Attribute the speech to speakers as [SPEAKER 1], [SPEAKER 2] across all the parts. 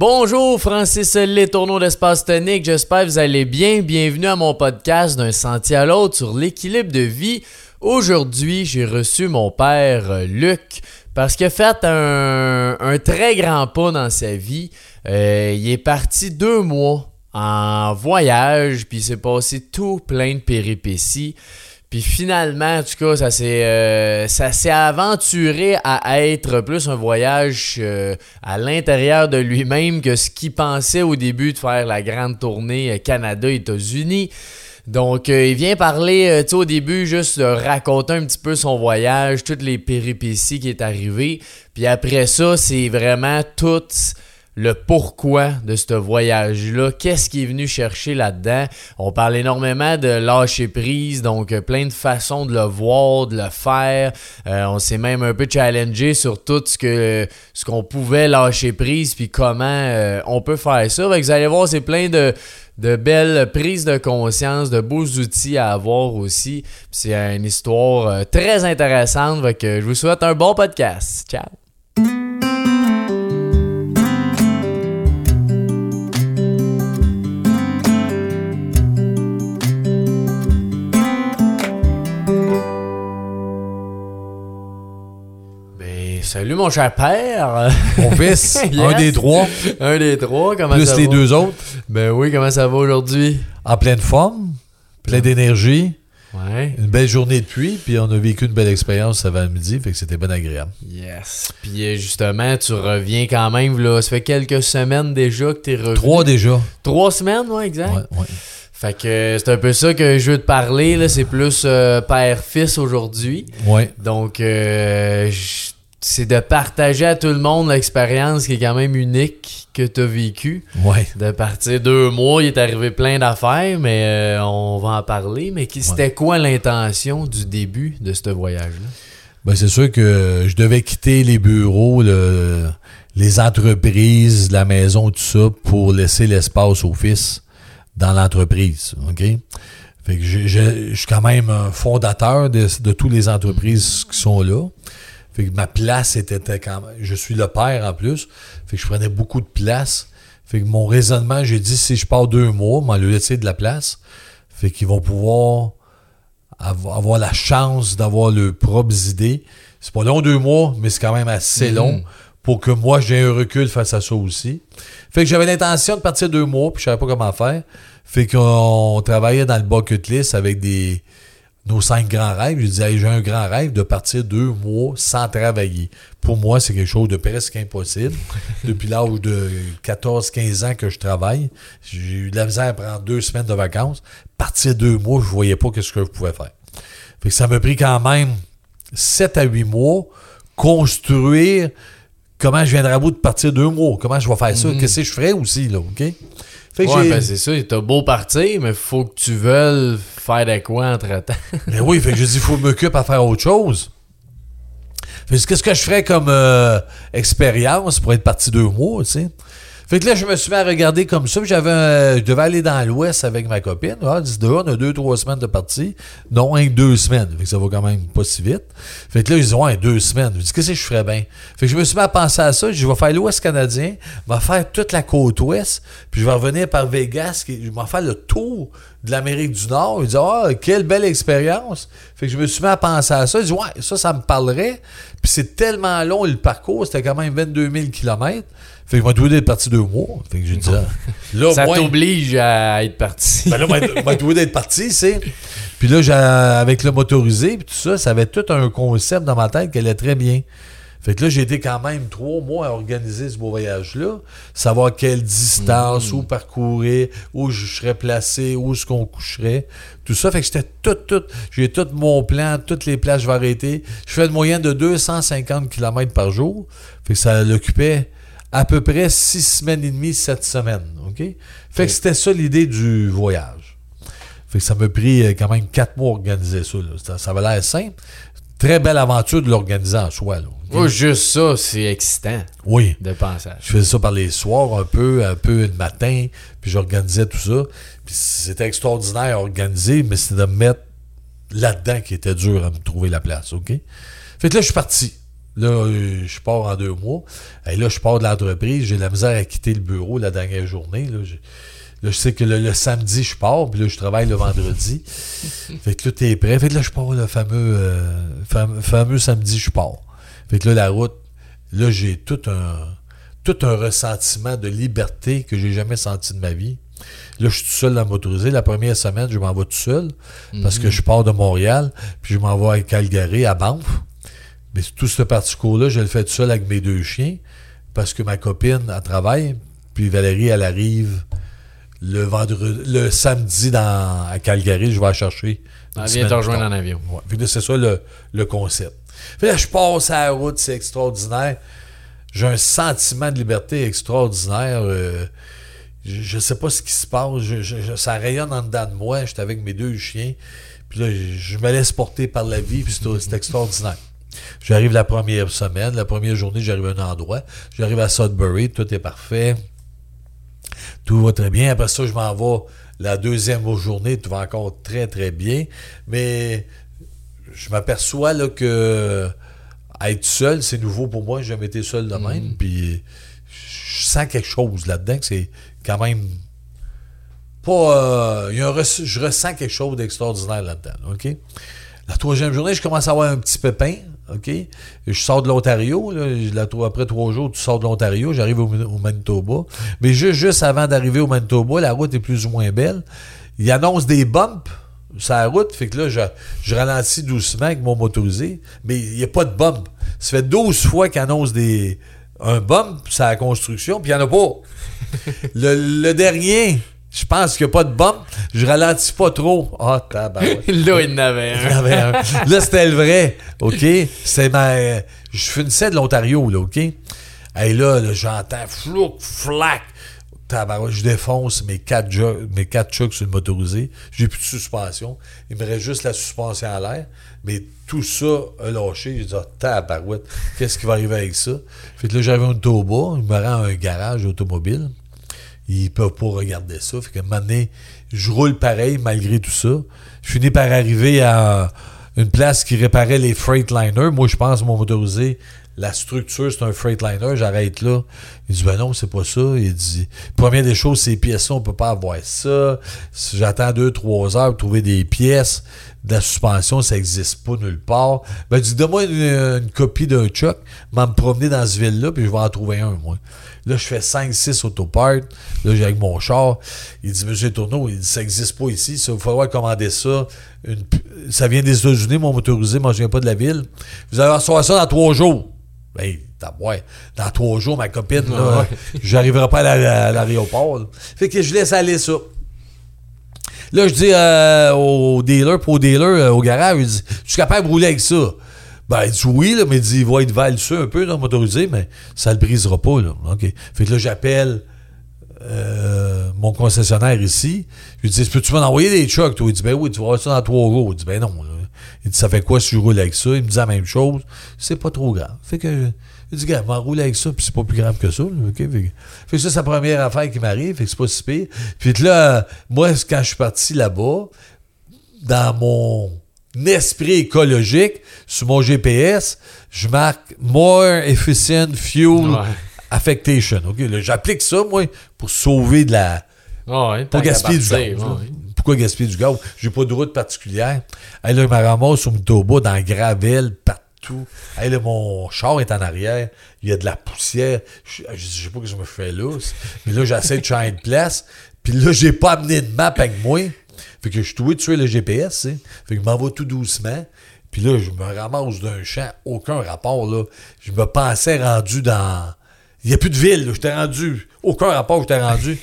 [SPEAKER 1] Bonjour Francis Les Tourneaux d'Espace Tonique, j'espère que vous allez bien. Bienvenue à mon podcast d'un sentier à l'autre sur l'équilibre de vie. Aujourd'hui, j'ai reçu mon père euh, Luc parce qu'il a fait un, un, très grand pas dans sa vie. Euh, il est parti deux mois en voyage, puis il s'est passé tout plein de péripéties. Puis finalement, en tout cas, ça s'est euh, ça s'est aventuré à être plus un voyage euh, à l'intérieur de lui-même que ce qu'il pensait au début de faire la grande tournée euh, Canada-États-Unis. Donc, il vient parler, tu au début, juste de raconter un petit peu son voyage, toutes les péripéties qui est arrivé. Puis après ça, c'est vraiment tout le pourquoi de ce voyage-là, qu'est-ce qui est venu chercher là-dedans? On parle énormément de lâcher prise, donc euh, plein de façons de le voir, de le faire. Euh, on s'est même un peu challengé sur tout ce qu'on pouvait lâcher prise, puis comment euh, on peut faire ça. vous allez voir, c'est plein de belles prises de conscience, de beaux outils à avoir aussi. C'est une histoire très intéressante. je vous souhaite un bon podcast. Ciao! Salut mon cher père.
[SPEAKER 2] Mon fils, un des trois.
[SPEAKER 1] Un des trois, comment
[SPEAKER 2] ça va? Plus les deux autres.
[SPEAKER 1] Ben oui, comment ça va aujourd'hui?
[SPEAKER 2] En pleine forme, plein d'énergie.
[SPEAKER 1] Ouais.
[SPEAKER 2] Une belle journée de pluie, puis on a vécu une belle expérience avant le midi, fait que c'était bien agréable.
[SPEAKER 1] Yes. Puis euh, justement, tu reviens quand même, là, ça fait quelques semaines déjà que tu es revenu.
[SPEAKER 2] Trois déjà.
[SPEAKER 1] Trois semaines, oui, exact.
[SPEAKER 2] Ouais, ouais.
[SPEAKER 1] Fait que euh, c'est un peu ça que je veux te parler, là, c'est plus euh, père-fils aujourd'hui.
[SPEAKER 2] Ouais.
[SPEAKER 1] Donc, euh, c'est de partager à tout le monde l'expérience qui est quand même unique que tu as vécue.
[SPEAKER 2] Ouais.
[SPEAKER 1] De partir deux mois, il est arrivé plein d'affaires, mais euh, on va en parler. Mais c'était quoi l'intention du début de ce voyage-là?
[SPEAKER 2] Ben, c'est sûr que je devais quitter les bureaux, les entreprises, la maison, tout ça, pour laisser l'espace au fils dans l'entreprise. OK? Fait que je, suis quand même un fondateur de, de toutes les entreprises qui sont là. Fait que ma place était quand même. Je suis le père en plus. Fait que je prenais beaucoup de place. Fait que mon raisonnement, j'ai dit si je pars deux mois, m'en laisser de la place. Fait qu'ils vont pouvoir avoir la chance d'avoir leurs propres idées. C'est pas long deux mois, mais c'est quand même assez mm-hmm. long pour que moi j'ai un recul face à ça aussi. Fait que j'avais l'intention de partir deux mois, puis je savais pas comment faire. Fait qu'on travaillait dans le bucket list avec des, nos cinq grands rêves. Je disais, j'ai un grand rêve de partir deux mois sans travailler. Pour moi, c'est quelque chose de presque impossible. Depuis l'âge de 14-15 ans que je travaille, j'ai eu de la misère à prendre deux semaines de vacances. Partir deux mois, je ne voyais pas ce que je pouvais faire. Fait que ça m'a pris quand même 7 à 8 mois construire comment je viendrai à bout de partir deux mois? Comment je vais faire ça? Mm-hmm. Qu'est-ce que je ferais aussi, là, OK?
[SPEAKER 1] Fait que ouais, ben c'est ça, t'as beau partir, mais faut que tu veuilles faire de quoi entre-temps.
[SPEAKER 2] mais oui, fait que je dis, il faut m'occuper à faire autre chose. Fait que qu'est-ce que je ferais comme euh, expérience pour être parti deux mois, tu sais? Fait que là, je me suis mis à regarder comme ça. J'avais je devais aller dans l'Ouest avec ma copine. Ah, dit, on a deux, trois semaines de partie. Non, un, deux semaines. Fait que ça va quand même pas si vite. Fait que là, ils disent, ouais, deux semaines. Je dis, qu'est-ce que je ferais bien? Fait que je me suis mis à penser à ça. Je vais faire l'Ouest canadien, je vais faire toute la côte Ouest, puis je vais revenir par Vegas, je vais faire le tour de l'Amérique du Nord. Il dit, ah, quelle belle expérience. Fait que je me suis mis à penser à ça. Je dis, ouais, ça, ça me parlerait. Puis c'est tellement long le parcours, c'était quand même 22 000 km. Fait que je vais d'être parti deux mois. Fait que j'ai dit, ah,
[SPEAKER 1] là, ça t'oblige à être parti.
[SPEAKER 2] Ben là, je vais d'être parti, c'est. Puis là, avec le motorisé, puis tout ça, ça avait tout un concept dans ma tête qui allait très bien. Fait que là, j'ai été quand même trois mois à organiser ce beau voyage-là, savoir quelle distance, mm. où parcourir, où je serais placé, où est-ce qu'on coucherait, tout ça. Fait que j'étais tout, tout, j'ai tout mon plan, toutes les places je vais arrêter. Je fais une moyenne de 250 km par jour. Fait que ça l'occupait à peu près six semaines et demie, sept semaines. OK? Fait que c'était ça l'idée du voyage. Fait que ça m'a pris euh, quand même quatre mois à organiser ça. Ça, ça avait l'air simple. Très belle aventure de l'organiser en soi.
[SPEAKER 1] Là, juste ça, c'est excitant.
[SPEAKER 2] Oui.
[SPEAKER 1] De penser.
[SPEAKER 2] Je faisais ça par les soirs un peu, un peu le matin, puis j'organisais tout ça. Puis c'était extraordinaire à organiser, mais c'était de me mettre là-dedans qui était dur à me trouver la place, OK? Fait que là, je suis parti. Là, euh, je pars en deux mois. Et là, je pars de l'entreprise. J'ai la misère à quitter le bureau la dernière journée. Là, je, là, je sais que le, le samedi, je pars. Puis là, je travaille le vendredi. fait que là, t'es prêt. Fait que là, je pars le fameux, euh, fam- fameux samedi, je pars. Fait que là, la route, là, j'ai tout un, tout un ressentiment de liberté que j'ai jamais senti de ma vie. Là, je suis tout seul dans motorisé. La première semaine, je m'en vais tout seul parce que je pars de Montréal, puis je m'en vais à Calgary, à Banff. Mais tout ce parcours-là, je le fais tout seul avec mes deux chiens parce que ma copine, elle travaille, puis Valérie, elle arrive le vendredi, le samedi dans, à Calgary, je vais la chercher.
[SPEAKER 1] Elle vient te rejoindre en avion.
[SPEAKER 2] Ouais. Puis c'est ça le, le concept. Puis là, je passe à la route, c'est extraordinaire. J'ai un sentiment de liberté extraordinaire. euh, je, je sais pas ce qui se passe. Je- je- je- ça rayonne en dedans de moi. J'étais avec mes deux chiens. Puis là, je, me laisse porter par la vie. Puis c'est extraordinaire. J'arrive la première semaine. La première journée, j'arrive à un endroit. J'arrive à Sudbury. Tout est parfait. Tout va très bien. Après ça, je m'en vais la deuxième journée. Tout va encore très, très bien. Mais je m'aperçois là, que être seul, c'est nouveau pour moi. J'ai jamais été seul de même. Puis je sens quelque chose là-dedans que c'est quand même pas. euh, y a un res- je ressens quelque chose d'extraordinaire là-dedans. OK? La troisième journée, je commence à avoir un petit pépin. OK? Je sors de l'Ontario. là. Je la trouve- Après trois jours, tu sors de l'Ontario. J'arrive au, au Manitoba. Mais juste, juste avant d'arriver au Manitoba, la route est plus ou moins belle. Il annonce des bumps sur la route. Fait que là, je, je ralentis doucement avec mon motorisé. Mais il n'y a pas de bump. Ça fait 12 fois qu'il annonce des, un bump sur la construction, puis il n'y en a pas. le, le dernier, je pense qu'il n'y a pas de bump. Je ralentis pas trop. Ah, tabarouette.
[SPEAKER 1] Là, il y en avait
[SPEAKER 2] Il y en
[SPEAKER 1] un.
[SPEAKER 2] un. Là, c'était le vrai. OK? C'est ma. Je finissais de l'Ontario, là, OK? Et là, là, j'entends flouk, flac. Tabarouette, je défonce mes quatre, mes quatre chucks sur le motorisé. J'ai plus de suspension. Il me reste juste la suspension à l'air. Mais tout ça a lâché. J'ai dit, ah, tabarouette, qu'est-ce qui va arriver avec ça? Fait que là, j'avais un toba. Il me rend un garage automobile. Ils peuvent pas regarder ça. Fait que donné, je roule pareil malgré tout ça. Je finis par arriver à une place qui réparait les Freightliner. Moi, je pense, mon motorisé, la structure, c'est un Freightliner. J'arrête là. Il dit, ben non, c'est pas ça. Il dit, première des choses, ces pièces-là, on peut pas avoir ça. J'attends deux, trois heures pour trouver des pièces de la suspension, ça existe pas nulle part. Ben, dit, donne-moi une, une copie d'un truck, m'en me promener dans ce ville-là, puis je vais en trouver un, moi. Là, je fais 5-6 autoparts. Là, j'ai avec mon char. Il dit, Monsieur Tourneau, il dit, ça n'existe pas ici. Ça, il va falloir commander ça. Une ça vient des États-Unis, mon motorisé. Moi, je viens pas de la ville. Vous allez recevoir ça dans trois jours. Ben, ouais, dans trois jours, ma copine, là, j'arriverai pas à la- à l'aéroport. Fait que je laisse aller ça. Là, je dis euh, au dealer, pour au dealer, euh, au garage, il dit Je suis capable de rouler avec ça. Ben, il dit oui, là, mais il dit il va être valseux un peu le motorisé, mais ça le brisera pas. Là. Fait que là, j'appelle euh, mon concessionnaire ici. Je lui dis Peux-tu m'envoyer des trucks, toi? Il dit Ben oui, tu vas avoir ça dans trois jours. Il dit Ben non. là. Il dit Ça fait quoi si je roule avec ça? Il me dit la même chose. C'est pas trop grave. Fait que il dit Gars, m'enroule avec ça, puis c'est pas plus grave que ça. là? Fait, que- ça, c'est la première affaire qui m'arrive. Fait que c'est pas si pire. Puis là, moi, quand je suis parti là-bas, dans mon esprit écologique, sur mon GPS, je marque More Efficient Fuel
[SPEAKER 1] Ouais.
[SPEAKER 2] Affectation. J'applique ça, moi, pour sauver de la.
[SPEAKER 1] Ouais, qu'à
[SPEAKER 2] gaspiller du gaz.
[SPEAKER 1] ouais.
[SPEAKER 2] Pourquoi gaspiller du gaz? J'ai pas de route particulière. Hey, là, je me ramasse sur Mutoba, dans le gravel, partout. Hey, là, mon char est en arrière. Il y a de la poussière. Je, je sais pas que je me fais là. Mais là, j'essaie de changer de place. Puis là, j'ai pas amené de map avec moi. Fait que je suis tout tuer le GPS. Fait que je m'en vais tout doucement. Puis là, je me ramasse d'un champ, aucun rapport, là. Je me pensais rendu dans... Il n'y a plus de ville. J'étais rendu... Aucun rapport, j'étais rendu...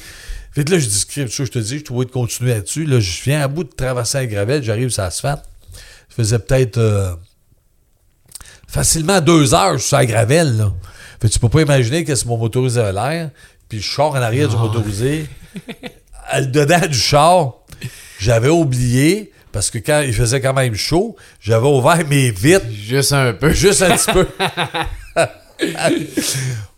[SPEAKER 2] Fait que là, je dis, je te dis, je trouvais de continuer là-dessus. Là, je viens à bout de traverser la gravelle, j'arrive sur l'asphalte. Ça faisait peut-être euh, facilement deux heures je suis sur la gravelle, là. Fait tu peux pas imaginer que c'est mon motorisé à l'air, puis je sors en arrière du motorisé. À dedans du char, j'avais oublié, parce que quand il faisait quand même chaud, j'avais ouvert mes vitres
[SPEAKER 1] Juste un peu.
[SPEAKER 2] Juste un petit peu.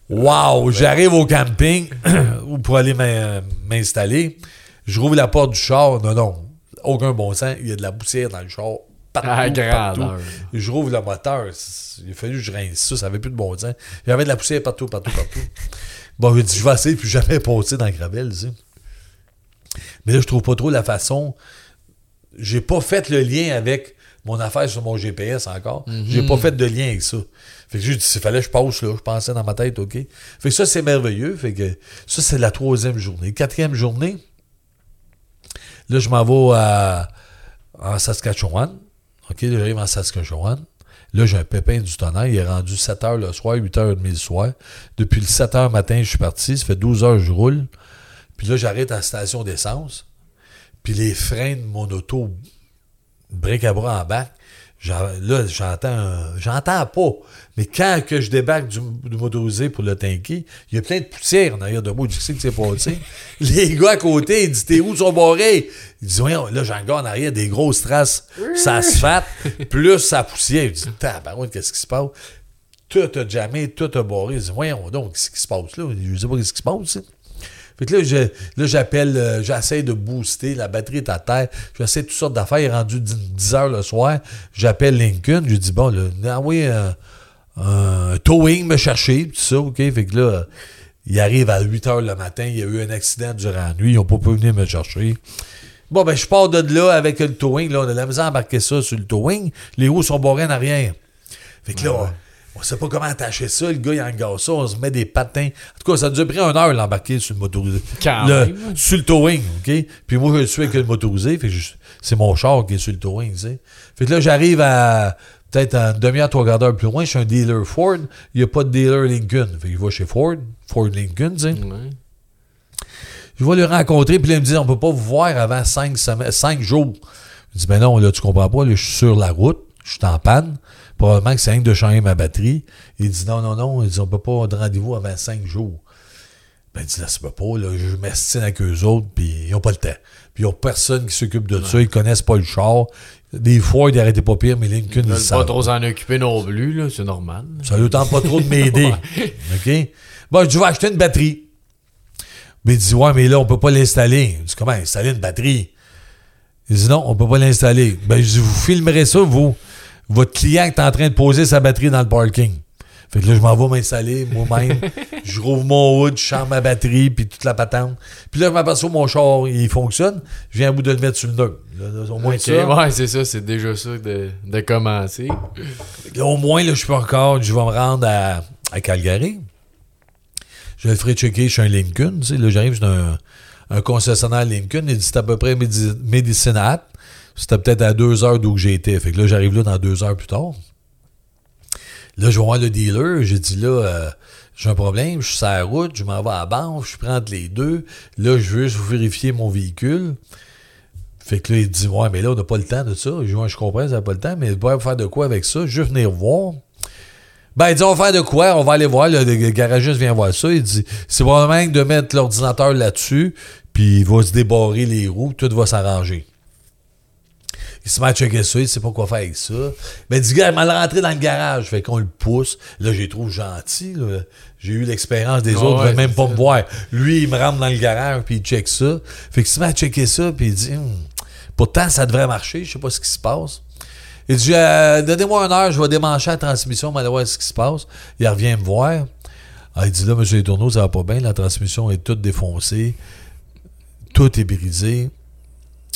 [SPEAKER 2] wow! J'arrive au camping ou pour aller m'in- m'installer. Je rouvre la porte du char. Non, non. Aucun bon sens. Il y a de la poussière dans le char partout.
[SPEAKER 1] À
[SPEAKER 2] partout. Je rouvre le moteur. Il a fallu que je rince ça. Ça avait plus de bon sens. J'avais de la poussière partout, partout, partout. bon, j'ai dit, je vais essayer, puis jamais passer dans le gravel, tu sais. Mais là, je trouve pas trop la façon. J'ai pas fait le lien avec mon affaire sur mon GPS encore. J'ai pas fait de lien avec ça. Fait que j'ai dit, s'il fallait que je passe là, je pensais dans ma tête, OK. Fait que ça, c'est merveilleux. Fait que ça, c'est la troisième journée. Quatrième journée, là, je m'en vais à, en Saskatchewan. OK, j'arrive en Saskatchewan. Là, j'ai un pépin du tonnerre. Il est rendu 7 h le soir, 8 h 30 le soir. Depuis le 7 h matin, je suis parti. Ça fait 12 heures que je roule. Puis là, j'arrête à la station d'essence. Puis les freins de mon auto bric à bras en bac. J'en- Là, j'entends j'entends pas. Mais quand que je débarque du, du motorisé pour le tanker, il y a plein de poussière en arrière de moi. Je sais que c'est passé. Les gars à côté, ils disent T'es où son barré Ils disent Voyons, là, un gars en arrière, des grosses traces, ça asphalte, plus sa poussière. Je dis Tabarouette, qu'est-ce qui se passe? Tout a jamais, tout a barré. Ils disent Voyons donc, qu'est-ce qui se passe là? Je sais pas qu'est-ce qui se passe. Fait que là, je- là, j'appelle, euh, j'essaie de booster, la batterie est à terre, j'essaie toutes sortes d'affaires, il est rendu 10, 10 heures le soir, j'appelle Lincoln, je dis, bon, là, ah oui, un towing me chercher, tout ça, OK, fait que là, il arrive à 8 heures le matin, il y a eu un accident durant la nuit, ils n'ont pas pu venir me chercher. Bon, ben, je pars de là avec le towing, là, on a la misère à ça sur le towing, les roues sont barrées en arrière. Fait que là, on sait pas comment attacher ça. Le gars, il engasse ça. On se met des patins. En tout cas, ça nous a pris une heure l'embarquer sur le motorisé.
[SPEAKER 1] Quand
[SPEAKER 2] Le-
[SPEAKER 1] même.
[SPEAKER 2] Sur le towing, OK? Puis moi, je suis avec le motorisé. Fait c'est mon char qui est sur le towing, tu sais. Fait que là, j'arrive à peut-être à une demi-heure, trois quarts d'heure plus loin. Je suis un dealer Ford. Il n'y a pas de dealer Lincoln. Fait que je vais chez Ford. Ford Lincoln, tu sais.
[SPEAKER 1] Ouais.
[SPEAKER 2] Je vais le rencontrer, puis là, il me dit, on peut pas vous voir avant cinq, semaines, cinq jours. Je dis, ben non, là, tu comprends pas, là, je suis sur la route, je suis en panne. Probablement que c'est rien que de changer ma batterie. Il dit, non, non, non, il dit, on peut pas de rendez-vous avant cinq jours. Ben, il dit, là, ça peut pas, là, je m'estime avec eux autres, puis ils ont pas le temps. Puis ils ont personne qui s'occupe de ça, ils connaissent pas le char. Des fois, ils n'arrêtaient pas pire, mais Lincoln,
[SPEAKER 1] Ils
[SPEAKER 2] savent.
[SPEAKER 1] pas trop s'en occuper non plus, là, c'est normal.
[SPEAKER 2] Ça lui tente pas trop de m'aider. OK? Bon, je vais acheter une batterie. Mais il dit, ouais, mais là, on peut pas l'installer. Je dis, comment installer une batterie? Il dit, non, on peut pas l'installer. Ben, je dis, vous filmerez ça, vous. Votre client est en train de poser sa batterie dans le parking. Fait que là, je m'en vais m'installer moi-même. je rouvre mon hood, je change ma batterie, puis toute la patente. Puis là, je m'aperçois mon char, il fonctionne. Je viens à bout de le mettre sur le neutre. Là, au moins ça.
[SPEAKER 1] ouais, c'est ça, c'est déjà ça de, de commencer.
[SPEAKER 2] Là, au moins, là, je peux encore, je vais me rendre à, à Calgary. Je le ferai checker chez un Lincoln. Tu sais, là, j'arrive chez un, un concessionnaire Lincoln. Il dit c'est à peu près Medi- Medicine Hat. C'était peut-être à deux heures d'où j'étais. Fait que là, j'arrive là dans deux heures plus tard. Là, je vais voir le dealer. J'ai dit là, euh, j'ai un problème. Je suis sur la route. Je m'en vais à la banque. Je prends les deux. Là, je veux juste vérifier mon véhicule. Fait que là, il dit Ouais, mais là, on n'a pas le temps de ça. Je je comprends, ça n'a pas le temps, mais vous faire de quoi avec ça? Je veux venir voir. Ben, il dit, on va faire de quoi? On va aller voir. Le, le garagiste vient voir ça. Il dit, c'est probablement de mettre l'ordinateur là-dessus, puis il va se débarrer les roues, tout va s'arranger. Il se met à checker ça, il sait pas quoi faire avec ça. Il dit, gars, il m'a rentré dans le garage. Fait qu'on le pousse. Là, je les trouve gentils. là. J'ai eu l'expérience des
[SPEAKER 1] Ah
[SPEAKER 2] autres,
[SPEAKER 1] ouais,
[SPEAKER 2] même pas me voir. Lui, il me rentre dans le garage, puis il check ça. Fait qu'il se met à checker ça, puis il dit, Hum, pourtant, ça devrait marcher, je sais pas ce qui se passe. Il dit euh, Donnez-moi une heure, je vais démancher la transmission, on va aller voir ce qui se passe. Il revient me voir. Ah, il dit Là, monsieur Les Tourneaux, ça va pas bien, la transmission est toute défoncée, tout est brisé.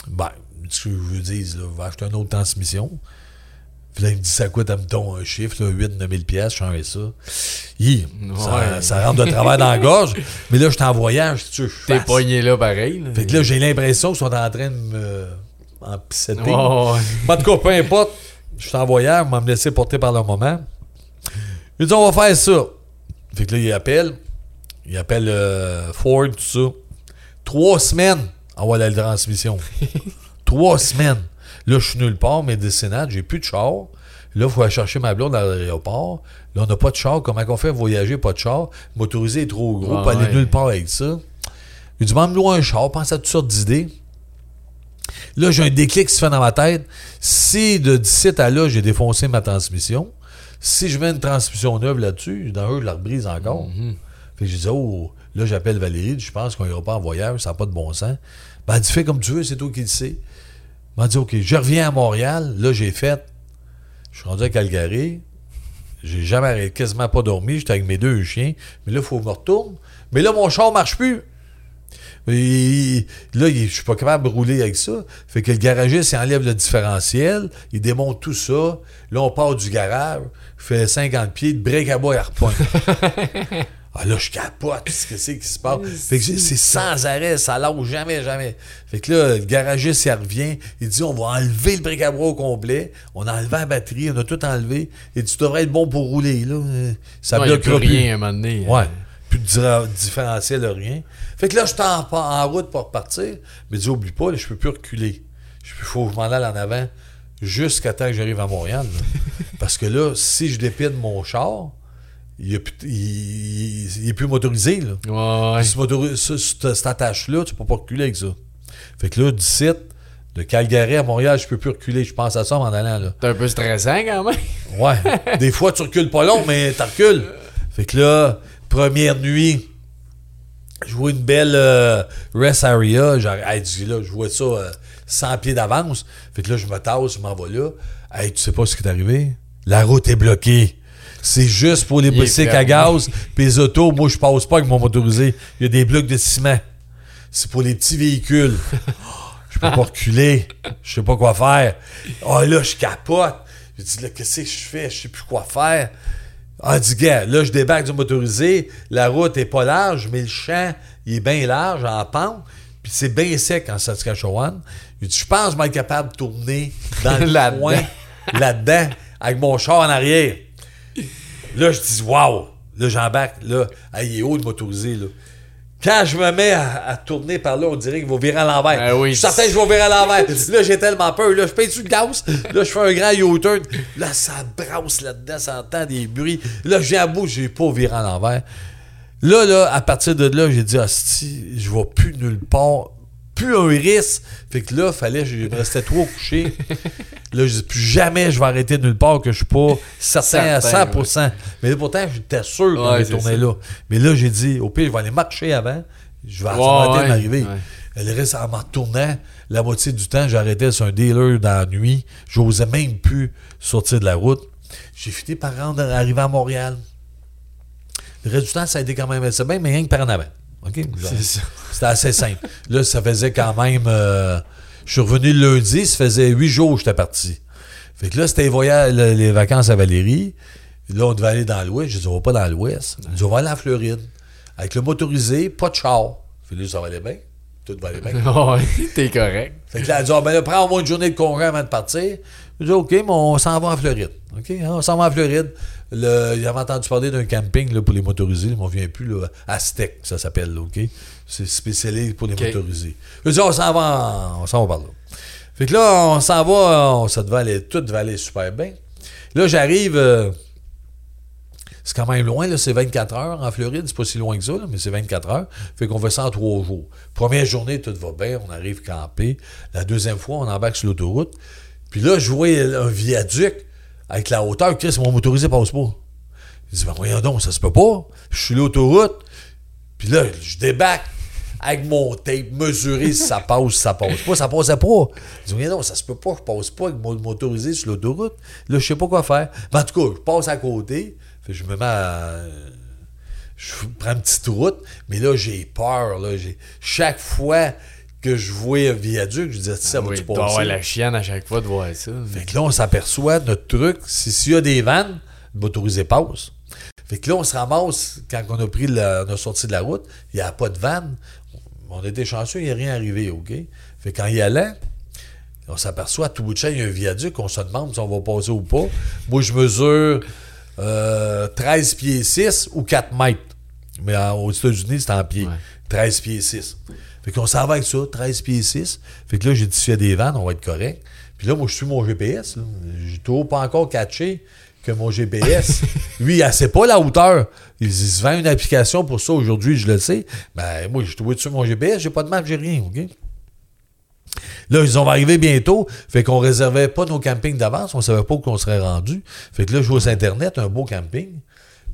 [SPEAKER 2] Ben, ce que je vous dis, là, je vais acheter une autre transmission. Puis là, il me dit Ça coûte, à me ton un chiffre, là, 8 9 000 pièces, je change ça. Hi, ça,
[SPEAKER 1] Ouais.
[SPEAKER 2] ça rentre de travers dans la gorge. Mais là, je suis en voyage, tu
[SPEAKER 1] T'es pogné là pareil. Là.
[SPEAKER 2] Fait que là, j'ai l'impression qu'ils sont en train de me empisseter.
[SPEAKER 1] Ouais, ouais.
[SPEAKER 2] En tout cas, peu importe. Je suis en voyage, va me laisser porter par le moment. Il dit, on va faire ça. Fait que là, il appelle. Il appelle euh, Ford, tout ça. Trois semaines, on va la transmission. Trois semaines. Là, je suis nulle part, décennades, j'ai plus de char. Là, il faut aller chercher ma blonde à l'aéroport. Là, on n'a pas de char. Comment on fait voyager, pas de char? Motorisé est trop gros,
[SPEAKER 1] Ouais,
[SPEAKER 2] pas aller nulle part avec ça. Il dit, demande-moi un char, pense à toutes sortes d'idées. Là, j'ai un déclic qui se fait dans ma tête. Si de d'ici à là, j'ai défoncé ma transmission, si je mets une transmission neuve là-dessus, dans eux, je la rebrise encore. Fait que j'ai dit, oh, là, j'appelle Valérie, je pense qu'on ira pas en voyage, ça n'a pas de bon sens. Ben, elle dit, fais comme tu veux, c'est toi qui le sais. Il m'a dit, OK, je reviens à Montréal. Là, j'ai fait. Je suis rendu à Calgary. J'ai jamais quasiment pas dormi. J'étais avec mes deux chiens. Mais là, il faut que je me retourne. Mais là, mon char marche plus. Et là, je suis pas capable de rouler avec ça. Fait que le garagiste, il enlève le différentiel, il démonte tout ça. Là, on part du garage, fait 50 pieds, de break à bois, il repointe. ah là, je capote, qu'est-ce que c'est qui se passe? Fait que c'est sans arrêt, ça lâche jamais, jamais. Fait que là, le garagiste, il revient, il dit, on va enlever le bois au complet, on a enlevé la batterie, on a tout enlevé, et tu devrais être bon pour rouler, là. Ça
[SPEAKER 1] non,
[SPEAKER 2] bloquera
[SPEAKER 1] plus rien à un moment donné.
[SPEAKER 2] Ouais. Plus de différentiel, rien. Fait que là, je suis en, en, route pour repartir. Mais dis, oublie pas, là, je peux plus reculer. Il faut que je m'en aille en avant jusqu'à temps que j'arrive à Montréal. là. Parce que là, si je dépine mon char, il n'est plus motorisé. Là.
[SPEAKER 1] Ouais,
[SPEAKER 2] ce ce- cette, attache-là, tu peux pas reculer avec ça. Fait que là, du site, de Calgary à Montréal, je peux plus reculer. Je pense à ça en allant là.
[SPEAKER 1] C'est un peu stressant quand même.
[SPEAKER 2] Ouais. Des fois, tu recules pas long, mais tu recules. Fait que là, première nuit, je vois une belle euh, rest area. Genre, hey, dis, là, je vois ça euh, 100 pieds d'avance. Fait que là, je me tasse, je m'en vais là. Hey, tu sais pas ce qui est arrivé? La route est bloquée. C'est juste pour les bicycles à gaz. Puis les autos, moi, je passe pas avec mon motorisé. Il y a des blocs de ciment. C'est pour les petits véhicules. Je peux pas reculer. Je sais pas quoi faire. Ah là, je capote. Je dis là, qu'est-ce que je fais? Je sais plus quoi faire. Ah, dit gars, là, je débarque du motorisé. La route est pas large, mais le champ, il est bien large en pente. Puis c'est bien sec en Saskatchewan. Il dit, je pense que je vais être capable de tourner dans le coin, là-dedans, avec mon char en arrière. Là, je dis, waouh! Là, j'embarque. Là, Ah, il est haut le motorisé, là. Quand je me mets à, à tourner par là, on dirait qu'il va virer à l'envers.
[SPEAKER 1] Oui.
[SPEAKER 2] Je suis certain que je vais virer à l'envers. là, j'ai tellement peur. Là, je paye-tu le gaz? Là, je fais un grand U-turn. Là, ça brasse là-dedans, ça entend des bruits. Là, viens à bout, j'ai pas viré à l'envers. Là, là, à partir de là, j'ai dit, hostie, je vais plus nulle part. Plus un risque. Fait que là, fallait, je me restais trop couché. là, je dis, plus jamais je vais arrêter nulle part que je suis pas certain à
[SPEAKER 1] Certain,
[SPEAKER 2] 100%. Mais là, pourtant, j'étais sûr qu'on
[SPEAKER 1] Ouais,
[SPEAKER 2] allait
[SPEAKER 1] c'est
[SPEAKER 2] tourner
[SPEAKER 1] ça.
[SPEAKER 2] là. Mais là, j'ai dit, au pire, je vais aller marcher avant. Je vais arrêter de m'arriver. Le reste, en m'en retournant, la moitié du temps, j'arrêtais sur un dealer dans la nuit. J'osais même plus sortir de la route. J'ai fini par rendre, arriver à Montréal. Le reste du temps, ça a été quand même assez bien, mais rien que par en avant. OK?
[SPEAKER 1] C'est ça.
[SPEAKER 2] C'était assez simple. Là, ça faisait quand même. euh, je suis revenu le lundi, ça faisait huit jours que j'étais parti. Fait que là, c'était les, voyages- les vacances à Valérie. Là, on devait aller dans l'ouest. Je dis, on va pas dans l'ouest. On dit, on va aller en Floride. Avec le motorisé, pas de char. Fait que là, ça va aller bien. Tout va aller bien.
[SPEAKER 1] Ouais, t'es correct.
[SPEAKER 2] Fait que là, elle dit, ah, ben là, prends au moins une journée de congé avant de partir. Je dis, OK, mais on s'en va en Floride. OK, hein, on s'en va en Floride. Le, il avait entendu parler d'un camping là, pour les motorisés. Je m'en viens plus, là. Aztec, ça s'appelle, là, OK? C'est spécialisé pour les motorisés. Je dis, on s'en va, on s'en va par là. Fait que là, on s'en va, on, ça devait aller, tout devait aller super bien. Là, j'arrive, euh, c'est quand même loin, là, c'est 24 heures en Floride, c'est pas si loin que ça, là, mais c'est 24 heures. Fait qu'on fait ça en trois jours. Première journée, tout va bien, on arrive camper. La deuxième fois, on embarque sur l'autoroute. Puis là, je vois un viaduc avec la hauteur. Chris, mon motorisé passe pas. Je dis, ben voyons donc, ça se peut pas. Je suis l'autoroute. Puis là, je débarque avec mon tape, mesurer si ça passe, si ça passe pas. Ça passait pas. Je dis, voyons donc, ça se peut pas, je passe pas avec mon motorisé sur l'autoroute. Là, je sais pas quoi faire. Mais en tout cas, je passe à côté. Je me mets à. Je prends une petite route, mais là, j'ai peur. Là. J'ai- Chaque fois que je vois un viaduc, je dis, ça
[SPEAKER 1] oui,
[SPEAKER 2] va-tu
[SPEAKER 1] avoir
[SPEAKER 2] passer?
[SPEAKER 1] la chienne à chaque fois de voir ça.
[SPEAKER 2] Fait que là, on s'aperçoit, notre truc, c'est s'il y a des vannes, le motorisé passe. Fait que là, on se ramasse, quand on a pris la, on a sorti de la route, il n'y a pas de vanne. On était chanceux, il n'y a rien arrivé, OK? Fait qu'en y allant, on s'aperçoit, à tout bout de champ, il y a un viaduc, on se demande si on va passer ou pas. Moi, je mesure euh, 13 pieds 6 ou 4 mètres. Mais en- aux États-Unis, c'est en pieds.
[SPEAKER 1] Ouais.
[SPEAKER 2] 13 pieds 6. Fait qu'on s'en va avec ça, 13 pieds 6. Fait que là, j'ai dit, s'il y a des vannes, on va être correct. Puis là, moi, je suis mon GPS. J'ai toujours pas encore catché que mon GPS, lui, il sait pas la hauteur. Il, il se vend une application pour ça aujourd'hui, je le sais. Ben, moi, je trouvé dessus mon GPS, j'ai pas de map, j'ai rien, OK? Là, ils ont arrivé bientôt. Fait qu'on réservait pas nos campings d'avance. On savait pas où qu'on serait rendu. Fait que là, je vois sur Internet un beau camping.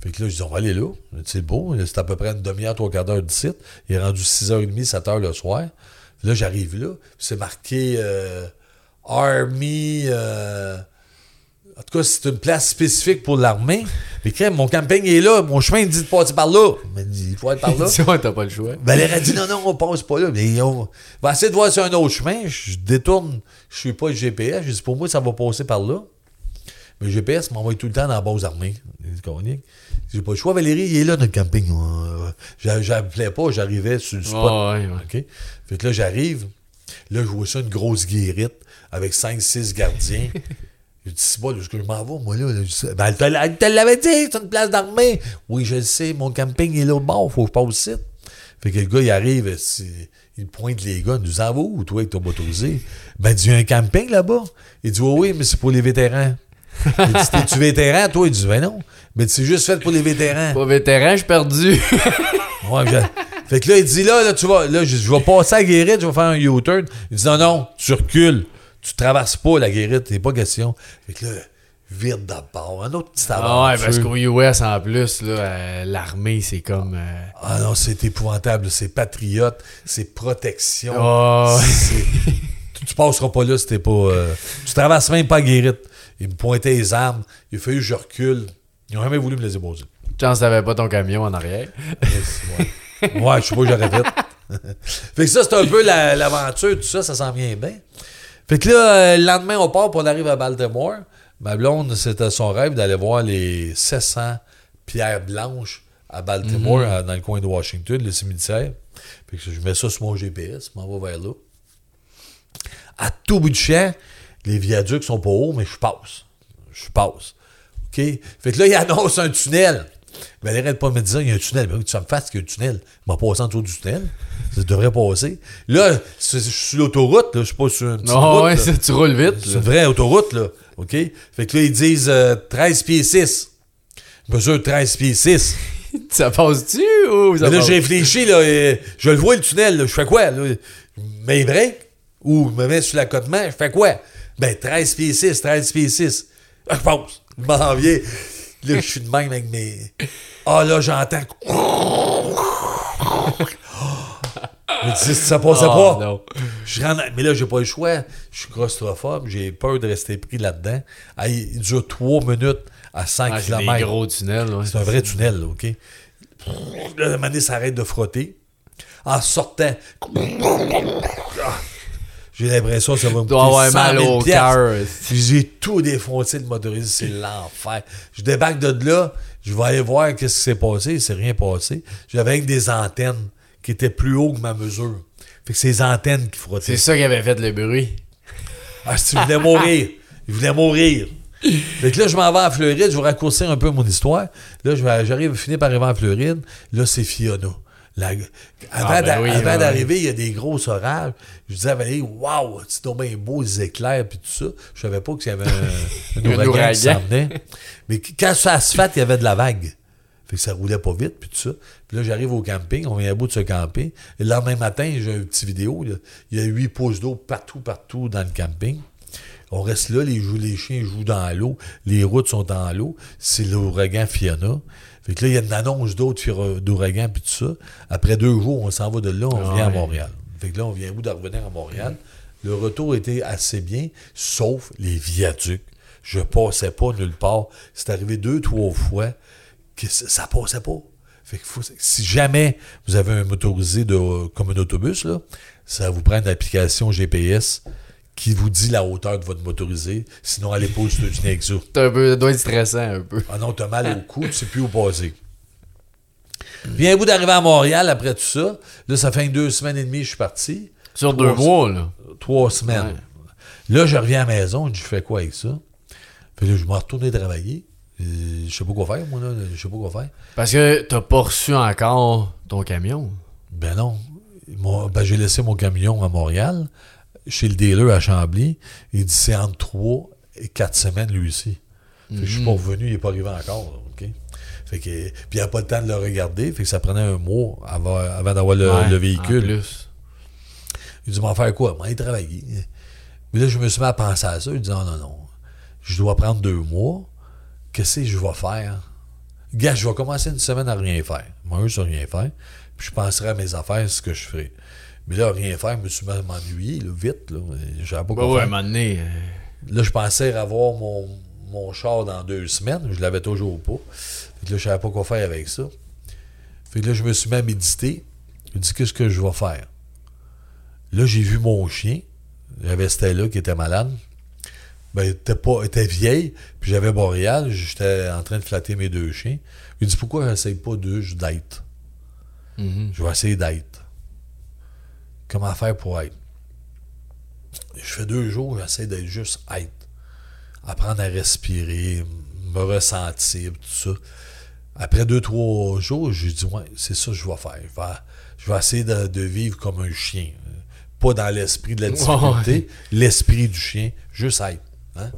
[SPEAKER 2] Fait que là, je dis, on va aller là. C'est beau. C'est à peu près une demi-heure, trois quarts d'heure du site. Il est rendu 6h30, 7h le soir. Là, j'arrive là. C'est marqué euh, Army. euh, en tout cas, c'est une place spécifique pour l'armée. Mais crème, mon camping est là. Mon chemin il dit de passer par là. Mais il dit, il faut être par là.
[SPEAKER 1] Si ouais, t'as pas le choix.
[SPEAKER 2] Valérie a dit non, non, on passe pas là. Mais on va essayer de voir sur un autre chemin. Je détourne, je suis pas le GPS. Je dis pour moi, ça va passer par là. Mais le GPS m'envoie tout le temps dans la base armée. J'ai pas le choix, Valérie, il est là notre camping. J'a- J'appelais pas, j'arrivais sur le spot.
[SPEAKER 1] Ouais, ouais.
[SPEAKER 2] Fait que là, j'arrive. Là, je vois ça, une grosse guérite avec 5-6 gardiens. Je dis, c'est pas, là, est-ce que je m'en vais, moi, là? ben, elle te l'avait dit, c'est une place d'armée. Oui, je le sais, mon camping est là au bord, faut que je passe ici. Fait que le gars, il arrive, il pointe les gars, il nous en va où, toi, avec ton motorisé? Ben, il dit, il y a un camping là-bas. Il dit, oui, oui, mais c'est pour les vétérans. Il dit, t'es-tu vétéran, toi? Il dit, ben non. Mais c'est juste fait pour les vétérans.
[SPEAKER 1] Pas vétéran, je suis perdu.
[SPEAKER 2] Ouais, je- Fait que là, il dit là, là, tu vas, là, je, je vais passer à guérite, je vais faire un U-turn. Il dit non, non, tu recules. Tu traverses pas la guérite, c'est pas question. Fait que là, vite d'abord. Un autre petit
[SPEAKER 1] Ah ouais, parce qu'au US, en plus, euh, l'armée, c'est comme... euh,
[SPEAKER 2] Ah non, c'est épouvantable. C'est patriote, c'est protection. C'est- tu, passeras pas là si t'es pas. euh, tu traverses même pas guérite. Il me pointait les armes. Il a fallu que je recule. Ils ont jamais voulu me les déposer.
[SPEAKER 1] Chance, t'avais pas ton camion en arrière.
[SPEAKER 2] Ouais, ouais je sais pas, j'aurais fait. fait que ça, c'est un peu la- l'aventure, tout ça, ça s'en vient bien. Fait que là, euh, le lendemain, on part, puis on arrive à Baltimore. Ma blonde, c'était son rêve d'aller voir les 700 pierres blanches à Baltimore, à- dans le coin de Washington, le cimetière. Fait que je mets ça sur mon GPS, je m'en vais vers là. À tout bout du champ, les viaducs sont pas hauts, mais je passe. Je passe. OK? Fait que là, il annonce un tunnel. Mais arrête pas de me dire, il y a un tunnel. Mais oui, tu vas me fasses qu'il y a un tunnel. Il m'a passé en dessous du tunnel. Ça devrait passer. Là, je suis sur l'autoroute, là. Je suis pas sur une petite
[SPEAKER 1] Non,
[SPEAKER 2] route,
[SPEAKER 1] ouais, ça, tu roules vite.
[SPEAKER 2] C'est une vraie autoroute, là. OK? Fait que là, ils disent euh, 13 pieds 6. Je mesure 13 pieds 6.
[SPEAKER 1] Ça passe-tu ou ça
[SPEAKER 2] Mais là, j'ai réfléchi, là. et je le vois, le tunnel, là. Je fais quoi, là? Je mets break ou je me mets sur l'accotement, je fais quoi? Ben, 13 pieds 6, 13 pieds 6. Ah, je passe. Je m'en viens. Là, je suis de même avec mes. Ah, là, j'entends. Mais tu sais, ça passait
[SPEAKER 1] Oh,
[SPEAKER 2] pas.
[SPEAKER 1] non.
[SPEAKER 2] Je rentre- mais là, j'ai pas le choix. Je suis claustrophobe. J'ai peur de rester pris là-dedans. Il dure 3 minutes à 100
[SPEAKER 1] Ah, c'est
[SPEAKER 2] km.
[SPEAKER 1] gros tunnels. ouais.
[SPEAKER 2] C'est un vrai tunnel, là, OK? Là, la manée s'arrête de frotter. En sortant, j'ai l'impression que ça va me coûter
[SPEAKER 1] avoir
[SPEAKER 2] 100
[SPEAKER 1] mal
[SPEAKER 2] 000
[SPEAKER 1] au cœur.
[SPEAKER 2] J'ai tout défoncé, le motorisé, c'est l'enfer. Je débarque de là, je vais aller voir qu'est-ce qui s'est passé. Il s'est rien passé. J'avais avec des antennes qui étaient plus haut que ma mesure. Fait que c'est les antennes qui frottaient.
[SPEAKER 1] C'est ça qui avait fait le bruit.
[SPEAKER 2] Ah, si tu voulais mourir. Il voulait mourir. Fait que là, je m'en vais en Floride. Je vais raccourcir un peu mon histoire. Là, je j'arrive, finir par arriver en Floride. Là, c'est Fiona. La- avant
[SPEAKER 1] Ah, ben oui,
[SPEAKER 2] avant
[SPEAKER 1] ouais.
[SPEAKER 2] d'arriver, il y a des gros orages. Je disais à Valérie, waouh, c'est donc bien beau, les éclairs, puis tout ça. Je savais pas qu'il y avait un, ouragan, qui s'en venait. Mais quand ça se fait, il y avait de la vague. Fait que ça roulait pas vite, puis tout ça. Puis là, j'arrive au camping, on vient à bout de ce camping. Et le lendemain matin, j'ai une petite vidéo. là. Il y a huit pouces d'eau partout, partout dans le camping. On reste là, les, les chiens jouent dans l'eau, les routes sont dans l'eau. C'est l'ouragan Fiona. Fait que là, il y a une annonce d'autres fira- d'ouragan, puis tout ça. Après deux jours, on s'en va de là, on
[SPEAKER 1] Ah
[SPEAKER 2] vient à. Montréal. Fait que là, on vient où de revenir à Montréal? Le retour était assez bien, sauf les viaducs. Je passais pas nulle part. C'est arrivé deux, trois fois que ça, ça passait pas. Fait que faut- si jamais vous avez un motorisé de, comme un autobus, là, ça vous prend une application GPS qui vous dit la hauteur de votre motorisé. Sinon, allez pas aux États-Unis avec ça.
[SPEAKER 1] Doit être stressant un peu.
[SPEAKER 2] Ah non, t'as mal au cou, tu sais plus où passer. Bien, bout d'arriver à Montréal après tout ça? Là, ça fait deux semaines et demie que je suis parti.
[SPEAKER 1] Sur deux mois, là.
[SPEAKER 2] Trois semaines. Là, je reviens à la maison, je fais quoi avec ça? Puis là, je m'en retourné travailler. Euh, je sais pas quoi faire, moi, là. Je sais pas quoi faire.
[SPEAKER 1] Parce que t'as pas reçu encore ton camion.
[SPEAKER 2] Ben non. Ben, j'ai laissé mon camion à Montréal, chez le dealer à Chambly. Il dit c'est entre trois et quatre semaines, lui aussi. Fait que je suis pas revenu, il n'est pas arrivé encore. là, OK? Fait que, puis il n'y a pas le temps de le regarder. Fait que ça prenait un mois avant, avant d'avoir le,
[SPEAKER 1] Ouais,
[SPEAKER 2] le
[SPEAKER 1] En
[SPEAKER 2] véhicule.
[SPEAKER 1] plus.
[SPEAKER 2] Il dit, m'en faire quoi? M'en travailler. Mais là, je me suis mis à penser à ça. Il dit, non, non, non. Je dois prendre deux mois. Qu'est-ce que je vais faire? Gars, je vais commencer une semaine à rien faire. Moi, je ne rien faire. Puis je penserai à mes affaires, ce que je ferai. Mais là, rien faire, je me suis là, vite. Là. J'avais pas
[SPEAKER 1] Bah
[SPEAKER 2] quoi
[SPEAKER 1] ouais, à un
[SPEAKER 2] faire.
[SPEAKER 1] moment donné. euh,
[SPEAKER 2] Là, je pensais avoir mon, mon char dans deux semaines. Je l'avais toujours pas. Fait que là, je savais pas quoi faire avec ça. Fait que là, je me suis mis à méditer. Je me dis, qu'est-ce que je vais faire? Là, j'ai vu mon chien. J'avais Stella qui était malade. Ben, elle était, pas, elle était vieille. Puis j'avais Boréal. J'étais en train de flatter mes deux chiens. Il dit, pourquoi j'essaye pas d'eux d'être?
[SPEAKER 1] mhm.
[SPEAKER 2] Je vais essayer d'être. Comment faire pour être? Je fais deux jours, j'essaie d'être juste être. Apprendre à respirer, me ressentir, tout ça. Après deux, trois jours, j'ai dit, ouais, c'est ça que je vais faire. Je vais, je vais essayer de, de vivre comme un chien. Pas dans l'esprit de la difficulté, l'esprit du chien, juste être. Hein?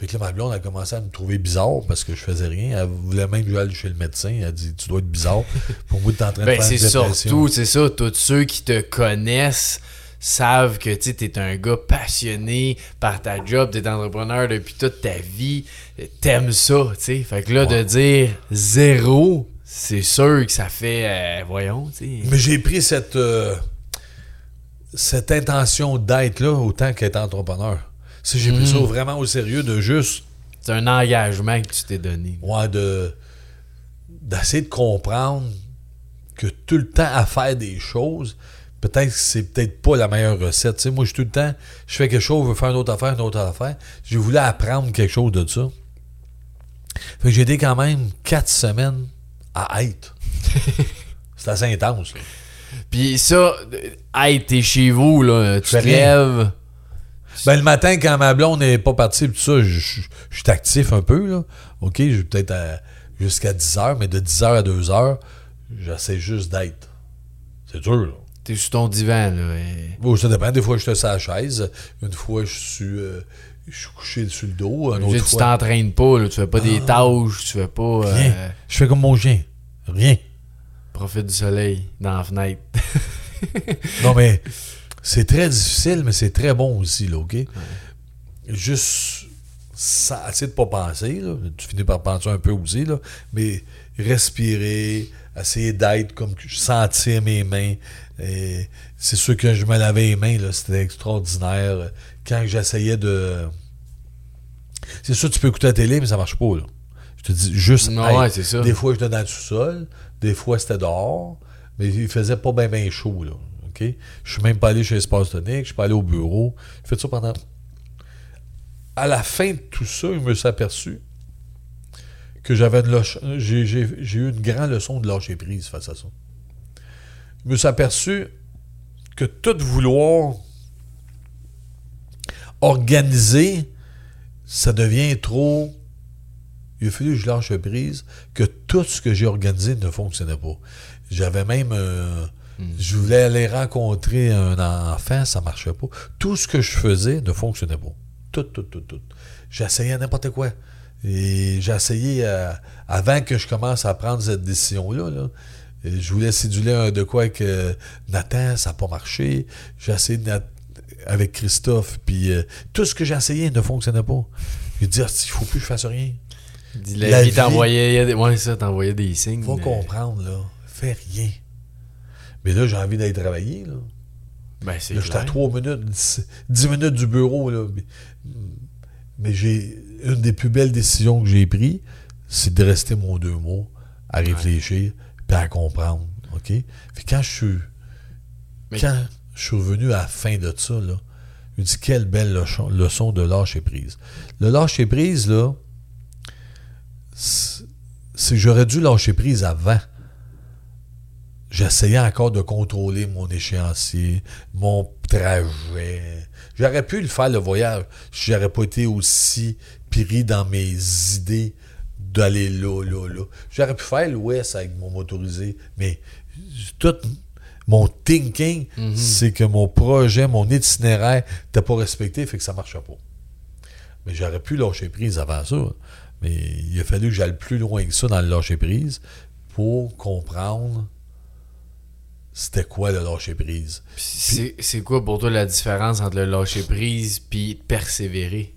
[SPEAKER 2] Fait que là, ma blonde a commencé à me trouver bizarre parce que je faisais rien. Elle voulait même que j'aille chez le médecin. Elle a dit Tu dois être bizarre. Pour moi, tu es en train de
[SPEAKER 1] Ben,
[SPEAKER 2] faire
[SPEAKER 1] c'est
[SPEAKER 2] une dépression.
[SPEAKER 1] c'est ça, tous ceux qui te connaissent savent que tu es un gars passionné par ta job, t'es entrepreneur depuis toute ta vie, t'aimes ça, tu sais. Fait que là, de dire zéro, c'est sûr que ça fait, euh, voyons, tu sais.
[SPEAKER 2] Mais j'ai pris cette, euh, cette intention d'être là autant qu'être entrepreneur. Si j'ai pris ça vraiment au sérieux de juste
[SPEAKER 1] C'est un engagement que tu t'es donné.
[SPEAKER 2] ouais, de d'essayer de comprendre que tout le temps à faire des choses, peut-être que c'est peut-être pas la meilleure recette. Moi, je tout le temps, je fais quelque chose, je veux faire une autre affaire, une autre affaire. Je voulais apprendre quelque chose de ça. Fait que j'ai été quand même quatre semaines à être. C'est assez intense. là.
[SPEAKER 1] Puis ça, hey, t'es chez vous, là, tu
[SPEAKER 2] fais
[SPEAKER 1] te
[SPEAKER 2] rien.
[SPEAKER 1] lèves.
[SPEAKER 2] Ben, le matin, quand ma blonde n'est pas partie, tout ça, je suis actif un peu, là. OK, je vais peut-être jusqu'à 10 heures, mais de 10 heures à 2 heures, j'essaie juste d'être. C'est dur, là.
[SPEAKER 1] T'es sur ton divan, là. et-
[SPEAKER 2] Bon, ça dépend. Des fois, je suis sur la chaise. Une fois, je suis, euh, je suis couché sur le dos. Une autre
[SPEAKER 1] tu t'entraînes pas, là, tu fais pas des tâches, tu fais pas. euh,
[SPEAKER 2] rien. Je fais comme mon chien. Rien.
[SPEAKER 1] profite du soleil dans la fenêtre.
[SPEAKER 2] Non, mais c'est très difficile, mais c'est très bon aussi, là, OK? Juste, ça, essayer de pas penser, là. Tu finis par penser un peu aussi, là. Mais respirer, essayer d'être comme sentir mes mains. Et C'est sûr que je me lavais les mains, là. C'était extraordinaire. Quand j'essayais de. C'est sûr, tu peux écouter la télé, mais ça marche pas, là. Je te dis, juste.
[SPEAKER 1] Non,
[SPEAKER 2] être.
[SPEAKER 1] ouais, c'est ça.
[SPEAKER 2] Des fois, j'étais dans le sous-sol. Des fois, c'était dehors. Mais il faisait pas bien, bien chaud, là. OK? Je suis même pas allé chez Espace Tonique. Je suis pas allé au bureau. J'ai fait ça pendant. À la fin de tout ça, je me suis aperçu que j'avais j'ai, j'ai- j'ai eu une grande leçon de lâcher prise face à ça. Je me suis aperçu que tout vouloir organiser, ça devient trop. Il a fallu que je lâche prise, que tout ce que j'ai organisé ne fonctionnait pas. J'avais même. euh, Je voulais aller rencontrer un enfant, ça marchait pas. Tout ce que je faisais ne fonctionnait pas. Tout, tout, tout, tout. J'essayais n'importe quoi. Et j'ai essayé, euh, avant que je commence à prendre cette décision-là, là, je voulais céduler un de quoi avec euh, Nathan, ça n'a pas marché. J'ai essayé de Nat- avec Christophe, puis euh, tout ce que j'ai essayé ne fonctionnait pas. J'ai dit, Ah, il faut plus que je fasse rien.
[SPEAKER 1] La,
[SPEAKER 2] La
[SPEAKER 1] vie
[SPEAKER 2] vie-
[SPEAKER 1] t'envoyait. Ouais, ça, t'envoyait des signes.
[SPEAKER 2] Faut
[SPEAKER 1] mais-
[SPEAKER 2] comprendre, là. Fais rien. Mais là, j'ai envie d'aller travailler, là.
[SPEAKER 1] Ben, c'est
[SPEAKER 2] Là, j'étais à
[SPEAKER 1] clair.
[SPEAKER 2] 3 minutes, 10, 10 minutes du bureau, là. Mais, mais j'ai une des plus belles décisions que j'ai prises, c'est de rester mon deux mois à réfléchir puis à comprendre. OK? Puis quand je suis.
[SPEAKER 1] Mais-
[SPEAKER 2] Quand je suis revenu à la fin de ça, là, je me dis quelle belle leçon, leçon de lâcher prise. Le lâcher prise, là, c'est c'est que j'aurais dû lâcher prise avant j'essayais encore de contrôler mon échéancier, mon trajet. J'aurais pu le faire, le voyage, si j'aurais pas été aussi pris dans mes idées d'aller là, là, là. J'aurais pu faire l'ouest avec mon motorisé, mais tout mon thinking, c'est que mon projet, mon itinéraire n'était pas respecté, fait que ça marchait pas. Mais j'aurais pu lâcher prise avant ça. Mais il a fallu que j'aille plus loin que ça dans le lâcher prise pour comprendre c'était quoi le lâcher prise?
[SPEAKER 1] Puis C'est quoi pour toi la différence entre le lâcher prise puis persévérer?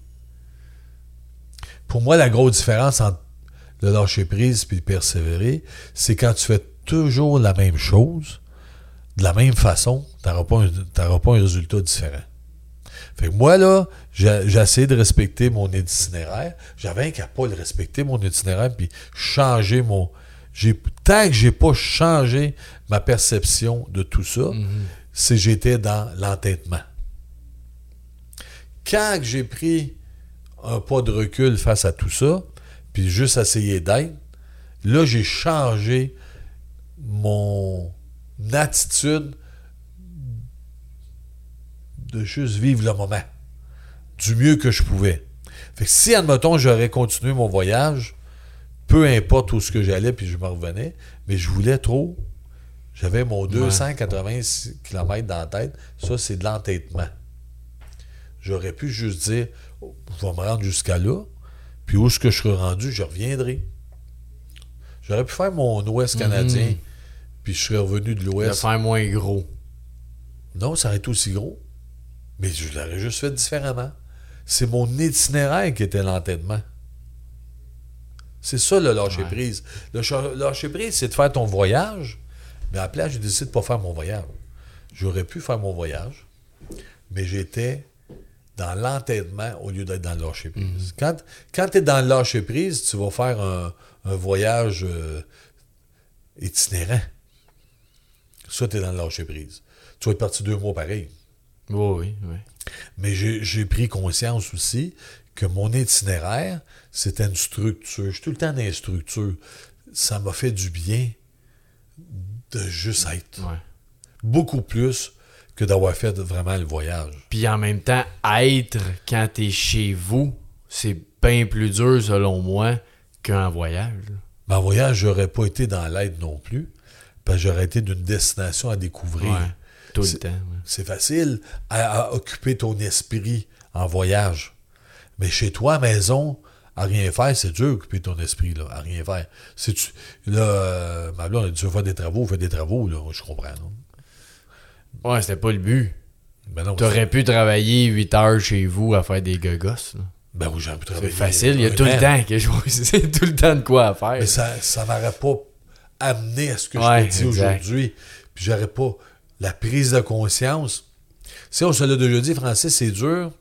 [SPEAKER 2] Pour moi, la grosse différence entre le lâcher prise et le persévérer, c'est quand tu fais toujours la même chose, de la même façon, tu n'auras pas, un- pas un résultat différent. Fait que moi, là, j'ai essayé de respecter mon itinéraire. J'avais qu'à pas le respecter, mon itinéraire, puis changer mon. J'ai Tant que j'ai pas changé ma perception de tout ça,
[SPEAKER 1] Mhm.
[SPEAKER 2] c'est j'étais dans l'entêtement. Quand j'ai pris un pas de recul face à tout ça, puis juste essayer d'être, là, j'ai changé mon attitude de juste vivre le moment du mieux que je pouvais. Fait que si, admettons, j'aurais continué mon voyage, peu importe où ce que j'allais, puis je me revenais, mais je voulais trop. J'avais mon 286 km dans la tête. Ça, c'est de l'entêtement. J'aurais pu juste dire, oh, je vais me rendre jusqu'à là, puis où que je serai rendu, je reviendrai. J'aurais pu faire mon ouest canadien,
[SPEAKER 1] Mhm.
[SPEAKER 2] puis je serais revenu de
[SPEAKER 1] De
[SPEAKER 2] l'ouest.
[SPEAKER 1] faire moins gros.
[SPEAKER 2] Non, ça aurait été aussi gros. Mais je l'aurais juste fait différemment. C'est mon itinéraire qui était l'entêtement. C'est ça le lâcher
[SPEAKER 1] Ouais.
[SPEAKER 2] prise. Le lâcher prise, c'est de faire ton voyage. Mais à la place, j'ai décidé de ne pas faire mon voyage. J'aurais pu faire mon voyage, mais j'étais dans l'entêtement au lieu d'être dans le lâcher prise. Quand, quand tu es dans le lâcher prise, tu vas faire un, un voyage euh, itinérant. Ça, tu es dans le lâcher prise. Tu vas être parti deux mois pareil.
[SPEAKER 1] Oui, oui, oui.
[SPEAKER 2] Mais j'ai pris conscience aussi que mon itinéraire, c'était une structure. Je suis tout le temps dans une structure. Ça m'a fait du bien de juste être.
[SPEAKER 1] Ouais.
[SPEAKER 2] Beaucoup plus que d'avoir fait vraiment le voyage.
[SPEAKER 1] Puis en même temps, être quand t'es chez vous, c'est bien plus dur selon moi qu'un voyage.
[SPEAKER 2] Mais en voyage, j'aurais pas été dans l'aide non plus, parce que j'aurais été d'une destination à découvrir.
[SPEAKER 1] Ouais. Tout le
[SPEAKER 2] C'est-
[SPEAKER 1] temps. ouais.
[SPEAKER 2] C'est facile à, à occuper ton esprit en voyage. Mais chez toi, à maison, à rien faire, c'est dur d'occuper ton esprit, là, à rien faire. Si tu, là, euh, ma blonde, elle dit, tu veux faire des travaux, fais des travaux, là, je comprends, non?
[SPEAKER 1] Ouais, c'était pas le but.
[SPEAKER 2] Ben non,
[SPEAKER 1] T'aurais pu travailler 8 heures chez vous à faire des gogos.
[SPEAKER 2] c'est- Ben oui, j'aurais pu
[SPEAKER 1] C'est
[SPEAKER 2] travailler.
[SPEAKER 1] facile, il y a tout le temps que je c'est tout le temps de quoi à faire.
[SPEAKER 2] Mais ça ça m'aurait pas amené à ce que
[SPEAKER 1] Ouais,
[SPEAKER 2] je te dis aujourd'hui. Puis j'aurais pas la prise de conscience. Si on se l'a déjà dit, Francis, c'est dur.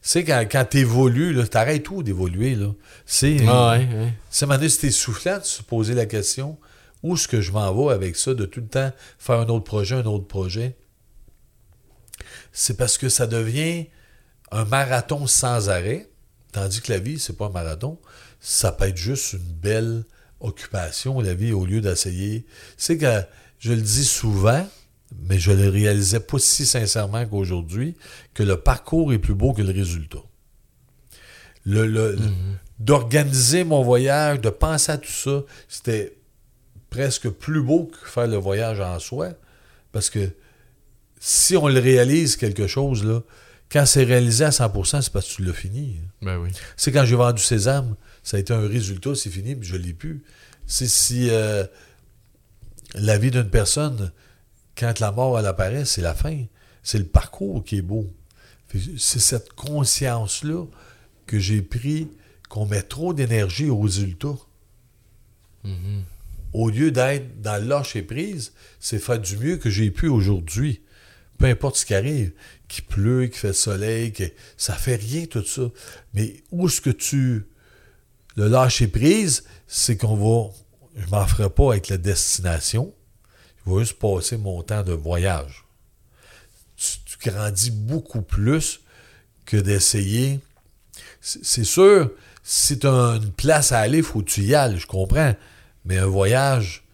[SPEAKER 2] C'est quand, quand tu évolues, tu arrêtes tout d'évoluer. là. C'est
[SPEAKER 1] Ah ouais, ouais.
[SPEAKER 2] c'est maintenant, si t'es soufflant de se poser la question où est-ce que je m'en vais avec ça, de tout le temps faire un autre projet, un autre projet? C'est parce que ça devient un marathon sans arrêt, tandis que la vie, c'est pas un marathon. Ça peut être juste une belle occupation, la vie, au lieu d'essayer. C'est que je le dis souvent, mais je le réalisais pas si sincèrement qu'aujourd'hui, que le parcours est plus beau que le résultat. Le, le- le- D'organiser mon voyage, de penser à tout ça, c'était presque plus beau que faire le voyage en soi. Parce que si on le réalise quelque chose, là, quand c'est réalisé à 100%, c'est parce que tu l'as fini.
[SPEAKER 1] Ben oui.
[SPEAKER 2] C'est quand j'ai vendu Sésame, ça a été un résultat, c'est fini, puis je l'ai plus. C'est si euh, la vie d'une personne, quand la mort elle apparaît, c'est la fin. C'est le parcours qui est beau. C'est cette conscience-là que j'ai pris qu'on met trop d'énergie au résultat.
[SPEAKER 1] Mhm.
[SPEAKER 2] Au lieu d'être dans le lâcher prise, c'est faire du mieux que j'ai pu aujourd'hui. Peu importe ce qui arrive, qu'il pleut, qu'il fait soleil, que ça fait rien tout ça. Mais où est-ce que tu le lâcher prise, c'est qu'on va, je m'en ferai pas avec la destination. Je vais juste passer mon temps de voyage. Tu, tu grandis beaucoup plus que d'essayer. C'est sûr, si tu as une place à aller, il faut que tu y ailles, je comprends. Mais un voyage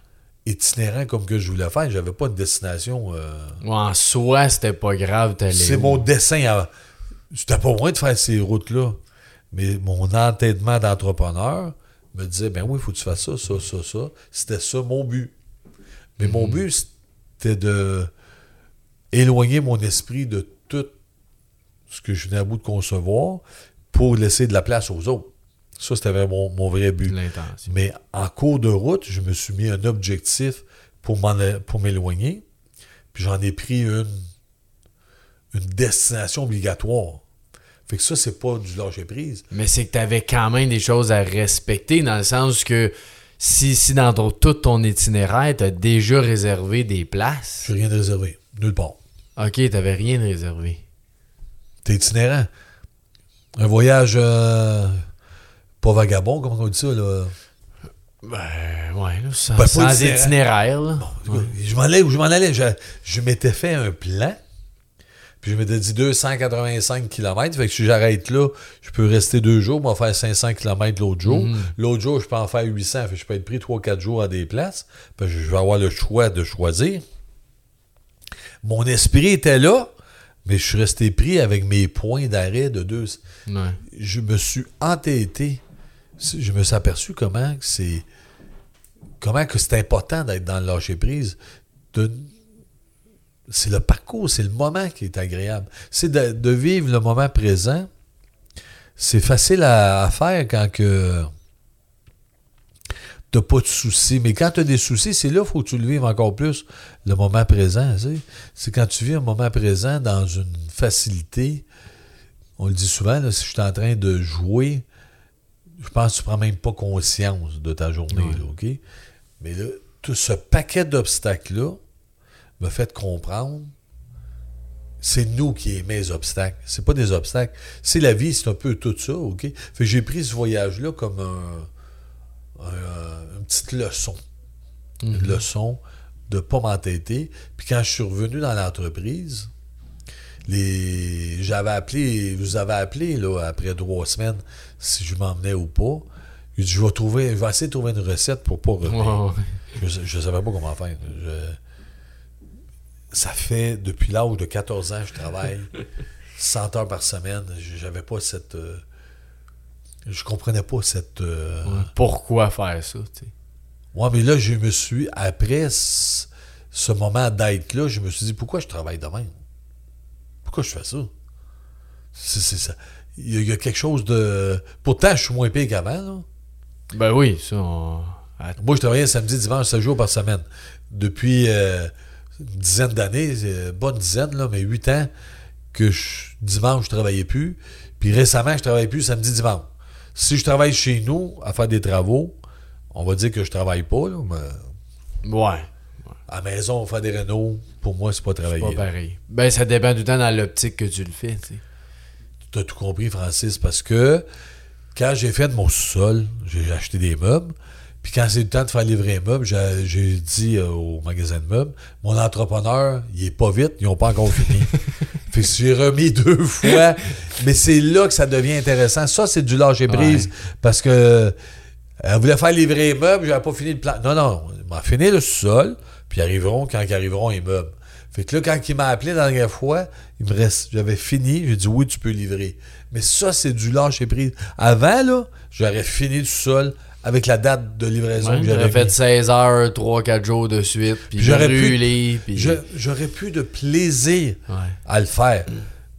[SPEAKER 2] itinérant comme que je voulais faire, j'avais pas de destination. euh,
[SPEAKER 1] en soi, c'était pas grave,
[SPEAKER 2] c'est mon dessin. à- C'était pas loin de faire ces routes-là. Mais mon entêtement d'entrepreneur me disait ben oui, il faut que tu fasses ça, ça, ça, ça. C'était ça mon but. Mais mon but, c'était de éloigner mon esprit de tout ce que je venais à bout de concevoir pour laisser de la place aux autres. Ça, c'était vraiment mon, mon vrai but. Mais en cours de route, je me suis mis un objectif pour m'éloigner. Puis j'en ai pris une, une destination obligatoire. Fait que ça, c'est pas du lâcher prise.
[SPEAKER 1] Mais c'est que t'avais quand même des choses à respecter dans le sens que si, si dans ton- tout ton itinéraire, t'as déjà réservé des places.
[SPEAKER 2] Je n'ai rien de réservé. Nulle part.
[SPEAKER 1] Ok, t'avais rien de réservé.
[SPEAKER 2] T'es itinérant. Un voyage euh, pas vagabond, comment on dit ça, là?
[SPEAKER 1] Ben, ouais, là, sans,
[SPEAKER 2] Ben,
[SPEAKER 1] sans
[SPEAKER 2] itinérant.
[SPEAKER 1] itinéraire, là.
[SPEAKER 2] Bon, Je m'en allais où je m'en allais. Je, je m'étais fait un plan. Puis je m'étais dit 285 km. Fait que si j'arrête là, je peux rester deux jours, m'en faire 500 km l'autre jour.
[SPEAKER 1] Mhm.
[SPEAKER 2] L'autre jour, je peux en faire 800. Fait que je peux être pris 3-4 jours à des places. Je vais avoir le choix de choisir. Mon esprit était là, mais je suis resté pris avec mes points d'arrêt de deux.
[SPEAKER 1] Ouais.
[SPEAKER 2] Je me suis entêté. Je me suis aperçu comment c'est comment que c'est important d'être dans le lâcher prise. De, c'est le parcours, c'est le moment qui est agréable. C'est de, de vivre le moment présent. C'est facile à, à faire quand que t'as pas de soucis. Mais quand tu as des soucis, c'est là qu'il faut que tu le vives encore plus, le moment présent. C'est quand tu vis un moment présent dans une facilité. On le dit souvent, là, si je suis en train de jouer, je pense que tu prends même pas conscience de ta journée,
[SPEAKER 1] Ouais.
[SPEAKER 2] là, OK? Mais là, tout ce paquet d'obstacles-là fait comprendre c'est nous qui aimons les obstacles. C'est pas des obstacles. C'est la vie, c'est un peu tout ça, OK? Fait j'ai pris ce voyage-là comme un- un- une petite leçon. Une
[SPEAKER 1] Mhm.
[SPEAKER 2] leçon de pas m'entêter. Puis quand je suis revenu dans l'entreprise, les j'avais appelé, vous avez appelé là, après trois semaines si je m'emmenais ou pas. Dit, je vais trouver, je vais essayer de trouver une recette pour pas revenir. Je ne savais pas comment faire. Je- Ça fait depuis l'âge de 14 ans que je travaille 100 heures par semaine. J'avais pas cette. euh, Je comprenais pas cette. euh.
[SPEAKER 1] Pourquoi faire ça, tu sais?
[SPEAKER 2] Ouais, mais là, je me suis. Après ce, moment d'être-là, je me suis dit, pourquoi je travaille de même? Pourquoi je fais ça? C'est ça. Il y, a, il y a quelque chose de. Pourtant, je suis moins payé qu'avant, là.
[SPEAKER 1] Ben oui, ça, on...
[SPEAKER 2] Moi, je travaillais samedi, dimanche, 7 jours par semaine. Depuis euh, une dizaine d'années, c'est une bonne dizaine, là, mais 8 ans que je- dimanche, je travaillais plus. Puis récemment, je travaille plus samedi, dimanche. Si je travaille chez nous à faire des travaux, on va dire que je travaille pas, là, mais
[SPEAKER 1] Ouais,
[SPEAKER 2] à la maison, faire des rénaux, pour moi, c'est pas
[SPEAKER 1] c'est
[SPEAKER 2] travailler.
[SPEAKER 1] pas pareil. Ben, ça dépend du temps dans l'optique que tu le fais, tu
[SPEAKER 2] as tout compris, Francis, parce que quand j'ai fait mon sous-sol, j'ai acheté des meubles. Puis quand c'est le temps de faire livrer un meuble, j'ai dit euh, au magasin de meubles, mon entrepreneur, il est pas vite, ils n'ont pas encore fini. que j'ai remis deux fois. Mais c'est là que ça devient intéressant. Ça, c'est du lâcher prise.
[SPEAKER 1] Ouais.
[SPEAKER 2] Parce que elle voulait faire livrer les meubles, j'avais pas fini le plan. Non, non, il m'a fini le sous-sol, puis ils arriveront quand ils arriveront les meubles. Fait que là, quand il m'a appelé la dernière fois, il me reste, j'avais fini, j'ai dit oui, tu peux livrer. Mais ça, c'est du lâcher prise. Avant, là, j'aurais fini le sous-sol avec la date de livraison
[SPEAKER 1] Ouais,
[SPEAKER 2] que
[SPEAKER 1] J'aurais fait
[SPEAKER 2] mis.
[SPEAKER 1] 16 heures, 3-4 jours de suite, puis
[SPEAKER 2] J'aurais pu-
[SPEAKER 1] puis...
[SPEAKER 2] J'aurais pu de plaisir
[SPEAKER 1] Ouais.
[SPEAKER 2] à le faire.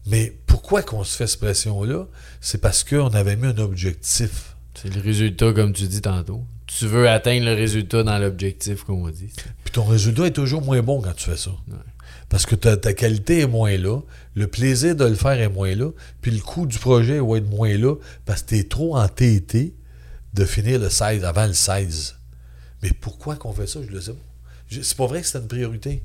[SPEAKER 2] Mais pourquoi qu'on se fait cette pression-là? C'est parce qu'on avait mis un objectif.
[SPEAKER 1] C'est le résultat, comme tu dis tantôt. Tu veux atteindre le résultat dans l'objectif, comme on dit.
[SPEAKER 2] Puis ton résultat est toujours moins bon quand tu fais ça. Parce que ta, ta qualité est moins là, le plaisir de le faire est moins là, puis le coût du projet va être moins là parce que tu es trop entêté de finir le 16 avant le 16. Mais pourquoi qu'on fait ça? Je le sais pas. C'est pas vrai que c'est une priorité.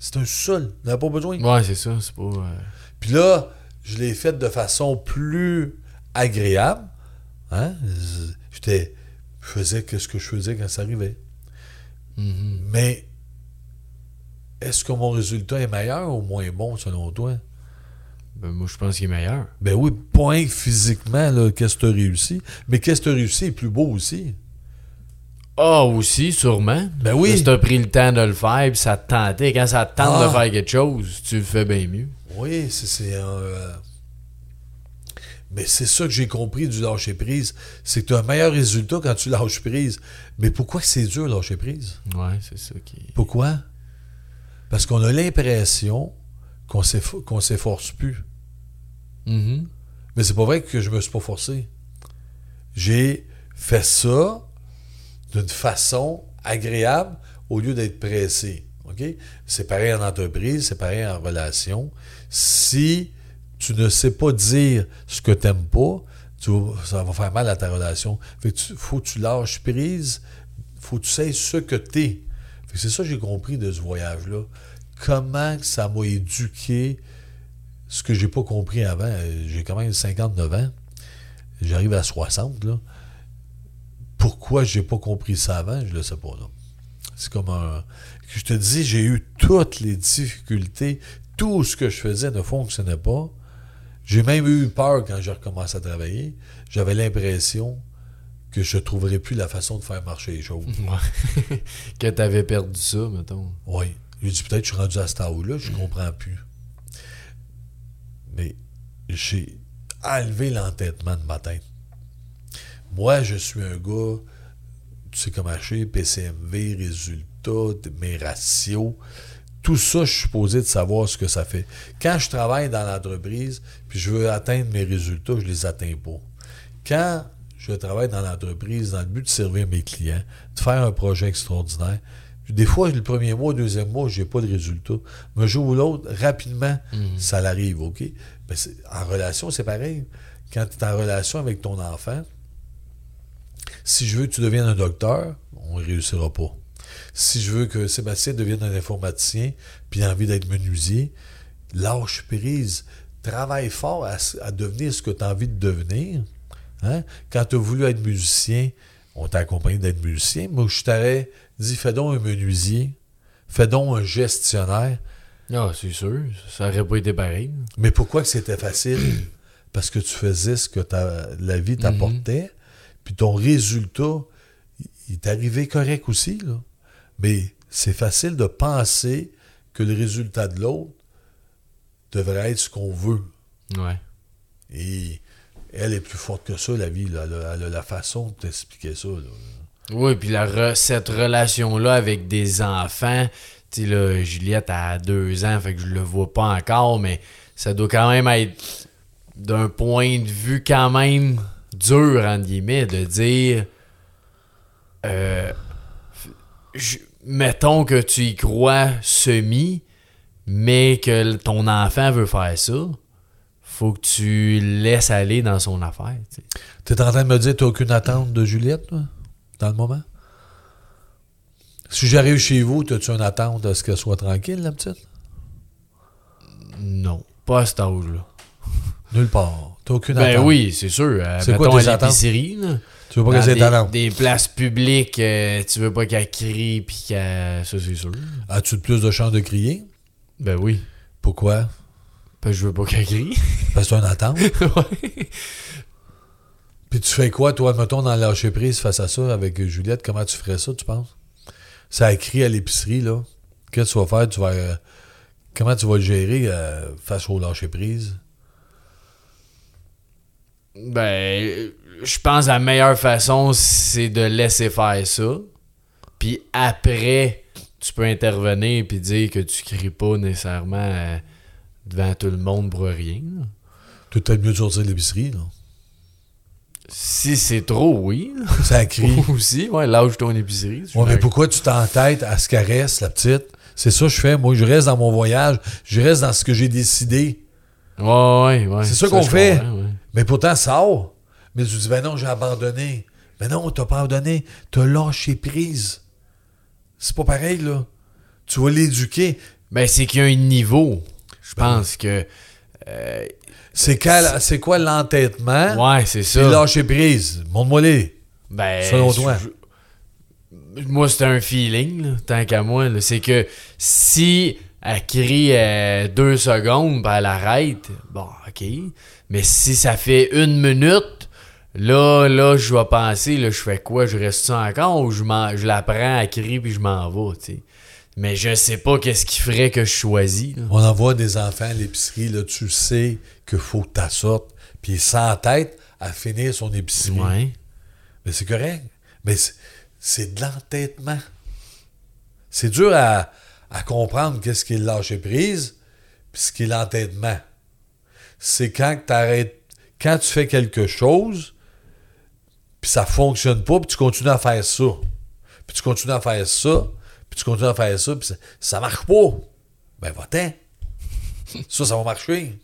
[SPEAKER 2] C'est un sol. On n'a pas besoin.
[SPEAKER 1] Ouais, c'est ça, c'est pas... euh,
[SPEAKER 2] Puis là, je l'ai fait de façon plus agréable. Hein? J'étais, je faisais ce que je faisais quand ça arrivait.
[SPEAKER 1] mhm.
[SPEAKER 2] Mais est-ce que mon résultat est meilleur ou moins bon selon toi?
[SPEAKER 1] Ben, moi, je pense qu'il est meilleur.
[SPEAKER 2] Ben oui, point physiquement, là, qu'est-ce que tu as réussi. Mais qu'est-ce que tu as réussi est plus beau aussi.
[SPEAKER 1] Ah, aussi, sûrement.
[SPEAKER 2] Ben oui.
[SPEAKER 1] Si t'as pris le temps de le faire, puis ça te tentait. Quand ça te tente
[SPEAKER 2] Ah.
[SPEAKER 1] de faire quelque chose, tu le fais bien mieux.
[SPEAKER 2] Oui, c'est. euh, Mais c'est ça que j'ai compris du lâcher prise. C'est que tu as un meilleur résultat quand tu lâches prise. Mais pourquoi c'est dur lâcher prise?
[SPEAKER 1] Ouais, c'est ça qui...
[SPEAKER 2] Pourquoi? Parce qu'on a l'impression qu'on qu'on s'efforce plus.
[SPEAKER 1] Mhm.
[SPEAKER 2] Mais c'est pas vrai que je me suis pas forcé. J'ai fait ça d'une façon agréable au lieu d'être pressé. OK? C'est pareil en entreprise, c'est pareil en relation. Si tu ne sais pas dire ce que tu n'aimes pas, tu ça va faire mal à ta relation. Fait que tu, faut que tu lâches prise faut que tu sais ce que t'es. Fait que C'est ça que j'ai compris de ce voyage-là. Comment ça m'a éduqué ce que j'ai pas compris avant. J'ai quand même 59 ans. J'arrive à 60, là. Pourquoi j'ai pas compris ça avant, je le sais pas, là. C'est comme un... Je te dis, j'ai eu toutes les difficultés. Tout ce que je faisais ne fonctionnait pas. J'ai même eu peur quand j'ai recommencé à travailler. J'avais l'impression que je trouverais plus la façon de faire marcher les choses.
[SPEAKER 1] Que t'avais perdu ça, mettons.
[SPEAKER 2] Oui. J'ai dit peut-être que je suis rendu à cet âge-là, je comprends plus. Mais j'ai enlevé l'entêtement de ma tête. Moi, je suis un gars, tu sais comment je suis, PCMV, résultats, mes ratios. Tout ça, je suis supposé de savoir ce que ça fait. Quand je travaille dans l'entreprise, puis je veux atteindre mes résultats, je les atteins pas. Quand je travaille dans l'entreprise dans le but de servir mes clients, de faire un projet extraordinaire, des fois, le premier mois, le deuxième mois, je n'ai pas de résultat. Mais un jour ou l'autre, rapidement, ça l'arrive, OK? Ben, en relation, c'est pareil. Quand tu es en relation avec ton enfant, si je veux que tu deviennes un docteur, on ne réussira pas. Si je veux que Sébastien devienne un informaticien, puis il a envie d'être menuisier, lâche prise. Travaille fort à, à devenir ce que tu as envie de devenir. Hein? Quand tu as voulu être musicien, on t'a accompagné d'être musicien. Moi, je t'aurais dit fais donc un menuisier, fais donc un gestionnaire.
[SPEAKER 1] Ah, c'est sûr. Ça aurait pas été pareil.
[SPEAKER 2] Mais pourquoi que c'était facile? Parce que tu faisais ce que ta- la vie t'apportait, puis ton résultat, il- il est arrivé correct aussi. Là. Mais c'est facile de penser que le résultat de l'autre devrait être ce qu'on veut.
[SPEAKER 1] Ouais.
[SPEAKER 2] Et elle est plus forte que ça, la vie. là. Elle, a, elle a la façon de t'expliquer ça. là.
[SPEAKER 1] Oui, puis la re- cette relation-là avec des enfants, tu sais, là, Juliette a deux ans, fait que je le vois pas encore, mais ça doit quand même être d'un point de vue quand même dur, entre guillemets, de dire. euh, mettons que tu y crois semi, mais que ton enfant veut faire ça, faut que tu laisses aller dans son affaire. Tu
[SPEAKER 2] es en train de me dire que tu n'as aucune attente de Juliette, toi, dans le moment? Si j'arrive chez vous, as-tu une attente à ce qu'elle soit tranquille, la petite?
[SPEAKER 1] Non, pas à cet âge-là.
[SPEAKER 2] Nulle part. Tu aucune
[SPEAKER 1] Ben
[SPEAKER 2] attente.
[SPEAKER 1] oui, c'est sûr. Euh,
[SPEAKER 2] C'est quoi tes attentes?
[SPEAKER 1] là.
[SPEAKER 2] Tu veux pas qu'elle ait
[SPEAKER 1] des, des places publiques, euh, tu veux pas qu'elle crie puis qu'elle... Ça, c'est sûr.
[SPEAKER 2] As-tu de plus de chance de crier?
[SPEAKER 1] Ben oui.
[SPEAKER 2] Pourquoi?
[SPEAKER 1] Ben, je veux pas qu'elle crie.
[SPEAKER 2] Parce que tu as une attente.
[SPEAKER 1] Ouais.
[SPEAKER 2] Puis tu fais quoi, toi, mettons, dans le lâcher prise face à ça avec Juliette? Comment tu ferais ça, tu penses? Ça a crié à l'épicerie, là. Qu'est-ce que tu vas faire? Tu vas, euh, comment tu vas le gérer euh, face au lâcher prise?
[SPEAKER 1] Ben, je pense que la meilleure façon, c'est de laisser faire ça. Puis après, tu peux intervenir puis dire que tu cries pas nécessairement euh, devant tout le monde pour rien.
[SPEAKER 2] Tu peut-être mieux de sortir de l'épicerie, là.
[SPEAKER 1] Si c'est trop, oui.
[SPEAKER 2] Ça crie.
[SPEAKER 1] Aussi, ouais, lâche ton épicerie.
[SPEAKER 2] Ouais, mais pourquoi tu t'entêtes à ce qu'elle reste, la petite? C'est ça que je fais. Moi, je reste dans mon voyage. Je reste dans ce que j'ai décidé.
[SPEAKER 1] Ouais, ouais, ouais.
[SPEAKER 2] C'est ça qu'on fait.
[SPEAKER 1] ouais.
[SPEAKER 2] Mais pourtant, ça sort. Mais tu dis, ben non, j'ai abandonné. Ben non, t'as pas abandonné. T'as lâché prise. C'est pas pareil, là. Tu vas l'éduquer.
[SPEAKER 1] Ben, c'est qu'il y a un niveau. Je pense que. euh,
[SPEAKER 2] C'est quel- c'est quoi l'entêtement?
[SPEAKER 1] ouais, c'est ça.
[SPEAKER 2] lâcher prise. Montre-moi les.
[SPEAKER 1] Ben,
[SPEAKER 2] Selon toi.
[SPEAKER 1] je- moi, c'est un feeling, là, tant qu'à moi. C'est que si elle crie euh, deux secondes, ben elle arrête, bon, ok. Mais si ça fait une minute, là, là, je vais penser, là, je fais quoi? Je reste ça encore ou je, je la prends à crier puis je m'en vais, tu sais. Mais je sais pas qu'est-ce qui ferait que je choisis. là.
[SPEAKER 2] On envoie des enfants à l'épicerie, là, tu sais qu'il faut que tu sortes. Puis il s'entête à finir son épicerie.
[SPEAKER 1] Ouais.
[SPEAKER 2] Mais c'est correct. Mais c'est- de l'entêtement. C'est dur à, à comprendre qu'est-ce qui est le lâcher prise, puis ce qui est l'entêtement. C'est quand que t'arrêtes, quand tu fais quelque chose, puis ça fonctionne pas, puis tu continues à faire ça. Puis tu continues à faire ça, puis tu continues à faire ça, puis ça, ça marche pas. Ben va-t'en. ça, ça va marcher.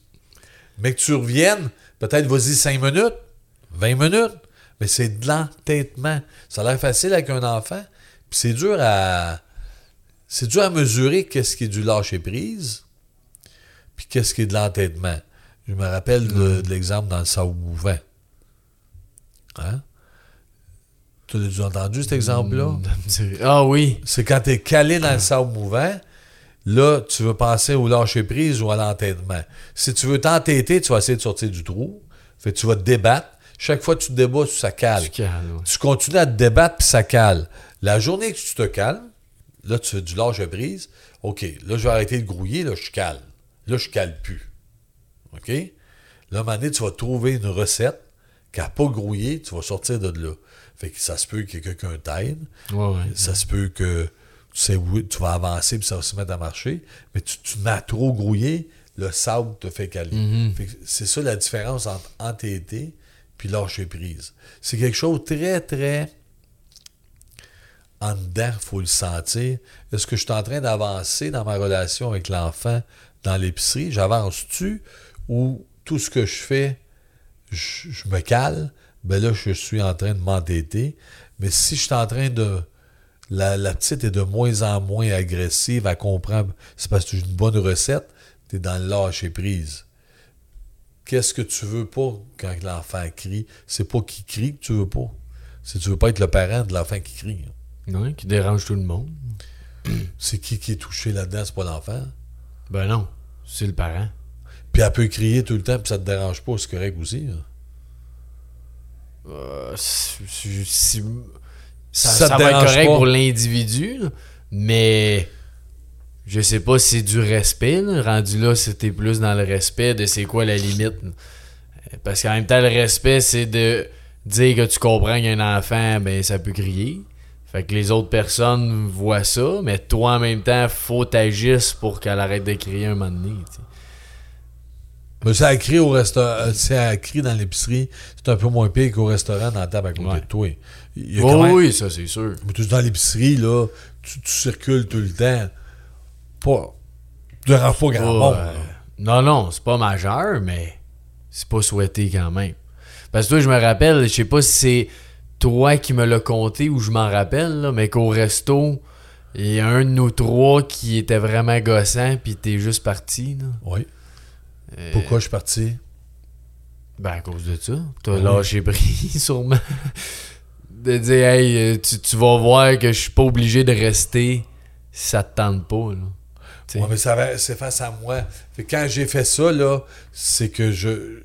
[SPEAKER 2] Mais que tu reviennes, peut-être vas-y 5 minutes, 20 minutes, mais c'est de l'entêtement. Ça a l'air facile avec un enfant, c'est dur à. C'est dur à mesurer qu'est-ce qui est du lâcher prise, puis qu'est-ce qui est de l'entêtement. Je me rappelle de, de l'exemple dans le sable mouvant. Hein? Tu as déjà entendu cet exemple-là?
[SPEAKER 1] Ah oui.
[SPEAKER 2] C'est quand tu es calé dans le sable mouvant, là, tu veux passer au lâcher prise ou à l'entêtement. Si tu veux t'entêter, tu vas essayer de sortir du trou. Fait tu vas te débattre. Chaque fois que tu te débats, ça cale.
[SPEAKER 1] Tu cales, ouais.
[SPEAKER 2] Tu continues à te débattre, puis ça cale. La journée que tu te calmes, là, tu fais du lâcher prise. OK, là, je vais arrêter de grouiller, là, je cale. Là, je cale plus. OK? Là, à un moment donné, tu vas trouver une recette qui n'a pas grouillé, tu vas sortir de là. Fait que ça se peut que quelqu'un t'aide.
[SPEAKER 1] Ouais, ouais.
[SPEAKER 2] Ça se peut que tu sais où tu vas avancer puis ça va se mettre à marcher, mais tu, tu m'as trop grouillé, le sable te fait caler.
[SPEAKER 1] Mhm.
[SPEAKER 2] Que C'est ça la différence entre entêter puis lâcher prise. C'est quelque chose de très, très en dedans, il faut le sentir. Est-ce que je suis en train d'avancer dans ma relation avec l'enfant dans l'épicerie? J'avance-tu ou tout ce que je fais, je, je me cale? Ben là, je suis en train de m'entêter. Mais si je suis en train de. La, la petite est de moins en moins agressive, à comprendre. C'est parce que j'ai une bonne recette, tu es dans le lâcher prise. Qu'est-ce que tu veux pas quand l'enfant crie? C'est pas qu'il crie que tu veux pas. C'est que tu veux pas être le parent de l'enfant qui crie.
[SPEAKER 1] Ouais, qui dérange tout le monde.
[SPEAKER 2] C'est qui qui est touché là-dedans, c'est pas l'enfant.
[SPEAKER 1] Ben non, c'est le parent.
[SPEAKER 2] Puis elle peut crier tout le temps, puis ça te dérange pas, c'est correct aussi. là.
[SPEAKER 1] Euh, ça,
[SPEAKER 2] Ça
[SPEAKER 1] ça
[SPEAKER 2] te
[SPEAKER 1] va être correct
[SPEAKER 2] pas.
[SPEAKER 1] pour l'individu, mais je sais pas si c'est du respect. là. Rendu là, c'était plus dans le respect de c'est quoi la limite. Parce qu'en même temps, le respect, c'est de dire que tu comprends qu'il y a un enfant, ben ça peut crier. Fait que les autres personnes voient ça, mais toi en même temps, faut t'agir pour qu'elle arrête de crier un moment donné.
[SPEAKER 2] Mais ça crie au restaurant, elle crie dans l'épicerie, c'est un peu moins pire qu'au restaurant dans la table à côté
[SPEAKER 1] Ouais.
[SPEAKER 2] de toi. Il y a
[SPEAKER 1] Oui,
[SPEAKER 2] quand même-
[SPEAKER 1] oui, ça c'est sûr.
[SPEAKER 2] Mais tu es dans l'épicerie, là, tu, tu circules tout le temps. Pas. Tu déranges pas grand monde.
[SPEAKER 1] euh, non, non, c'est pas majeur, mais c'est pas souhaité quand même. Parce que toi, je me rappelle, je sais pas si c'est toi qui me l'as conté ou je m'en rappelle, là, mais qu'au resto, il y a un de nous trois qui était vraiment gossant, puis t'es juste parti. Là.
[SPEAKER 2] Oui.
[SPEAKER 1] Euh,
[SPEAKER 2] Pourquoi je suis parti?
[SPEAKER 1] Ben, à cause de ça. T'as
[SPEAKER 2] Oui.
[SPEAKER 1] lâché prise, sûrement. de dire, hey, euh, tu, tu vas voir que je suis pas obligé de rester si ça te tente pas. Là.
[SPEAKER 2] Ouais, mais ça va- c'est face à moi. Fait quand j'ai fait ça, là, c'est que je.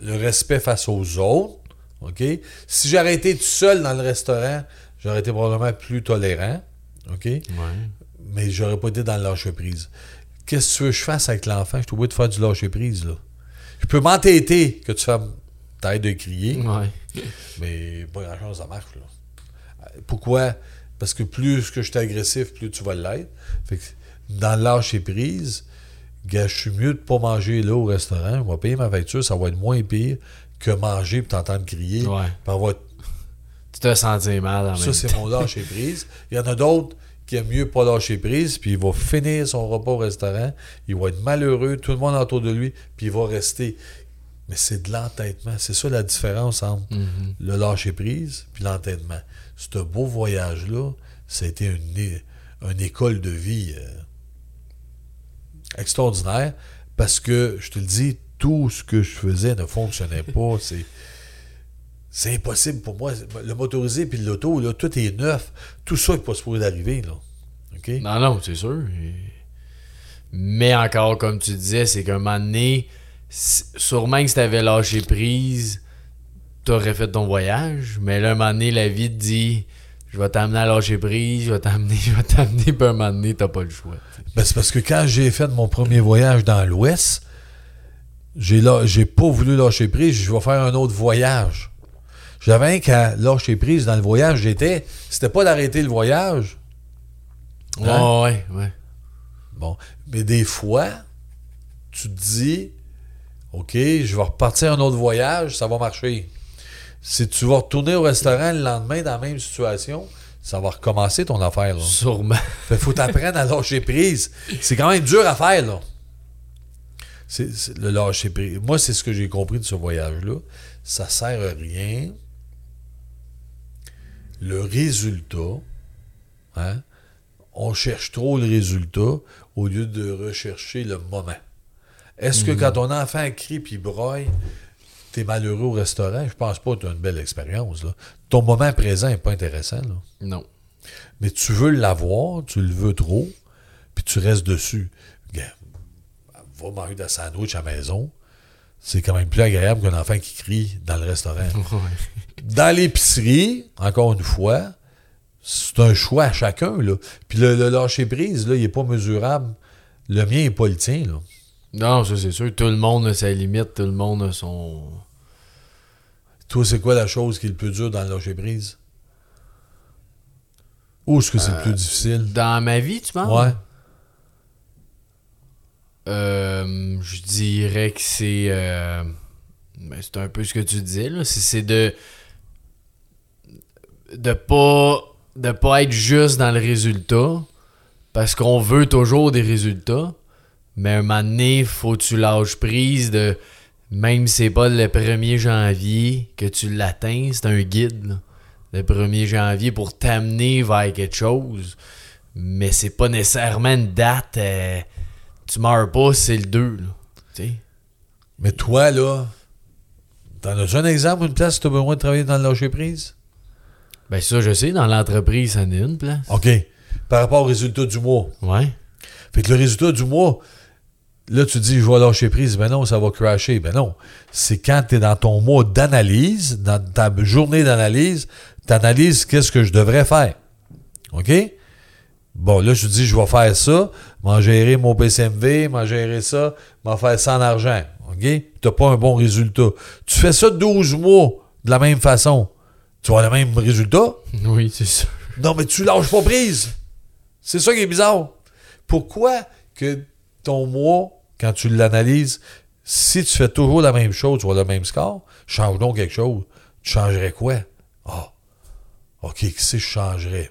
[SPEAKER 2] Le respect face aux autres. OK? Si j'aurais été tout seul dans le restaurant, j'aurais été probablement plus tolérant. OK?
[SPEAKER 1] Ouais.
[SPEAKER 2] Mais j'aurais pas été dans le lâcher-prise. Qu'est-ce que tu veux que je fasse avec l'enfant? Je suis obligé de faire du lâcher-prise, là. Je peux m'entêter que tu fasses t'arrêtes de crier,
[SPEAKER 1] Ouais.
[SPEAKER 2] mais pas grand-chose, ça marche, là. Pourquoi? Parce que plus que je suis agressif, plus tu vas l'être. Fait que dans le lâcher-prise, je suis mieux de pas manger là au restaurant. Je vais payer ma facture, ça va être moins pire que manger et t'entendre crier.
[SPEAKER 1] Ouais.
[SPEAKER 2] puis avoir
[SPEAKER 1] Tu te sentais mal en
[SPEAKER 2] ça, c'est mon lâcher prise. Il y en a d'autres qui aiment mieux pas lâcher prise, puis il va finir son repas au restaurant, il va être malheureux, tout le monde autour de lui, puis il va rester. Mais c'est de l'entêtement. C'est ça la différence entre
[SPEAKER 1] Mhm.
[SPEAKER 2] le lâcher prise puis l'entêtement. Ce beau voyage-là, ça a été une, une école de vie euh, extraordinaire parce que, je te le dis, tout ce que je faisais ne fonctionnait pas. C'est. C'est impossible pour moi. Le motorisé puis l'auto, là, tout est neuf. Tout ça n'est pas supposé d'arriver, là. OK?
[SPEAKER 1] Non, non, c'est sûr. Mais encore, comme tu disais, c'est qu'un moment donné, sûrement que si t'avais lâché prise, t'aurais fait ton voyage. Mais là, un moment donné, la vie te dit Je vais t'amener à lâcher prise, je vais t'amener, je vais t'amener, puis un moment donné, t'as pas le choix.
[SPEAKER 2] Ben, c'est parce que quand j'ai fait mon premier voyage dans l'Ouest, j'ai là, j'ai pas voulu lâcher prise, je vais faire un autre voyage. J'avais un qu'à lâcher prise dans le voyage, j'étais. C'était pas d'arrêter le voyage. Hein?
[SPEAKER 1] Ouais, ouais, ouais.
[SPEAKER 2] Bon. Mais des fois, tu te dis OK, je vais repartir un autre voyage, ça va marcher. Si tu vas retourner au restaurant le lendemain dans la même situation, ça va recommencer ton affaire. Là.
[SPEAKER 1] Sûrement.
[SPEAKER 2] Fait faut t'apprendre à lâcher prise. C'est quand même dur à faire, là. Le lâcher prise. Moi, c'est ce que j'ai compris de ce voyage-là. Ça sert à rien. Le résultat, hein, on cherche trop le résultat au lieu de rechercher le moment. Est-ce que
[SPEAKER 1] Mhm.
[SPEAKER 2] quand ton enfant crie puis broille, t'es malheureux au restaurant? Je pense pas que tu as une belle expérience. là. Ton moment présent n'est pas intéressant. là.
[SPEAKER 1] Non.
[SPEAKER 2] Mais tu veux l'avoir, tu le veux trop, puis tu restes dessus. Va manger de sandwich à la maison. C'est quand même plus agréable qu'un enfant qui crie dans le restaurant. Dans l'épicerie, encore une fois, c'est un choix à chacun. Là. Puis le, le lâcher-prise, là, il n'est pas mesurable. Le mien n'est pas le tien. Là.
[SPEAKER 1] Non, ça c'est sûr. Tout le monde a sa limite, tout le monde a son.
[SPEAKER 2] Toi, c'est quoi la chose qui est le plus dur dans le lâcher-prise? Où est-ce que c'est le plus difficile?
[SPEAKER 1] Dans ma vie, tu penses?
[SPEAKER 2] Ouais.
[SPEAKER 1] Euh, je dirais que c'est. euh, ben, c'est un peu ce que tu disais, là. C'est, de. De pas. De pas être juste dans le résultat. Parce qu'on veut toujours des résultats. Mais un moment donné, faut que tu lâches prise de. Même si c'est pas le 1er janvier que tu l'atteins, c'est un guide. Le 1er janvier pour t'amener vers quelque chose. Mais c'est pas nécessairement une date. euh, tu meurs pas, c'est le 2. Là. Tu sais?
[SPEAKER 2] Mais toi, là, t'en as un exemple, une place tu as besoin de travailler dans le lâcher-prise?
[SPEAKER 1] Ben ça, je sais, dans l'entreprise, ça en est une place.
[SPEAKER 2] OK. Par rapport au résultat du mois.
[SPEAKER 1] Ouais.
[SPEAKER 2] Fait que le résultat du mois, là, tu dis, je vais lâcher prise. Ben non, ça va crasher. Ben non. C'est quand tu es dans ton mois d'analyse, dans ta journée d'analyse, tu analyses qu'est-ce que je devrais faire. OK? Bon, là, je te dis, je vais faire ça, m'en gérer mon PCMV, m'en gérer ça, m'en faire ça en argent. OK? Tu n'as pas un bon résultat. Tu fais ça 12 mois de la même façon. Tu avoir le même résultat?
[SPEAKER 1] Oui, c'est ça.
[SPEAKER 2] Non, mais tu lâches pas prise. C'est ça qui est bizarre. Pourquoi que ton mois, quand tu l'analyses, si tu fais toujours la même chose, tu vois le même score, change donc quelque chose. Tu changerais quoi? Ah, OK, qu'est-ce que je changerais?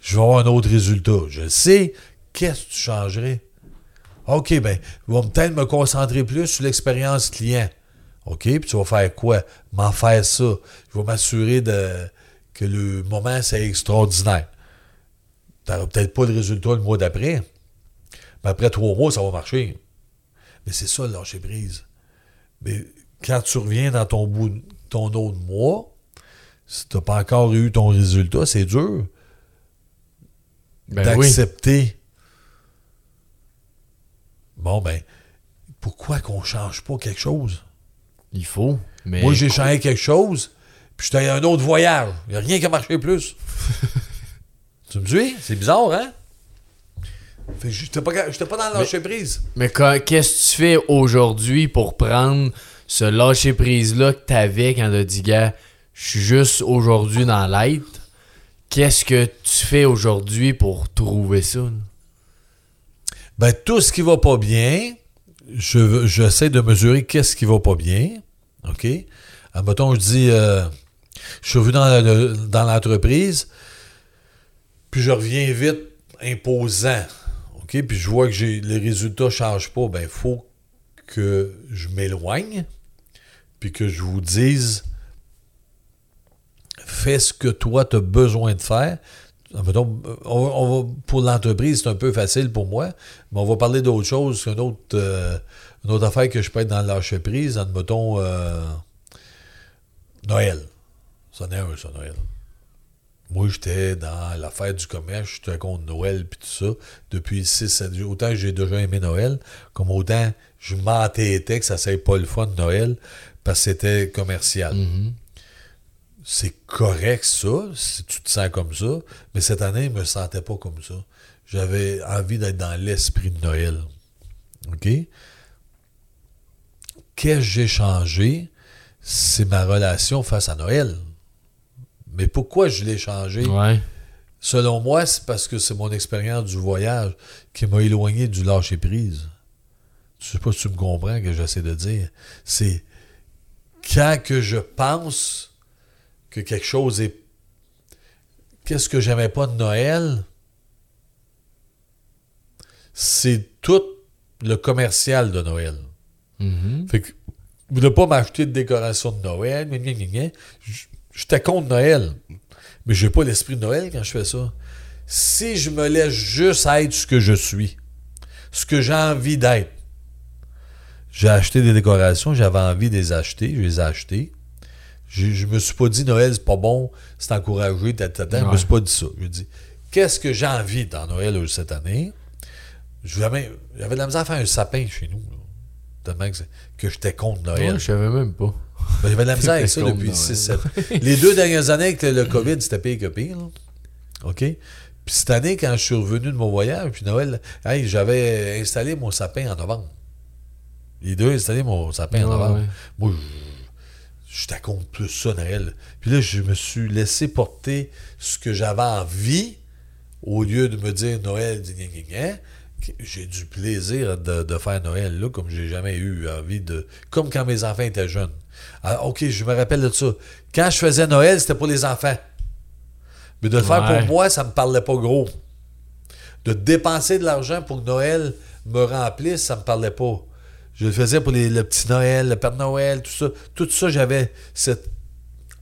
[SPEAKER 2] Je vais avoir un autre résultat. Je sais. Qu'est-ce que tu changerais? OK, ben, je vais peut-être me concentrer plus sur l'expérience client. OK, puis tu vas faire quoi? M'en faire ça. Je vais m'assurer de, que le moment, c'est extraordinaire. Tu n'auras peut-être pas le résultat le mois d'après. Mais après trois mois, ça va marcher. Mais c'est ça, lâcher prise. Mais quand tu reviens dans ton bout, ton autre mois, si tu n'as pas encore eu ton résultat, c'est dur
[SPEAKER 1] Ben oui.
[SPEAKER 2] d'accepter. Bon, ben, pourquoi qu'on change pas quelque chose?
[SPEAKER 1] Il faut. Mais
[SPEAKER 2] Moi, j'ai changé quelque chose, puis j'étais à un autre voyage. Il n'y a rien qui a marché plus. tu me suis? C'est bizarre, hein? Fait j'étais pas, j'étais pas dans le lâcher prise.
[SPEAKER 1] Mais qu'est-ce que tu fais aujourd'hui pour prendre ce lâcher prise-là que t'avais quand t'as dit, gars, je suis juste aujourd'hui dans l'être. Qu'est-ce que tu fais aujourd'hui pour trouver ça?
[SPEAKER 2] Ben, tout ce qui va pas bien, je j'essaie de mesurer qu'est-ce qui va pas bien. OK? Admettons, je dis, euh, je suis revenu dans l'entreprise, puis je reviens vite imposant. OK? Puis je vois que j'ai, les résultats ne changent pas. Ben, il faut que je m'éloigne, puis que je vous dise, fais ce que toi, tu as besoin de faire. On va- pour l'entreprise, c'est un peu facile pour moi, mais on va parler d'autre chose, qu'une autre, euh, une autre affaire que je peux être dans lâcher-prise, admettons euh, Noël. Ça en est un, ça, Noël. Moi, j'étais dans l'affaire du commerce, j'étais contre Noël puis tout ça, depuis 6-7 jours. Autant j'ai déjà aimé Noël, comme autant je m'entêtais que ça ne pas le fun de Noël, parce que c'était commercial
[SPEAKER 1] Mhm.
[SPEAKER 2] C'est correct ça, si tu te sens comme ça, mais cette année, je me sentais pas comme ça. J'avais envie d'être dans l'esprit de Noël. OK? Qu'est-ce que j'ai changé? C'est ma relation face à Noël. Mais pourquoi je l'ai changé?
[SPEAKER 1] Ouais.
[SPEAKER 2] Selon moi, c'est parce que c'est mon expérience du voyage qui m'a éloigné du lâcher-prise. Je sais pas si tu me comprends ce que j'essaie de dire. C'est quand que je pense que quelque chose est... Qu'est-ce que j'aimais pas de Noël? C'est tout le commercial de Noël.
[SPEAKER 1] Mhm.
[SPEAKER 2] Fait que, vous ne pas m'acheter de décoration de Noël, j'étais contre Noël. Mais j'ai pas l'esprit de Noël quand je fais ça. Si je me laisse juste être ce que je suis, ce que j'ai envie d'être, j'ai acheté des décorations, j'avais envie de les acheter, je les ai achetées. Je, je me suis pas dit Noël, c'est pas bon, c'est encouragé, tata. Je me
[SPEAKER 1] Ouais.
[SPEAKER 2] suis pas dit ça. Je dis qu'est-ce que j'ai envie dans Noël euh, cette année? J'avais de la misère à faire un sapin chez nous. là. Tellement que, j'étais contre Noël.
[SPEAKER 1] Ouais, je savais même pas.
[SPEAKER 2] Ben, J'avais de la misère avec ça depuis
[SPEAKER 1] Noël.
[SPEAKER 2] 6-7. Les deux dernières années avec le, le COVID, c'était pire que pire. là. OK? Puis cette année, quand je suis revenu de mon voyage, puis Noël, hey, j'avais installé mon sapin en novembre. Les deux installé mon sapin en
[SPEAKER 1] Ouais,
[SPEAKER 2] novembre.
[SPEAKER 1] ouais.
[SPEAKER 2] Moi, je- contre plus ça, Noël. Puis là, je me suis laissé porter ce que j'avais envie, au lieu de me dire Noël, j'ai du plaisir de, de faire Noël, là, comme j'ai jamais eu envie de... Comme quand mes enfants étaient jeunes. Alors, OK, je me rappelle de ça. Quand je faisais Noël, c'était pour les enfants. Mais de le faire pour moi, ça me parlait pas gros. De dépenser de l'argent pour que Noël me remplisse, ça me parlait pas. Je le faisais pour les- le petit Noël, le Père Noël, tout ça. Tout ça, j'avais cette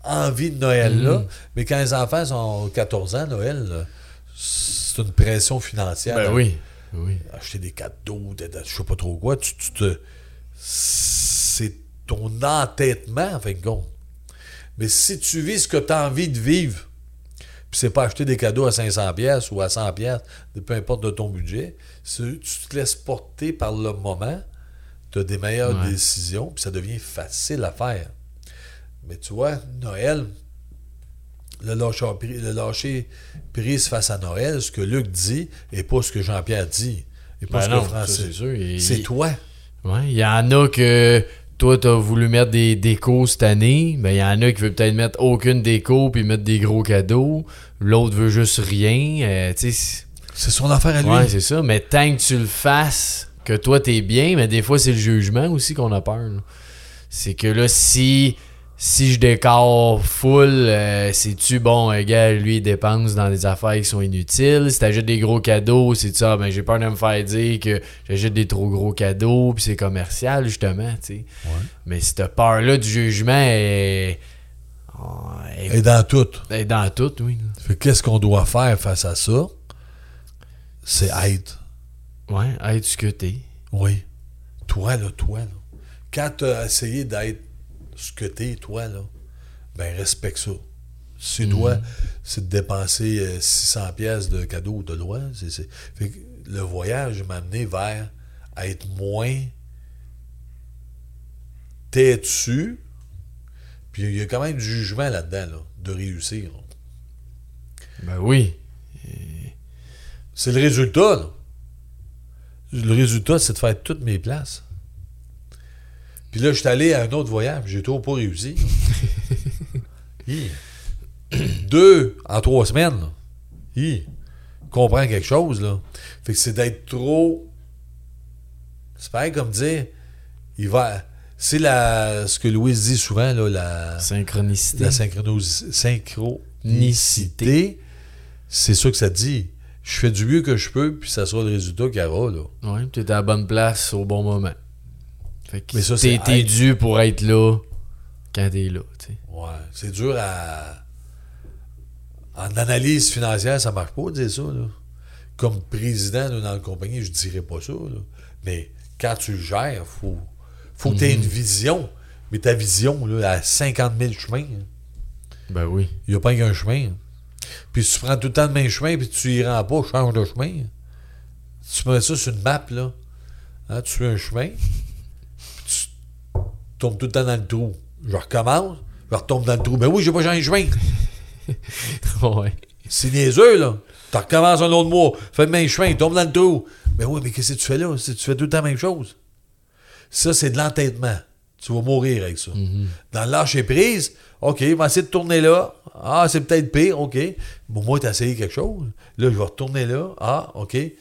[SPEAKER 2] envie de Noël-là.
[SPEAKER 1] Mhm.
[SPEAKER 2] Mais quand les enfants sont 14 ans, Noël, c'est une pression financière.
[SPEAKER 1] Ben oui. Oui.
[SPEAKER 2] Acheter des cadeaux, des- des- je sais pas trop quoi. Tu, tu te... C'est ton entêtement, en fin de compte. Mais si tu vis ce que tu as envie de vivre, puis c'est pas acheter des cadeaux à 500 pièces ou à 100 pièces, peu importe de ton budget, si tu te laisses porter par le moment, tu as des meilleures
[SPEAKER 1] Ouais.
[SPEAKER 2] décisions, puis ça devient facile à faire. Mais tu vois, Noël, le lâcher, pri- le lâcher prise face à Noël, ce que Luc dit, et pas ce que Jean-Pierre dit, et pas
[SPEAKER 1] Ben
[SPEAKER 2] ce
[SPEAKER 1] non,
[SPEAKER 2] que Francis.
[SPEAKER 1] c'est
[SPEAKER 2] toi.
[SPEAKER 1] Ouais, il y en a que toi, t'as voulu mettre des décos cette année. Ben, il y en a qui veulent peut-être mettre aucune déco puis mettre des gros cadeaux. L'autre veut juste rien. Euh, tu c'est-
[SPEAKER 2] son affaire à lui.
[SPEAKER 1] ouais, c'est ça. Mais tant que tu le fasses, que toi, t'es bien, mais des fois, c'est le jugement aussi qu'on a peur. C'est que là, si. Si je décore full, euh, c'est-tu bon, un gars, lui, il dépense dans des affaires qui sont inutiles? Si t'achètes des gros cadeaux, c'est ça, ben j'ai peur de me faire dire que j'achète des trop gros cadeaux, puis c'est commercial, justement, tu sais.
[SPEAKER 2] Ouais.
[SPEAKER 1] Mais cette peur-là du jugement est, est,
[SPEAKER 2] Et dans tout.
[SPEAKER 1] est dans tout, oui.
[SPEAKER 2] Fait qu'est-ce qu'on doit faire face à ça? C'est être.
[SPEAKER 1] Ouais, être ce que t'es.
[SPEAKER 2] Oui. Toi, là, toi, là. Quand tu as essayé d'être ce que t'es, toi, là, ben respecte ça. Si toi, c'est de dépenser euh, 600 pièces de cadeaux ou de loi, c'est, c'est- Fait que le voyage m'a amené vers être moins têtu, puis il y a quand même du jugement là-dedans, là, de réussir. là.
[SPEAKER 1] Ben oui.
[SPEAKER 2] C'est le résultat, là. Le résultat, c'est de faire toutes mes places. Puis là, je suis allé à un autre voyage, j'ai toujours pas réussi. Hi. Deux en trois semaines. Là. Hi. Comprends quelque chose, là. Fait que c'est d'être trop. C'est pareil comme dire. Il va. C'est la. Ce que Louise dit souvent, là, la.
[SPEAKER 1] Synchronicité.
[SPEAKER 2] La synchronos- synchronicité, c'est ça que ça dit. Je fais du mieux que je peux, puis ça sera le résultat qu'il y aura. Là.
[SPEAKER 1] Ouais, t'es à la bonne place au bon moment. Fait que
[SPEAKER 2] Mais ça,
[SPEAKER 1] t'es,
[SPEAKER 2] c'est
[SPEAKER 1] t'es dû pour être là quand t'es là, tu sais.
[SPEAKER 2] Ouais, c'est dur à. En analyse financière, ça marche pas de dire ça. Là. Comme président d'une compagnie, je dirais pas ça. là. Mais quand tu le gères, faut, faut que tu aies une vision. Mais ta vision, là, à 50 000 chemins, hein.
[SPEAKER 1] Ben oui.
[SPEAKER 2] il n'y a pas qu'un chemin. Puis si tu prends tout le temps le même chemin, puis tu y rends pas, change de chemin. Tu mets ça sur une map, là. Hein, tu fais un chemin, puis tu tombes tout le temps dans le trou. Je recommence, je retombe dans le trou. Ben oui, j'ai pas changé de chemin.
[SPEAKER 1] ouais.
[SPEAKER 2] C'est niaiseux, là. Tu recommences un autre mois, fais le même chemin, tombe dans le trou. Ben oui, mais qu'est-ce que tu fais là? Si tu fais tout le temps la même chose. Ça, c'est de l'entêtement. Tu vas mourir avec ça. Dans le lâcher prise, OK, je vais essayer de tourner là. Ah, c'est peut-être pire, OK. Bon, moi, tu as essayé quelque chose. Là, je vais retourner là. Ah, OK. Tu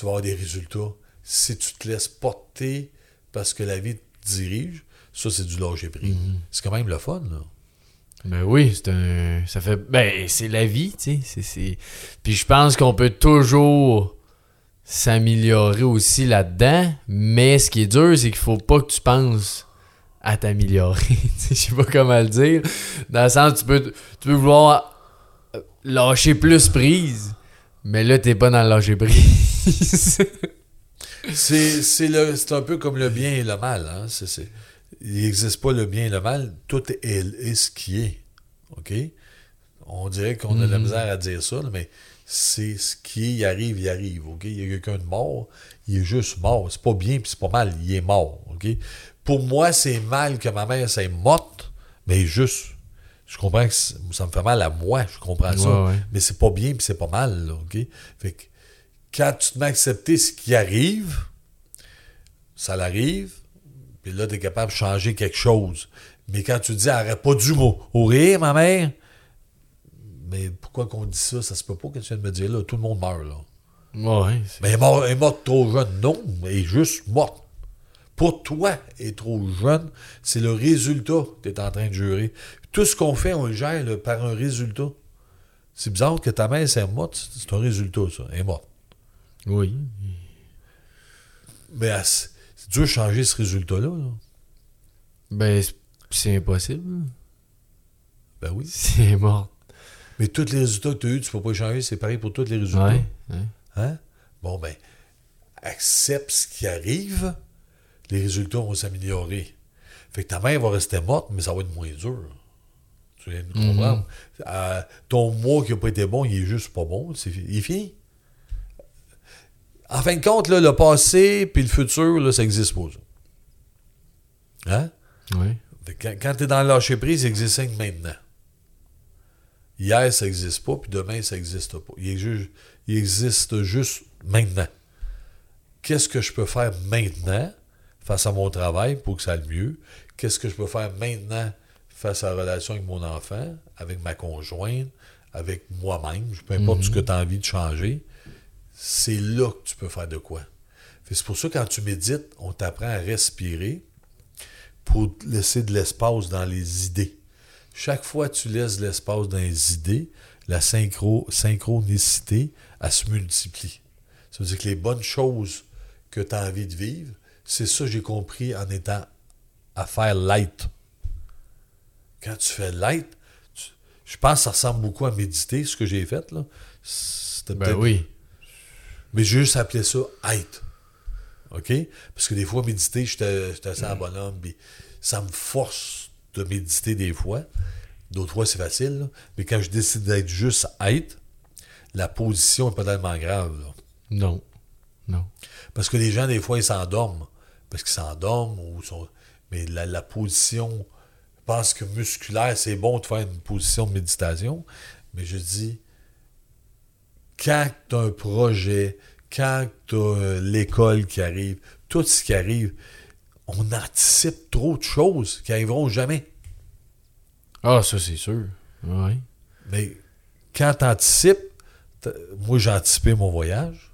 [SPEAKER 2] vas avoir des résultats. Si tu te laisses porter parce que la vie te dirige, ça, c'est du lâcher prise. C'est quand même le fun, là.
[SPEAKER 1] Ben oui, c'est un. Ça fait. Ben, c'est la vie, tu sais. C'est... Puis je pense qu'on peut toujours s'améliorer aussi là-dedans. Mais ce qui est dur, c'est qu'il faut pas que tu penses à t'améliorer. Je sais pas comment le dire. Dans le sens, tu peux, tu peux vouloir lâcher plus prise. Mais là, t'es pas dans le lâcher prise.
[SPEAKER 2] C'est un peu comme le bien et le mal. Hein? Il n'existe pas le bien et le mal. Tout est, est ce qui est. OK? On dirait qu'on a de la
[SPEAKER 1] Mhm.
[SPEAKER 2] misère à dire ça, mais c'est ce qui est, il arrive, il arrive. OK? Il y a quelqu'un de mort, il est juste mort. C'est pas bien puis c'est pas mal, il est mort. OK? Pour moi, c'est mal que ma mère soit morte, mais juste. Je comprends que ça me fait mal à moi, je comprends ça.
[SPEAKER 1] Ouais.
[SPEAKER 2] Mais c'est pas bien puis c'est pas mal, là, OK? Fait que quand tu te mets à accepter ce qui arrive, ça l'arrive, puis là, tu es capable de changer quelque chose. Mais quand tu dis, arrête pas du mot, rire, ma mère, mais pourquoi qu'on dit ça? Ça se peut pas que tu viens de me dire là, tout le monde meurt, là.
[SPEAKER 1] ouais.
[SPEAKER 2] Mais elle est morte, elle est morte trop jeune, non, elle est juste morte. Pour toi, est trop jeune, c'est le résultat que tu es en train de jurer. Tout ce qu'on fait, on le gère là, par un résultat. C'est bizarre que ta mère soit morte, c'est- c'est un résultat, ça. Elle est morte.
[SPEAKER 1] Oui.
[SPEAKER 2] Mais c'est dur de changer ce résultat-là. là.
[SPEAKER 1] Ben, c'est- c'est impossible.
[SPEAKER 2] Ben oui.
[SPEAKER 1] C'est mort.
[SPEAKER 2] Mais tous les résultats que tu as eus, tu peux pas les changer, c'est pareil pour tous les résultats.
[SPEAKER 1] Ouais. ouais.
[SPEAKER 2] Hein? Bon, ben, accepte ce qui arrive, les résultats vont s'améliorer. Fait que ta mère va rester morte, mais ça va être moins dur. Tu viens de comprendre? Euh, ton mois qui n'a pas été bon, il est juste pas bon. Il est fini. En fin de compte, là, le passé puis le futur, là, ça n'existe pas. Ça. Hein? Que Quand, tu es dans le lâcher prise, il existe maintenant. Hier, ça n'existe pas, puis demain, ça n'existe pas. Il existe juste maintenant. Qu'est-ce que je peux faire maintenant face à mon travail pour que ça aille mieux? Qu'est-ce que je peux faire maintenant face à la relation avec mon enfant, avec ma conjointe, avec moi-même, peu importe ce que tu as envie de changer? C'est là que tu peux faire de quoi. C'est pour ça que quand tu médites, on t'apprend à respirer pour laisser de l'espace dans les idées. Chaque fois que tu laisses de l'espace dans les idées, la synchro, synchronicité, elle se multiplie. Ça veut dire que les bonnes choses que tu as envie de vivre, c'est ça que j'ai compris en étant à faire light. Quand tu fais light, tu- je pense que ça ressemble beaucoup à méditer, ce que j'ai fait. là. C'était
[SPEAKER 1] Ben oui.
[SPEAKER 2] mais j'ai juste appelé ça être. OK? Parce que des fois, méditer, j'étais assez un bonhomme, puis ça me force de méditer des fois. D'autres fois, c'est facile. là. Mais quand je décide d'être juste être, la position n'est pas tellement grave. là.
[SPEAKER 1] Non. Non.
[SPEAKER 2] Parce que les gens, des fois, ils s'endorment. Parce qu'ils s'endorment. ou sont... Mais la, la position, je pense que musculaire, c'est bon de faire une position de méditation. Mais je dis, quand tu as un projet, quand tu as l'école qui arrive, tout ce qui arrive, on anticipe trop de choses qui arriveront jamais.
[SPEAKER 1] Ah, ça, c'est sûr. Ouais.
[SPEAKER 2] Mais quand tu anticipes, moi j'ai anticipé mon voyage.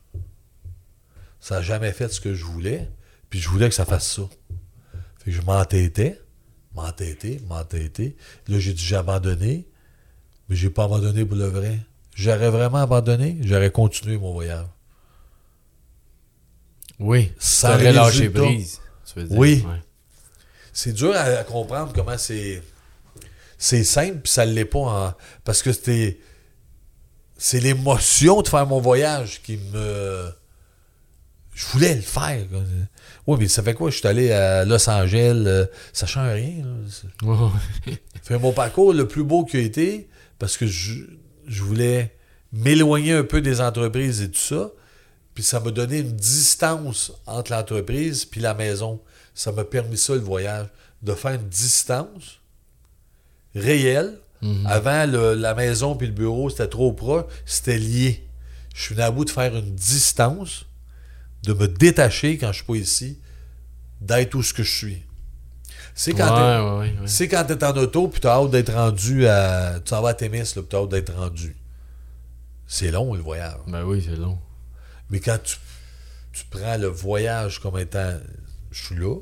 [SPEAKER 2] Ça n'a jamais fait ce que je voulais. Puis je voulais que ça fasse ça. Fait que je m'entêtais, m'entêtais, m'entêtais. Là, j'ai dit j'ai abandonné. Mais j'ai pas abandonné pour le vrai. J'aurais vraiment abandonné, j'aurais continué mon voyage.
[SPEAKER 1] Oui.
[SPEAKER 2] Sans
[SPEAKER 1] T'aurais lâché prise. Tu veux dire.
[SPEAKER 2] Oui.
[SPEAKER 1] Ouais.
[SPEAKER 2] C'est dur à, à comprendre comment c'est. C'est simple, puis ça ne l'est pas. en- parce que c'était. C'est l'émotion de faire mon voyage qui me. Je voulais le faire. Oui, mais ça fait quoi? Je suis allé à Los Angeles, euh, ça change rien. là. Fait mon parcours le plus beau qui a été, parce que je, je voulais m'éloigner un peu des entreprises et tout ça, puis ça m'a donné une distance entre l'entreprise puis la maison. Ça m'a permis ça, le voyage, de faire une distance réelle.
[SPEAKER 1] Mhm.
[SPEAKER 2] Avant, le- la maison puis le bureau, c'était trop proche, c'était lié. Je suis venu à bout de faire une distance, de me détacher quand je suis pas ici, d'être où ce que je suis. C'est quand
[SPEAKER 1] ouais, ouais.
[SPEAKER 2] quand t'es en auto puis t'as hâte d'être rendu à. Tu s'en vas à Témis, là, puis t'as hâte d'être rendu. C'est long, le voyage.
[SPEAKER 1] Ben oui, c'est long.
[SPEAKER 2] Mais quand tu, tu prends le voyage comme étant. Je suis là,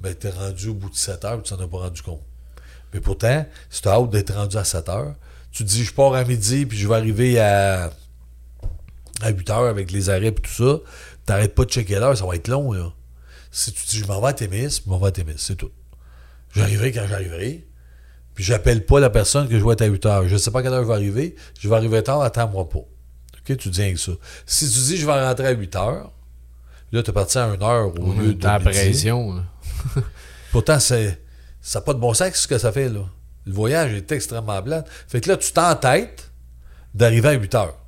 [SPEAKER 2] ben t'es rendu au bout de 7 heures, tu t'en as pas rendu compte. Mais pourtant, si t'as hâte d'être rendu à 7 heures, tu te dis, je pars à midi, puis je vais arriver à, à 8 heures avec les arrêts et tout ça. T'arrêtes pas de checker l'heure, ça va être long, là. Si tu dis, je m'en vais à Témis, je m'en vais à Témis, c'est tout. J'arriverai quand j'arriverai, puis j'appelle pas la personne que je vais être à 8 heures. Je sais pas quelle heure je vais arriver. Je vais arriver tard, attends-moi pas. OK? Tu dis rien que ça. Si tu dis je vais rentrer à 8 heures, là, tu es parti à 1 heure au lieu de.
[SPEAKER 1] T'as la pression.
[SPEAKER 2] Pourtant, c'est, ça n'a pas de bon sens ce que ça fait, là. Le voyage est extrêmement plat. Fait que là, tu t'entêtes d'arriver à 8 heures.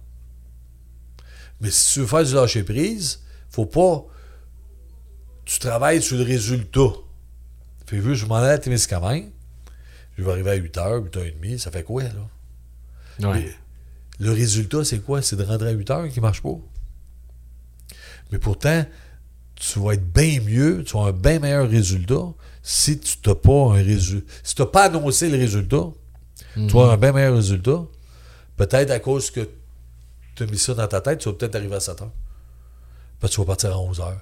[SPEAKER 2] Mais si tu veux faire du lâcher-prise, faut pas. Tu travailles sur le résultat. Fait que je m'en allais à Témiscamingue. Je vais arriver à 8 heures, 8 heures et demie. Ça fait quoi, là?
[SPEAKER 1] Ouais.
[SPEAKER 2] Mais le résultat, c'est quoi? C'est de rentrer à 8 heures qui marche pas? Mais pourtant, tu vas être bien mieux, tu vas avoir un bien meilleur résultat si tu n'as pas un résultat. Si tu n'as pas annoncé le résultat, tu vas avoir un bien meilleur résultat. Peut-être à cause que tu as mis ça dans ta tête, tu vas peut-être arriver à 7 heures. Tu vas partir à 11 heures.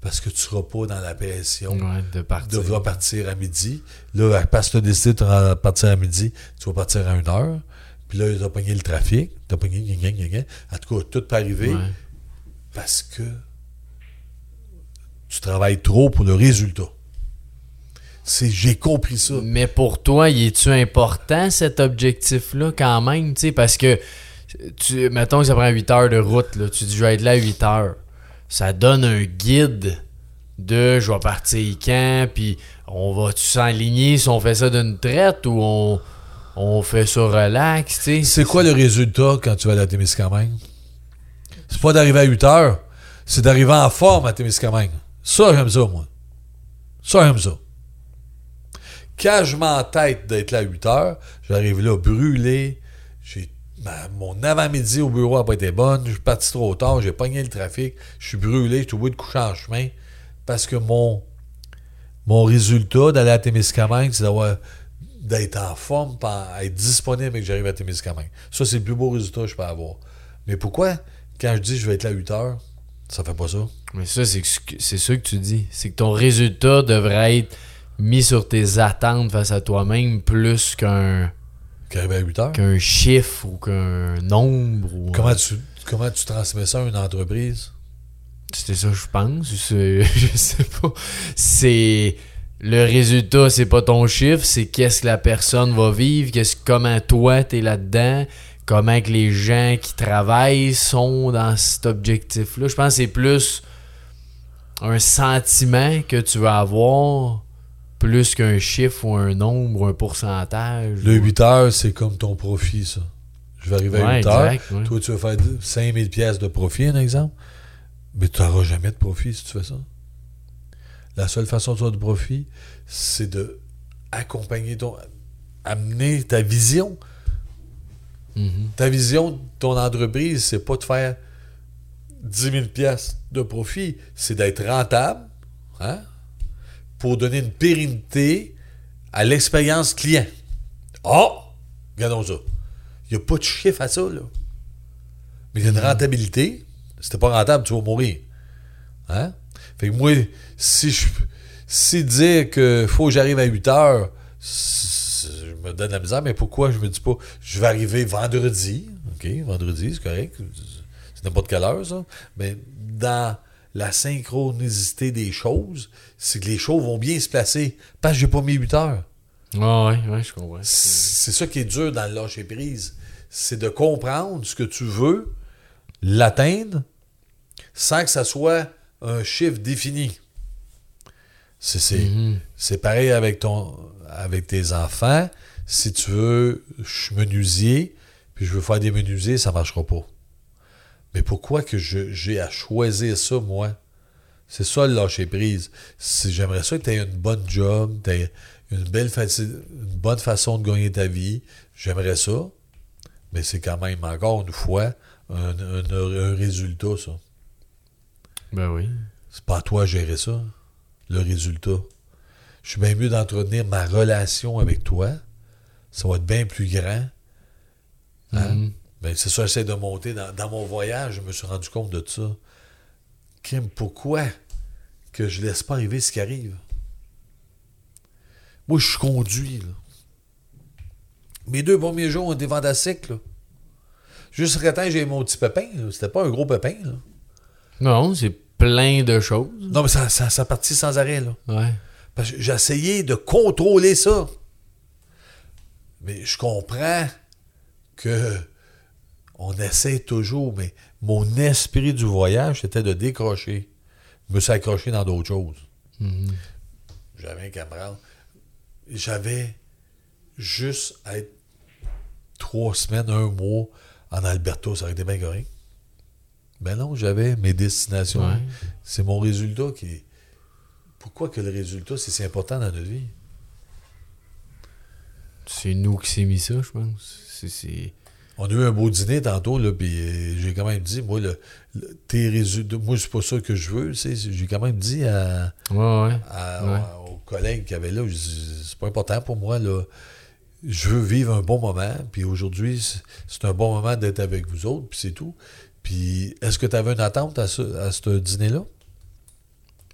[SPEAKER 2] Parce que tu ne seras pas dans la pression
[SPEAKER 1] Ouais, de
[SPEAKER 2] de
[SPEAKER 1] partir.
[SPEAKER 2] vouloir partir à midi. Là, parce que tu as décidé de partir à midi, tu vas partir à 1 heure. Puis là, tu as pogné le trafic. Tu as pogné. gna, gna, gna. En tout cas, tout peut arriver
[SPEAKER 1] Ouais.
[SPEAKER 2] parce que tu travailles trop pour le résultat. C'est, j'ai compris ça.
[SPEAKER 1] Mais pour toi, il est-tu important cet objectif-là quand même? Parce que, tu, mettons que ça prend 8 heures de route, là, tu dis je vais être là à 8 heures. Ça donne un guide de je vais partir quand, puis on va-tu s'enligner si on fait ça d'une traite ou on, on fait ça relax, tu sais?
[SPEAKER 2] C'est quoi le résultat quand tu vas à la Témiscamingue? C'est pas d'arriver à 8 heures, c'est d'arriver en forme à Témiscamingue. Ça, j'aime ça, moi. Ça, j'aime ça. Quand je m'entête d'être là à 8 heures, j'arrive là brûlé. Ma- mon avant-midi au bureau n'a pas été bonne. Je suis parti trop tard. J'ai pogné le trafic. Je suis brûlé. Je suis obligé de coucher en chemin. Parce que mon, mon résultat d'aller à Témiscamingue, c'est d'être en forme, être disponible et que j'arrive à Témiscamingue. Ça, c'est le plus beau résultat que je peux avoir. Mais pourquoi, quand je dis je vais être là à 8 heures, ça fait pas ça?
[SPEAKER 1] Mais ça, c'est ce que- c'est ça que tu dis. C'est que ton résultat devrait être mis sur tes attentes face à toi-même plus qu'un
[SPEAKER 2] Qu'arriver à 8 heures?
[SPEAKER 1] qu'un chiffre ou qu'un nombre. Ou,
[SPEAKER 2] Comment tu, comment tu transmets ça à une entreprise?
[SPEAKER 1] C'était ça, je pense. Je sais pas. C'est. Le résultat, c'est pas ton chiffre, c'est qu'est-ce que la personne va vivre, qu'est-ce, comment toi t'es là-dedans, comment que les gens qui travaillent sont dans cet objectif-là. Je pense que c'est plus un sentiment que tu vas avoir plus qu'un chiffre ou un nombre ou un pourcentage.
[SPEAKER 2] Le
[SPEAKER 1] ou-
[SPEAKER 2] 8 heures, c'est comme ton profit, ça. Je vais arriver à
[SPEAKER 1] Ouais,
[SPEAKER 2] 8 heures.
[SPEAKER 1] ouais.
[SPEAKER 2] Toi, tu vas faire 5000 pièces de profit, un exemple. Mais tu n'auras jamais de profit si tu fais ça. La seule façon de faire du profit, c'est de accompagner ton. amener ta vision.
[SPEAKER 1] Mhm.
[SPEAKER 2] Ta vision de ton entreprise, c'est pas de faire 10 000 pièces de profit, c'est d'être rentable hein, pour donner une pérennité à l'expérience client. Oh! Regardons ça. Il n'y a pas de chiffre à ça, là. Mais il y a une rentabilité. Si pas rentable, tu vas mourir. Hein? Fait que moi, si je si dire que faut que j'arrive à 8 heures, je me donne la misère, mais pourquoi je me dis pas je vais arriver vendredi, OK, vendredi, c'est correct. C'est n'importe quelle heure, ça. Mais dans la synchronicité des choses, c'est que les choses vont bien se placer. Parce que j'ai pas mis 8 heures.
[SPEAKER 1] Ouais, ouais, ouais, je comprends.
[SPEAKER 2] C'est ça qui est dur dans le lâcher prise. C'est de comprendre ce que tu veux, l'atteindre, sans que ça soit un chiffre défini. C'est c'est-
[SPEAKER 1] Mhm.
[SPEAKER 2] c'est pareil avec, ton, avec tes enfants. Si tu veux, je suis menuisier, puis je veux faire des menuisiers, ça ne marchera pas. Mais pourquoi que j'ai à choisir ça, moi? C'est ça le lâcher prise. Si J'aimerais ça que tu aies une bonne job, tu aies une, belle une bonne façon de gagner ta vie. J'aimerais ça. Mais c'est quand même, encore une fois, un, un- un résultat, ça.
[SPEAKER 1] Ben oui.
[SPEAKER 2] C'est pas à toi de gérer ça, le résultat. Je suis bien mieux d'entretenir ma relation avec toi. Ça va être bien plus grand. Hein?
[SPEAKER 1] Mhm.
[SPEAKER 2] Ben, c'est ça, j'essaie de monter. Dans, dans mon voyage, je me suis rendu compte de ça. Kim, pourquoi que je laisse pas arriver ce qui arrive? Moi, je suis conduit, là. Mes deux premiers jours ont été fantastiques, là. Jusqu'à temps que j'ai mon petit pépin. C'était pas un gros pépin, là.
[SPEAKER 1] Non, c'est plein de choses.
[SPEAKER 2] Non, mais ça, ça, ça partit sans arrêt, là.
[SPEAKER 1] Ouais.
[SPEAKER 2] Parce que j'ai essayé de contrôler ça. Mais je comprends que on essaie toujours, mais mon esprit du voyage, c'était de décrocher. Je me suis accroché dans d'autres choses.
[SPEAKER 1] Mhm.
[SPEAKER 2] J'avais un camarade. J'avais juste à être trois semaines, un mois en Alberta, ça aurait été bien correct. Ben non, j'avais mes destinations.
[SPEAKER 1] Ouais.
[SPEAKER 2] C'est mon résultat qui est. Pourquoi que le résultat, c'est si important dans notre vie?
[SPEAKER 1] C'est nous qui s'est mis ça, je pense. C'est.
[SPEAKER 2] On a eu un beau dîner tantôt, là, puis euh, j'ai quand même dit, moi, le, le- tes résultats, moi, c'est pas ça que je veux, tu sais, j'ai quand même dit à,
[SPEAKER 1] Ouais, ouais.
[SPEAKER 2] à-
[SPEAKER 1] Ouais.
[SPEAKER 2] à- aux collègues qui avaient là, c'est pas important pour moi, là. Je veux vivre un bon moment, puis aujourd'hui, c'est- un bon moment d'être avec vous autres, puis c'est tout. Puis, est-ce que tu avais une attente à ce, à ce dîner-là?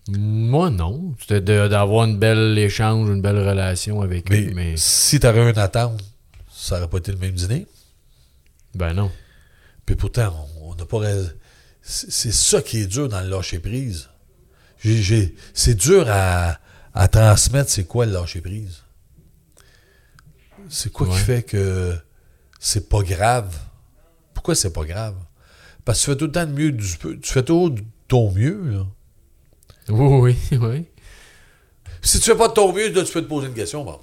[SPEAKER 1] Moi, non. C'était d'avoir une belle échange, une belle relation avec
[SPEAKER 2] Mais,
[SPEAKER 1] eux. Mais,
[SPEAKER 2] si tu avais une attente, ça n'aurait pas été le même dîner?
[SPEAKER 1] Ben non.
[SPEAKER 2] Puis pourtant, on n'a pas. C'est ça qui est dur dans le lâcher prise. J'ai- j'ai- C'est dur à, à transmettre c'est quoi le lâcher prise. C'est quoi qui fait que c'est pas grave? Pourquoi c'est pas grave? Parce que tu fais tout le temps de mieux du peu. Tu fais toujours ton mieux. Là.
[SPEAKER 1] Oui, oui, oui.
[SPEAKER 2] Si tu fais pas de ton mieux, là, tu peux te poser une question. Bon.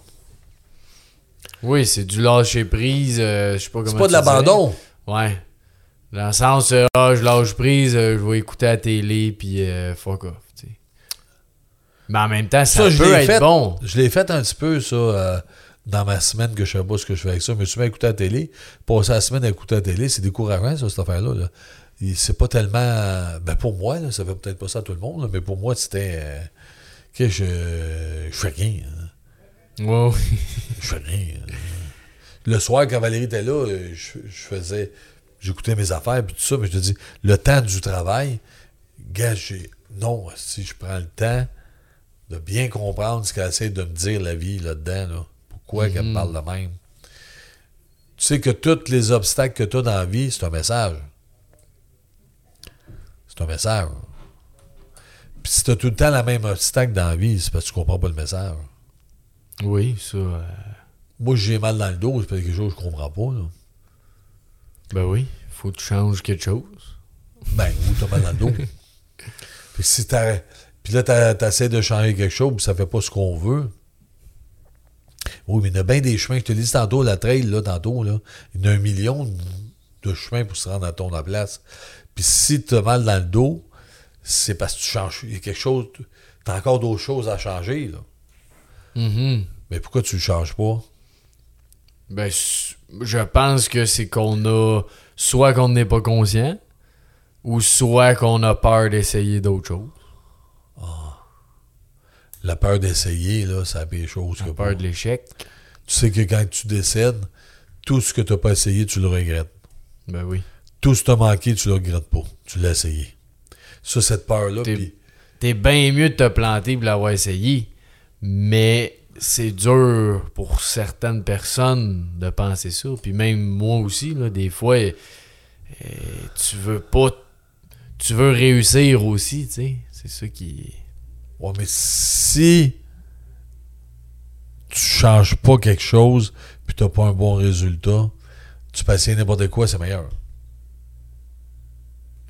[SPEAKER 1] Oui, c'est du lâcher prise. euh, je sais pas comment
[SPEAKER 2] C'est pas de
[SPEAKER 1] tu
[SPEAKER 2] l'abandon.
[SPEAKER 1] Ouais. Dans le sens, euh, ah, je lâche prise, euh, je vais écouter la télé, puis euh, fuck off. tu sais. Mais en même temps, ça,
[SPEAKER 2] Ça, je
[SPEAKER 1] peut être
[SPEAKER 2] fait.
[SPEAKER 1] bon.
[SPEAKER 2] Je l'ai fait un petit peu, ça, dans ma semaine que je sais pas ce que je fais avec ça. Je me suis mis à écouter la télé. Passer la semaine à écouter la télé, c'est décourageant, ça, cette affaire-là. Là. C'est pas tellement. Ben, pour moi, là, ça fait peut-être pas ça à tout le monde, là, mais pour moi, c'était. que je. Je fais rien. hein.
[SPEAKER 1] Ouais, oui.
[SPEAKER 2] Je fais rien. hein. Le soir, quand Valérie était là, euh, je, je faisais. J'écoutais mes affaires, puis tout ça, mais je te dis, le temps du travail, gars. Non, si je prends le temps de bien comprendre ce qu'elle essaie de me dire la vie là-dedans, là. Pourquoi qu'elle me parle de même. Tu sais que tous les obstacles que tu as dans la vie, c'est un message. C'est un message. Puis si tu as tout le temps la même obstacle dans la vie, c'est parce que tu comprends pas le message.
[SPEAKER 1] Oui, ça. euh,
[SPEAKER 2] Moi, j'ai mal dans le dos, c'est parce que quelque chose que je comprends pas. Là.
[SPEAKER 1] ben oui, faut que tu changes quelque chose.
[SPEAKER 2] Ben, ou t'as mal dans le dos? puis si. Puis là, t'as- t'essaies de changer quelque chose, puis ça fait pas ce qu'on veut. Oui, mais il y a bien des chemins. Je te dis tantôt, la trail, là, tantôt, là, il y a un million de chemins pour se rendre à ton place. Puis si t'as mal dans le dos, c'est parce que tu changes. Il y a quelque chose. T'as encore d'autres choses à changer, là.
[SPEAKER 1] Mhm.
[SPEAKER 2] Mais pourquoi tu le changes pas?
[SPEAKER 1] Ben, je pense que c'est qu'on a. Soit qu'on n'est pas conscient, ou soit qu'on a peur d'essayer d'autres choses.
[SPEAKER 2] La peur d'essayer, là, c'est la pire chose.
[SPEAKER 1] La
[SPEAKER 2] que
[SPEAKER 1] peur
[SPEAKER 2] pas.
[SPEAKER 1] de l'échec.
[SPEAKER 2] Tu sais que quand tu décèdes, tout ce que tu n'as pas essayé, tu le regrettes.
[SPEAKER 1] Ben oui.
[SPEAKER 2] Tout ce que tu as manqué, tu le regrettes pas. Tu l'as essayé. Ça, cette peur-là.
[SPEAKER 1] T'es- T'es bien mieux de te planter pour l'avoir essayé, mais c'est dur pour certaines personnes de penser ça. Puis même moi aussi, là, des fois, euh, tu veux pas. Tu veux réussir aussi, tu sais. C'est ça qui.
[SPEAKER 2] Ouais, mais si tu changes pas quelque chose, puis tu n'as pas un bon résultat, tu peux essayer n'importe quoi, c'est meilleur.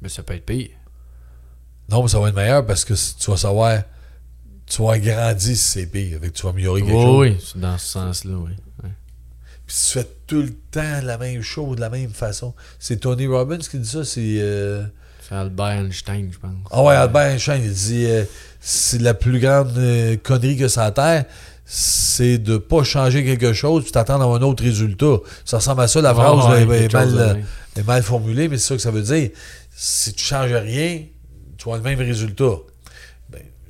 [SPEAKER 1] Ben, ça peut être pire.
[SPEAKER 2] Non, mais ça va être meilleur parce que tu vas savoir, tu vas grandir si c'est pire. Que tu vas améliorer quelque
[SPEAKER 1] Oui,
[SPEAKER 2] chose.
[SPEAKER 1] oui, c'est dans ce sens-là, oui. Ouais.
[SPEAKER 2] Puis si tu fais tout le temps la même chose, de la même façon. C'est Tony Robbins qui dit ça, c'est. euh,
[SPEAKER 1] C'est Albert Einstein, je pense.
[SPEAKER 2] Ah ouais, Albert Einstein, il dit euh, c'est la plus grande euh, connerie que ça a terre, c'est de pas changer quelque chose puis t'attendre à un autre résultat. Ça ressemble à ça, la phrase
[SPEAKER 1] Ouais,
[SPEAKER 2] est- mal, euh, est mal formulée, mais c'est ça que ça veut dire. Si tu changes rien, tu as le même résultat.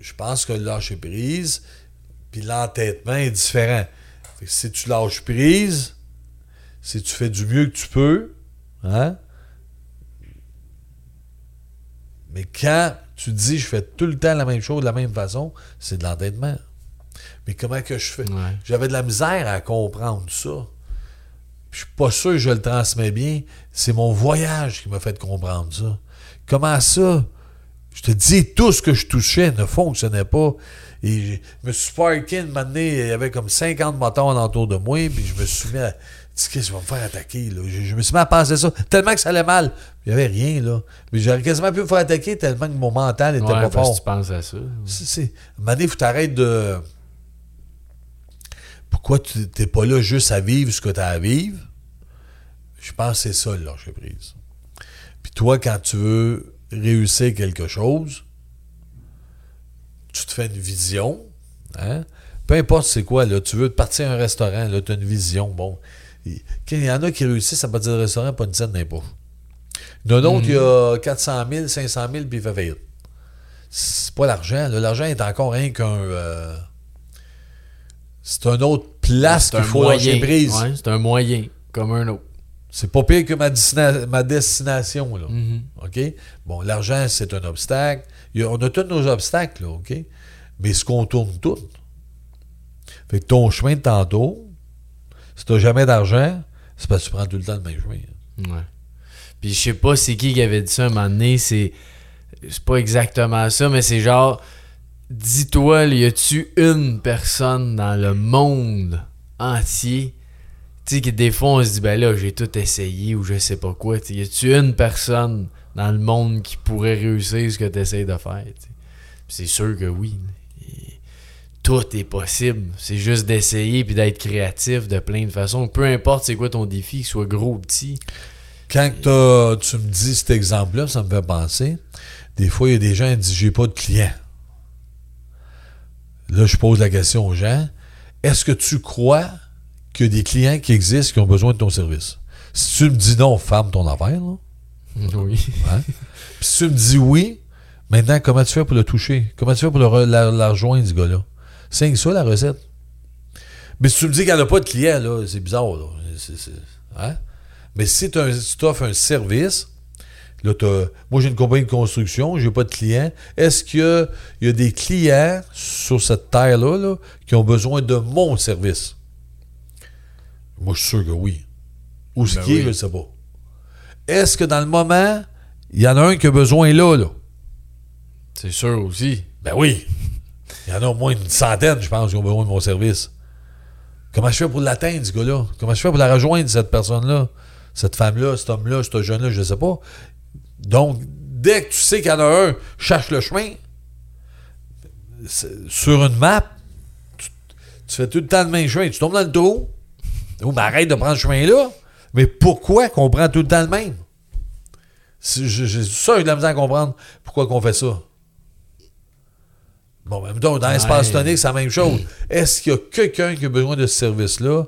[SPEAKER 2] Je pense que le lâcher prise puis l'entêtement est différent. Fait que si tu lâches prise, si tu fais du mieux que tu peux, hein? Mais quand tu dis je fais tout le temps la même chose de la même façon, c'est de l'entêtement. Mais comment que je fais?
[SPEAKER 1] Ouais.
[SPEAKER 2] J'avais de la misère à comprendre ça. Je suis pas sûr que je le transmets bien. C'est mon voyage qui m'a fait comprendre ça. Comment ça? Je te dis, tout ce que je touchais ne fonctionnait pas. Et je me suis parké une année, il y avait comme 50 moteurs autour de moi, puis je me suis mis à. Je vais me faire attaquer. Là. Je, je me suis mis à penser ça, tellement que ça allait mal. Il n'y avait rien, là. Mais j'aurais quasiment pu me faire attaquer tellement que mon mental était
[SPEAKER 1] Ouais,
[SPEAKER 2] pas
[SPEAKER 1] parce que
[SPEAKER 2] fort.
[SPEAKER 1] tu penses à ça.
[SPEAKER 2] C'est, c'est... À un moment donné, faut t'arrêter de. Pourquoi tu n'es pas là juste à vivre ce que tu as à vivre? Je pense que c'est ça le lâcher prise. Puis toi, quand tu veux réussir quelque chose, tu te fais une vision. Hein? Peu importe c'est quoi, là, tu veux partir à un restaurant, là, tu as une vision. Bon. Il y en a qui réussissent à partir du restaurant, pas une scène d'impôt. Il y en a d'autres, il y a 400 000, 500 000, puis il fait faillite. C'est pas l'argent. L'argent est encore rien qu'un. euh, c'est un autre place qu'il faut lâcher
[SPEAKER 1] moyen.
[SPEAKER 2] prise.
[SPEAKER 1] Ouais, c'est un moyen, comme un autre.
[SPEAKER 2] C'est pas pire que ma, destina- ma destination. Là.
[SPEAKER 1] Mhm.
[SPEAKER 2] OK? Bon, l'argent, c'est un obstacle. A- on a tous nos obstacles, là, OK? Mais ce qu'on tourne tout. Fait que ton chemin de tantôt, si t'as jamais d'argent, c'est parce que tu prends tout le temps le même chemin.
[SPEAKER 1] Ouais. Puis je sais pas c'est qui qui avait dit ça un moment donné, c'est. C'est pas exactement ça, mais c'est genre. Dis-toi, y a-tu une personne dans le monde entier? Tu sais, des fois on se dit, ben là, j'ai tout essayé ou je sais pas quoi. Y a-tu une personne dans le monde qui pourrait réussir ce que tu essaies de faire? C'est sûr que oui. Tout est possible. C'est juste d'essayer puis d'être créatif de plein de façons. Peu importe c'est quoi ton défi, qu'il soit gros ou petit.
[SPEAKER 2] Quand tu me dis cet exemple-là, ça me fait penser. Des fois, il y a des gens qui disent J'ai pas de clients. Là, je pose la question aux gens Est-ce que tu crois qu'il y a des clients qui existent qui ont besoin de ton service Si tu me dis non, ferme ton affaire. Là.
[SPEAKER 1] Oui.
[SPEAKER 2] Hein? Puis si tu me dis oui, maintenant, comment tu fais pour le toucher? Comment tu fais pour le re- la, la rejoindre, ce gars-là? C'est ça, la recette. Mais si tu me dis qu'elle n'a pas de clients, là, c'est bizarre. Là. Hein? Mais si tu offres un service, là, moi j'ai une compagnie de construction, j'ai pas de clients. Est-ce qu'il y a, il y a des clients sur cette terre-là là, qui ont besoin de mon service? Moi, je suis sûr que oui. Où ce
[SPEAKER 1] Ben
[SPEAKER 2] qui est, je ne sais pas. Est-ce que dans le moment, il y en a un qui a besoin là, là?
[SPEAKER 1] C'est sûr aussi.
[SPEAKER 2] Ben oui. Il y en a au moins une centaine, je pense, qui ont besoin de mon service. Comment je fais pour l'atteindre, ce gars-là? Comment je fais pour la rejoindre, cette personne-là? Cette femme-là, cet homme-là, ce jeune-là, je ne sais pas. Donc, dès que tu sais qu'il y en a un, cherche le chemin. Sur une map, tu, tu fais tout le temps le même chemin. Tu tombes dans le trou. Oh, mais arrête de prendre ce chemin-là. Mais pourquoi qu'on prend tout le temps le même? J'ai ça, j'ai de la misère à comprendre pourquoi qu'on fait ça. Bon, même temps, dans l'espace
[SPEAKER 1] Ouais.
[SPEAKER 2] tonique, c'est la même chose. Est-ce qu'il y a quelqu'un qui a besoin de ce service-là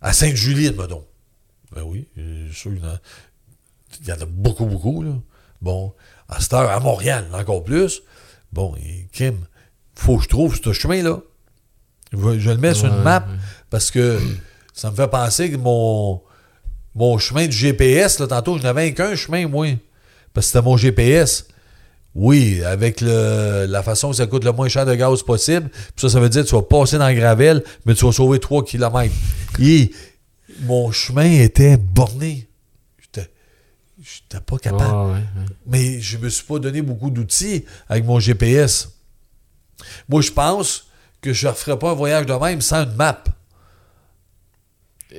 [SPEAKER 2] à Sainte-Julie, mettons? Ben oui, je suis sûr qu'il y en a- il y en a beaucoup, beaucoup. Là. Bon, à cette heure, à Montréal, encore plus. Bon, et Kim, faut que je trouve ce chemin-là. Je, le mets sur une map
[SPEAKER 1] ouais.
[SPEAKER 2] parce que ça me fait penser que mon, mon chemin de GPS, là, tantôt, je n'avais qu'un chemin, moi. Parce que c'était mon GPS. Oui, avec le, la façon que ça coûte le moins cher de gaz possible. Puis ça, ça veut dire que tu vas passer dans le gravel, mais tu vas sauver 3 km. Et mon chemin était borné. J'étais j'étais pas capable.
[SPEAKER 1] Ah, ouais, ouais.
[SPEAKER 2] Mais je me suis pas donné beaucoup d'outils avec mon GPS. Moi, je pense que je ne referais pas un voyage de même sans une map.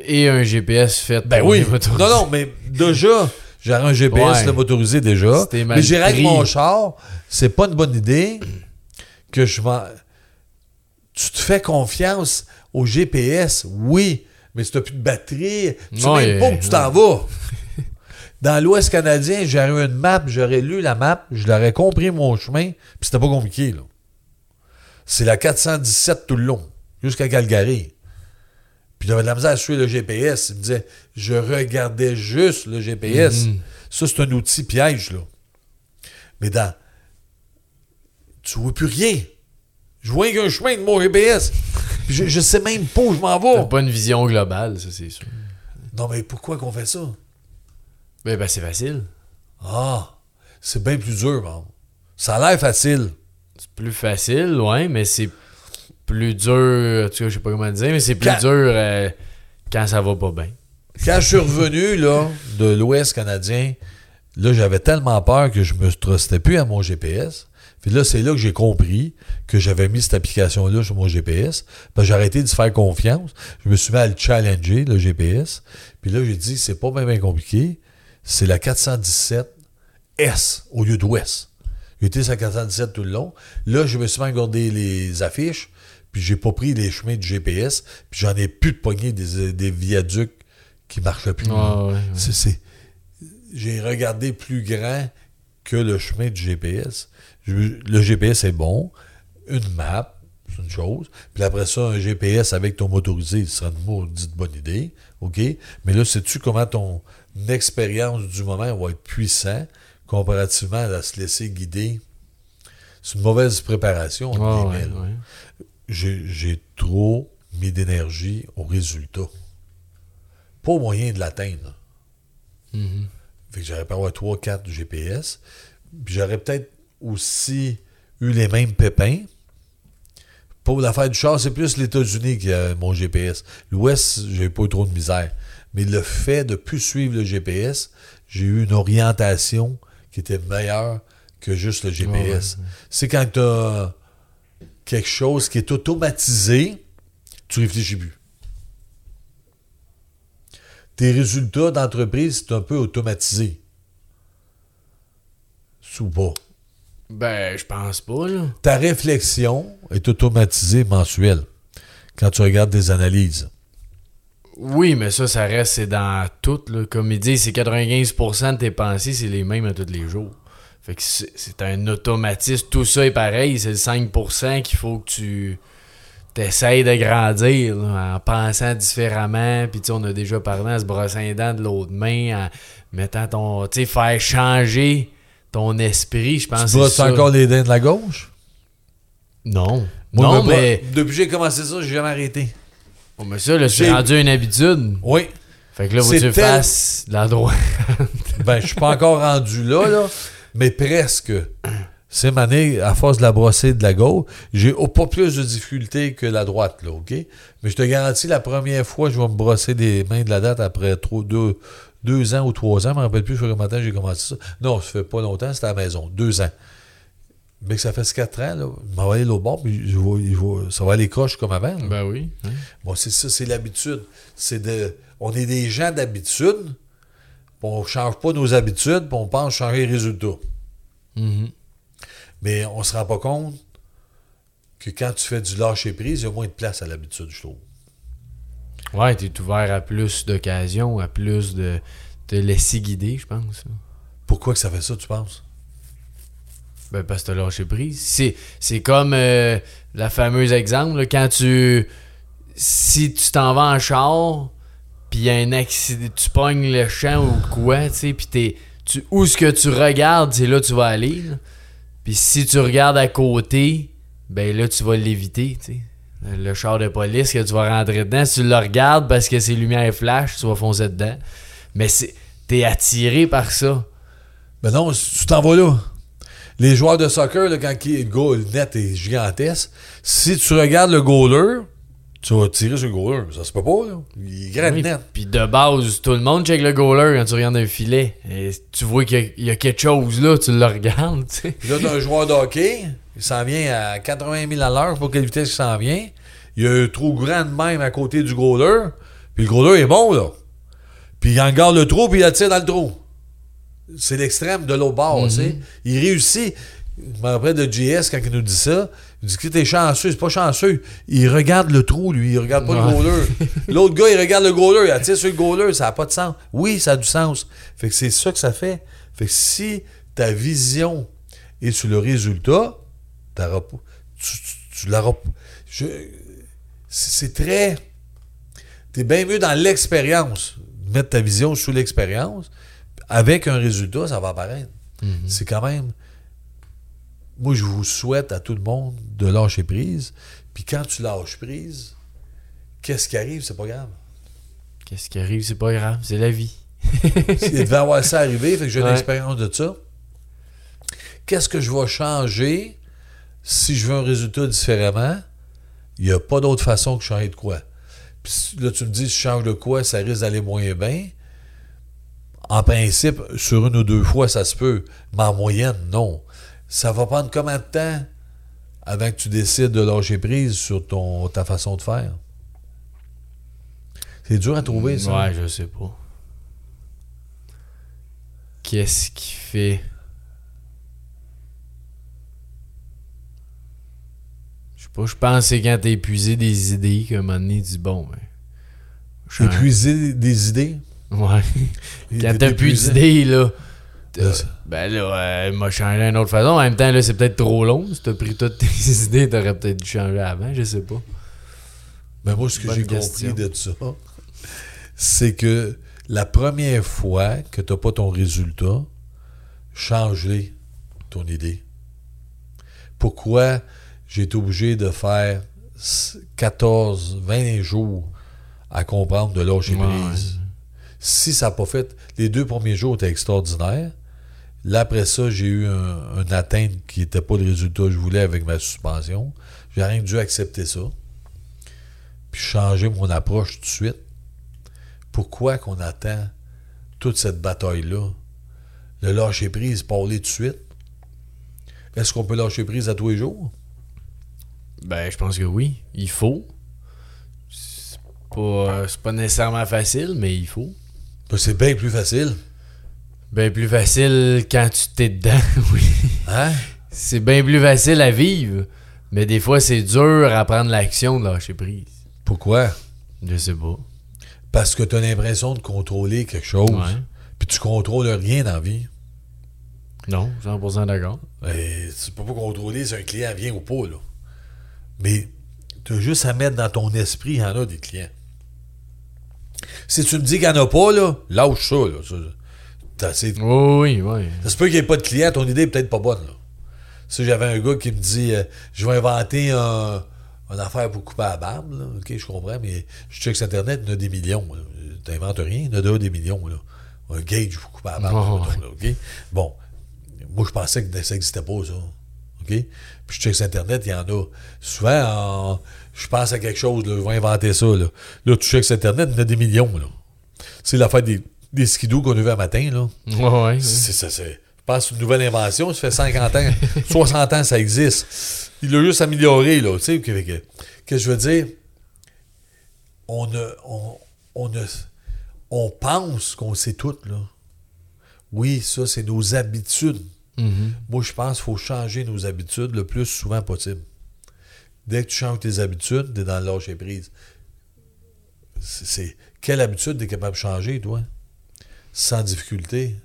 [SPEAKER 1] Et un GPS fait.
[SPEAKER 2] Ben oui. Non, non, mais déjà, j'aurais un GPS
[SPEAKER 1] Ouais.
[SPEAKER 2] motorisé déjà. Mais j'irai avec mon char. C'est pas une bonne idée que je m'en. Tu te fais confiance au GPS, oui. Mais si tu n'as plus de batterie, tu sais même pas où tu t'en vas. Dans l'Ouest canadien, j'aurais eu une map, j'aurais lu la map, je l'aurais compris mon chemin, puis c'était pas compliqué, là. C'est la 417 tout le long, jusqu'à Calgary. Puis j'avais de la misère à suivre le GPS. Il me disait, je regardais juste le GPS.
[SPEAKER 1] Mhm.
[SPEAKER 2] Ça, c'est un outil piège, là. Mais dans. Tu vois plus rien. Je vois qu'un chemin de mon GPS. Puis je, je sais même pas où je m'en
[SPEAKER 1] T'as
[SPEAKER 2] vais.
[SPEAKER 1] pas une vision globale, ça, c'est sûr.
[SPEAKER 2] Non, mais pourquoi qu'on fait ça?
[SPEAKER 1] Ben, ben c'est facile.
[SPEAKER 2] Ah, c'est bien plus dur, man. Ça a l'air facile.
[SPEAKER 1] C'est plus facile, ouais, mais c'est plus dur. En tout cas, je sais pas comment dire, mais c'est plus
[SPEAKER 2] Quand-
[SPEAKER 1] dur euh, quand ça va pas bien.
[SPEAKER 2] Quand je suis revenu, là, de l'Ouest canadien, là, j'avais tellement peur que je me trustais plus à mon GPS. Puis là, c'est là que j'ai compris que j'avais mis cette application-là sur mon GPS. Parce que j'ai arrêté de se faire confiance. Je me suis mis à le challenger, le GPS. Puis là, j'ai dit, c'est pas bien, compliqué. C'est la 417 S au lieu d'Ouest. J'ai été sur la 417 tout le long. Là, je me suis mis à regarder les affiches. Puis j'ai pas pris les chemins du GPS. Puis j'en ai plus de poignées des, viaducs qui marchaient plus.
[SPEAKER 1] Ah, ouais, ouais.
[SPEAKER 2] C'est, j'ai regardé plus grand que le chemin du GPS. Le GPS est bon. Une map, c'est une chose. Puis après ça, un GPS avec ton motorisé, ce sera une maudite bonne idée. OK? Mais là, sais-tu comment ton expérience du moment va être puissant comparativement à se laisser guider? C'est une mauvaise préparation.
[SPEAKER 1] Ah, ouais,
[SPEAKER 2] J'ai trop mis d'énergie au résultat. Pas au moyen de l'atteindre.
[SPEAKER 1] Mm-hmm.
[SPEAKER 2] Fait que j'aurais pas avoir 3-4 GPS. Puis j'aurais peut-être aussi eu les mêmes pépins. Pour l'affaire du char, c'est plus les États-Unis qui a mon GPS. L'Ouest, j'ai pas eu trop de misère. Mais le fait de plus suivre le GPS, j'ai eu une orientation qui était meilleure que juste le GPS. C'est quand tu as quelque chose qui est automatisé, tu réfléchis plus. Tes résultats d'entreprise, c'est un peu automatisé. Sous pas.
[SPEAKER 1] Ben, je pense pas, là.
[SPEAKER 2] Ta réflexion est automatisée mensuelle quand tu regardes des analyses.
[SPEAKER 1] Oui, mais ça, ça reste, c'est dans tout. Là. Comme il dit, c'est 95% de tes pensées, c'est les mêmes à tous les jours. Fait que c'est un automatisme. Tout ça est pareil. C'est le 5% qu'il faut que tu t'essayes de grandir en pensant différemment. Puis on a déjà parlé en se brossant les dents de l'autre main, en mettant ton. Tu sais, faire changer ton esprit, je pense.
[SPEAKER 2] Tu brosses encore les dents de la gauche?
[SPEAKER 1] Non. non, mais.
[SPEAKER 2] Depuis que j'ai commencé ça, j'ai jamais arrêté.
[SPEAKER 1] Oh, mais ça, là, c'est rendu une habitude.
[SPEAKER 2] Oui.
[SPEAKER 1] Fait que là, que tu fasses la droite.
[SPEAKER 2] ben, je suis pas encore rendu là, là, mais presque. C'est mané, à force de la brosser de la gauche, j'ai pas plus de difficultés que la droite, là, OK? Mais je te garantis, la première fois, je vais me brosser des mains de la date après trop, deux, deux ans ou trois ans. Je me rappelle plus, je sais matin j'ai commencé ça. Non, ça fait pas longtemps, c'était à la maison. Deux ans. Mais que ça fait quatre ans, là, je m'en vais aller l'autre bord, puis je ça va aller croche comme avant.
[SPEAKER 1] Ben oui.
[SPEAKER 2] Bon, c'est ça, c'est l'habitude. C'est de. On est des gens d'habitude, on ne change pas nos habitudes, puis on pense changer les résultats.
[SPEAKER 1] Mm-hmm.
[SPEAKER 2] Mais on se rend pas compte que quand tu fais du lâcher prise, il y a moins de place à l'habitude, je trouve.
[SPEAKER 1] Ouais, tu es ouvert à plus d'occasions, à plus de te laisser guider, je pense.
[SPEAKER 2] Pourquoi que ça fait ça, tu penses?
[SPEAKER 1] Ben, parce que t'as lâché prise. C'est, c'est comme euh, la fameuse exemple, quand tu. Si tu t'en vas en char, puis il y a un accident, tu pognes le champ ou quoi, tu sais, puis t'es. Tu, où ce que tu regardes, c'est là tu vas aller. Puis si tu regardes à côté, ben là, tu vas l'éviter, tu sais. Le char de police que tu vas rentrer dedans, si tu le regardes parce que ses lumières flash, tu vas foncer dedans. Mais c'est, t'es attiré par ça.
[SPEAKER 2] Ben non, tu t'en vas là. Les joueurs de soccer, quand le, goal, net est gigantesque, si tu regardes le goaler, tu vas tirer sur le goaler. Ça se peut pas, là. Il est grand net.
[SPEAKER 1] Puis de base, tout le monde check le goaler quand tu regardes un filet. Et tu vois qu'il y, a quelque chose là, tu le regardes.
[SPEAKER 2] Puis là, t'as un joueur de hockey, il s'en vient à 80 000 à l'heure, pour quelle vitesse il s'en vient. Il y a un trou grand de même à côté du goaler. Puis le goaler est bon, là. Puis il en garde le trou, puis il attire dans le trou. C'est l'extrême de l'autre bord, tu sais. Mm-hmm. Il réussit. Je me rappelle de JS quand il nous dit ça. Il dit que t'es chanceux, c'est pas chanceux. Il regarde le trou, lui, il regarde pas le goaler. L'autre gars, il regarde le goaler, il attire sur le goaler, ça n'a pas de sens. Oui, ça a du sens. Fait que c'est ça que ça fait. Fait que si ta vision est sur le résultat, t'auras pas. Tu, tu, l'auras pas. C'est très. T'es bien mieux dans l'expérience. Mettre ta vision sous l'expérience. Avec un résultat, ça va apparaître.
[SPEAKER 1] Mm-hmm.
[SPEAKER 2] C'est quand même moi, je vous souhaite à tout le monde de lâcher prise. Puis quand tu lâches prise, qu'est-ce qui arrive, c'est pas grave.
[SPEAKER 1] Qu'est-ce qui arrive, c'est pas grave, c'est la vie.
[SPEAKER 2] Il devait avoir ça arriver, fait que j'ai une expérience de ça. Qu'est-ce que je vais changer si je veux un résultat différemment? Il n'y a pas d'autre façon que changer de quoi. Puis là, tu me dis, si je change de quoi, ça risque d'aller moins bien. En principe, sur une ou deux fois, ça se peut. Mais en moyenne, non. Ça va prendre combien de temps avant que tu décides de lâcher prise sur ton, ta façon de faire? C'est dur à trouver, ça.
[SPEAKER 1] Ouais, je sais pas. Qu'est-ce qui fait? Je sais pas, je pense que c'est quand t'as épuisé des idées qu'à un moment donné, tu dis bon, ben.
[SPEAKER 2] Épuiser des idées?
[SPEAKER 1] Ouais. Quand
[SPEAKER 2] T'es
[SPEAKER 1] t'as plus
[SPEAKER 2] épuisé.
[SPEAKER 1] d'idées, là. T'as- Ben là, euh, il m'a changé d'une autre façon. En même temps, là, c'est peut-être trop long. Si t'as pris toutes tes idées, t'aurais peut-être dû changer avant, je sais pas.
[SPEAKER 2] Mais moi, ce que j'ai compris de ça, c'est que la première fois que tu n'as pas ton résultat, change-les, ton idée. Pourquoi j'ai été obligé de faire s- 14, 20 jours à comprendre de lâcher
[SPEAKER 1] Ouais.
[SPEAKER 2] prise? Si ça n'a pas fait, les deux premiers jours étaient extraordinaires. Là, après ça, j'ai eu un, une atteinte qui n'était pas le résultat que je voulais avec ma suspension. J'ai rien dû accepter ça puis changer mon approche tout de suite. Pourquoi qu'on attend toute cette bataille-là? Le lâcher prise, parler tout de suite? Est-ce qu'on peut lâcher prise à tous les jours?
[SPEAKER 1] Ben, je pense que oui. Il faut. C'est pas, c'est pas nécessairement facile, mais il faut.
[SPEAKER 2] Ben, c'est bien plus facile.
[SPEAKER 1] Ben plus facile quand tu t'es dedans, oui.
[SPEAKER 2] Hein?
[SPEAKER 1] C'est bien plus facile à vivre. Mais des fois, c'est dur à prendre l'action de lâcher prise.
[SPEAKER 2] Pourquoi?
[SPEAKER 1] Je sais pas.
[SPEAKER 2] Parce que tu as l'impression de contrôler quelque chose,
[SPEAKER 1] Ouais.
[SPEAKER 2] puis tu contrôles rien dans la vie.
[SPEAKER 1] Non, 100% d'accord.
[SPEAKER 2] Tu peux pas contrôler si un client vient ou pas, là. Mais tu as juste à mettre dans ton esprit, il y en a des clients. Si tu me dis qu'il n'y en a pas, là, lâche ça, là. Ça, assez-
[SPEAKER 1] Oui, oui, oui.
[SPEAKER 2] Ça se peut qu'il n'y ait pas de client, ton idée est peut-être pas bonne, là. Si j'avais un gars qui me dit euh, je vais inventer un, une affaire pour couper la barbe, là. ok, je comprends, mais je check sur Internet, il y en a des millions. Tu n'inventes rien, il y en a des millions. Là. Un gauge pour couper la barbe,
[SPEAKER 1] Oh,
[SPEAKER 2] là, ok? Bon, moi je pensais que ça n'existait pas, ça. OK? Puis je check sur Internet, il y en a. Souvent, en- je pense à quelque chose, là, je vais inventer ça. Là, là tu check sur Internet, il y en a des millions. Là. C'est l'affaire des, des skidoo qu'on a vu un matin. Là.
[SPEAKER 1] Ouais, ouais.
[SPEAKER 2] C'est, c'est, c'est- je pense que c'est une nouvelle invention. Ça fait 50 ans, 60 ans, ça existe. Il l'a juste amélioré, là. Tu sais, que, que, que je veux dire, on ne, on, on on pense qu'on sait tout, là. Oui, ça, c'est nos habitudes.
[SPEAKER 1] Mhm.
[SPEAKER 2] Moi, je pense qu'il faut changer nos habitudes le plus souvent possible. Dès que tu changes tes habitudes, tu es dans le lâcher prise. C'est, c'est- quelle habitude tu es capable de changer, toi? Sans difficulté?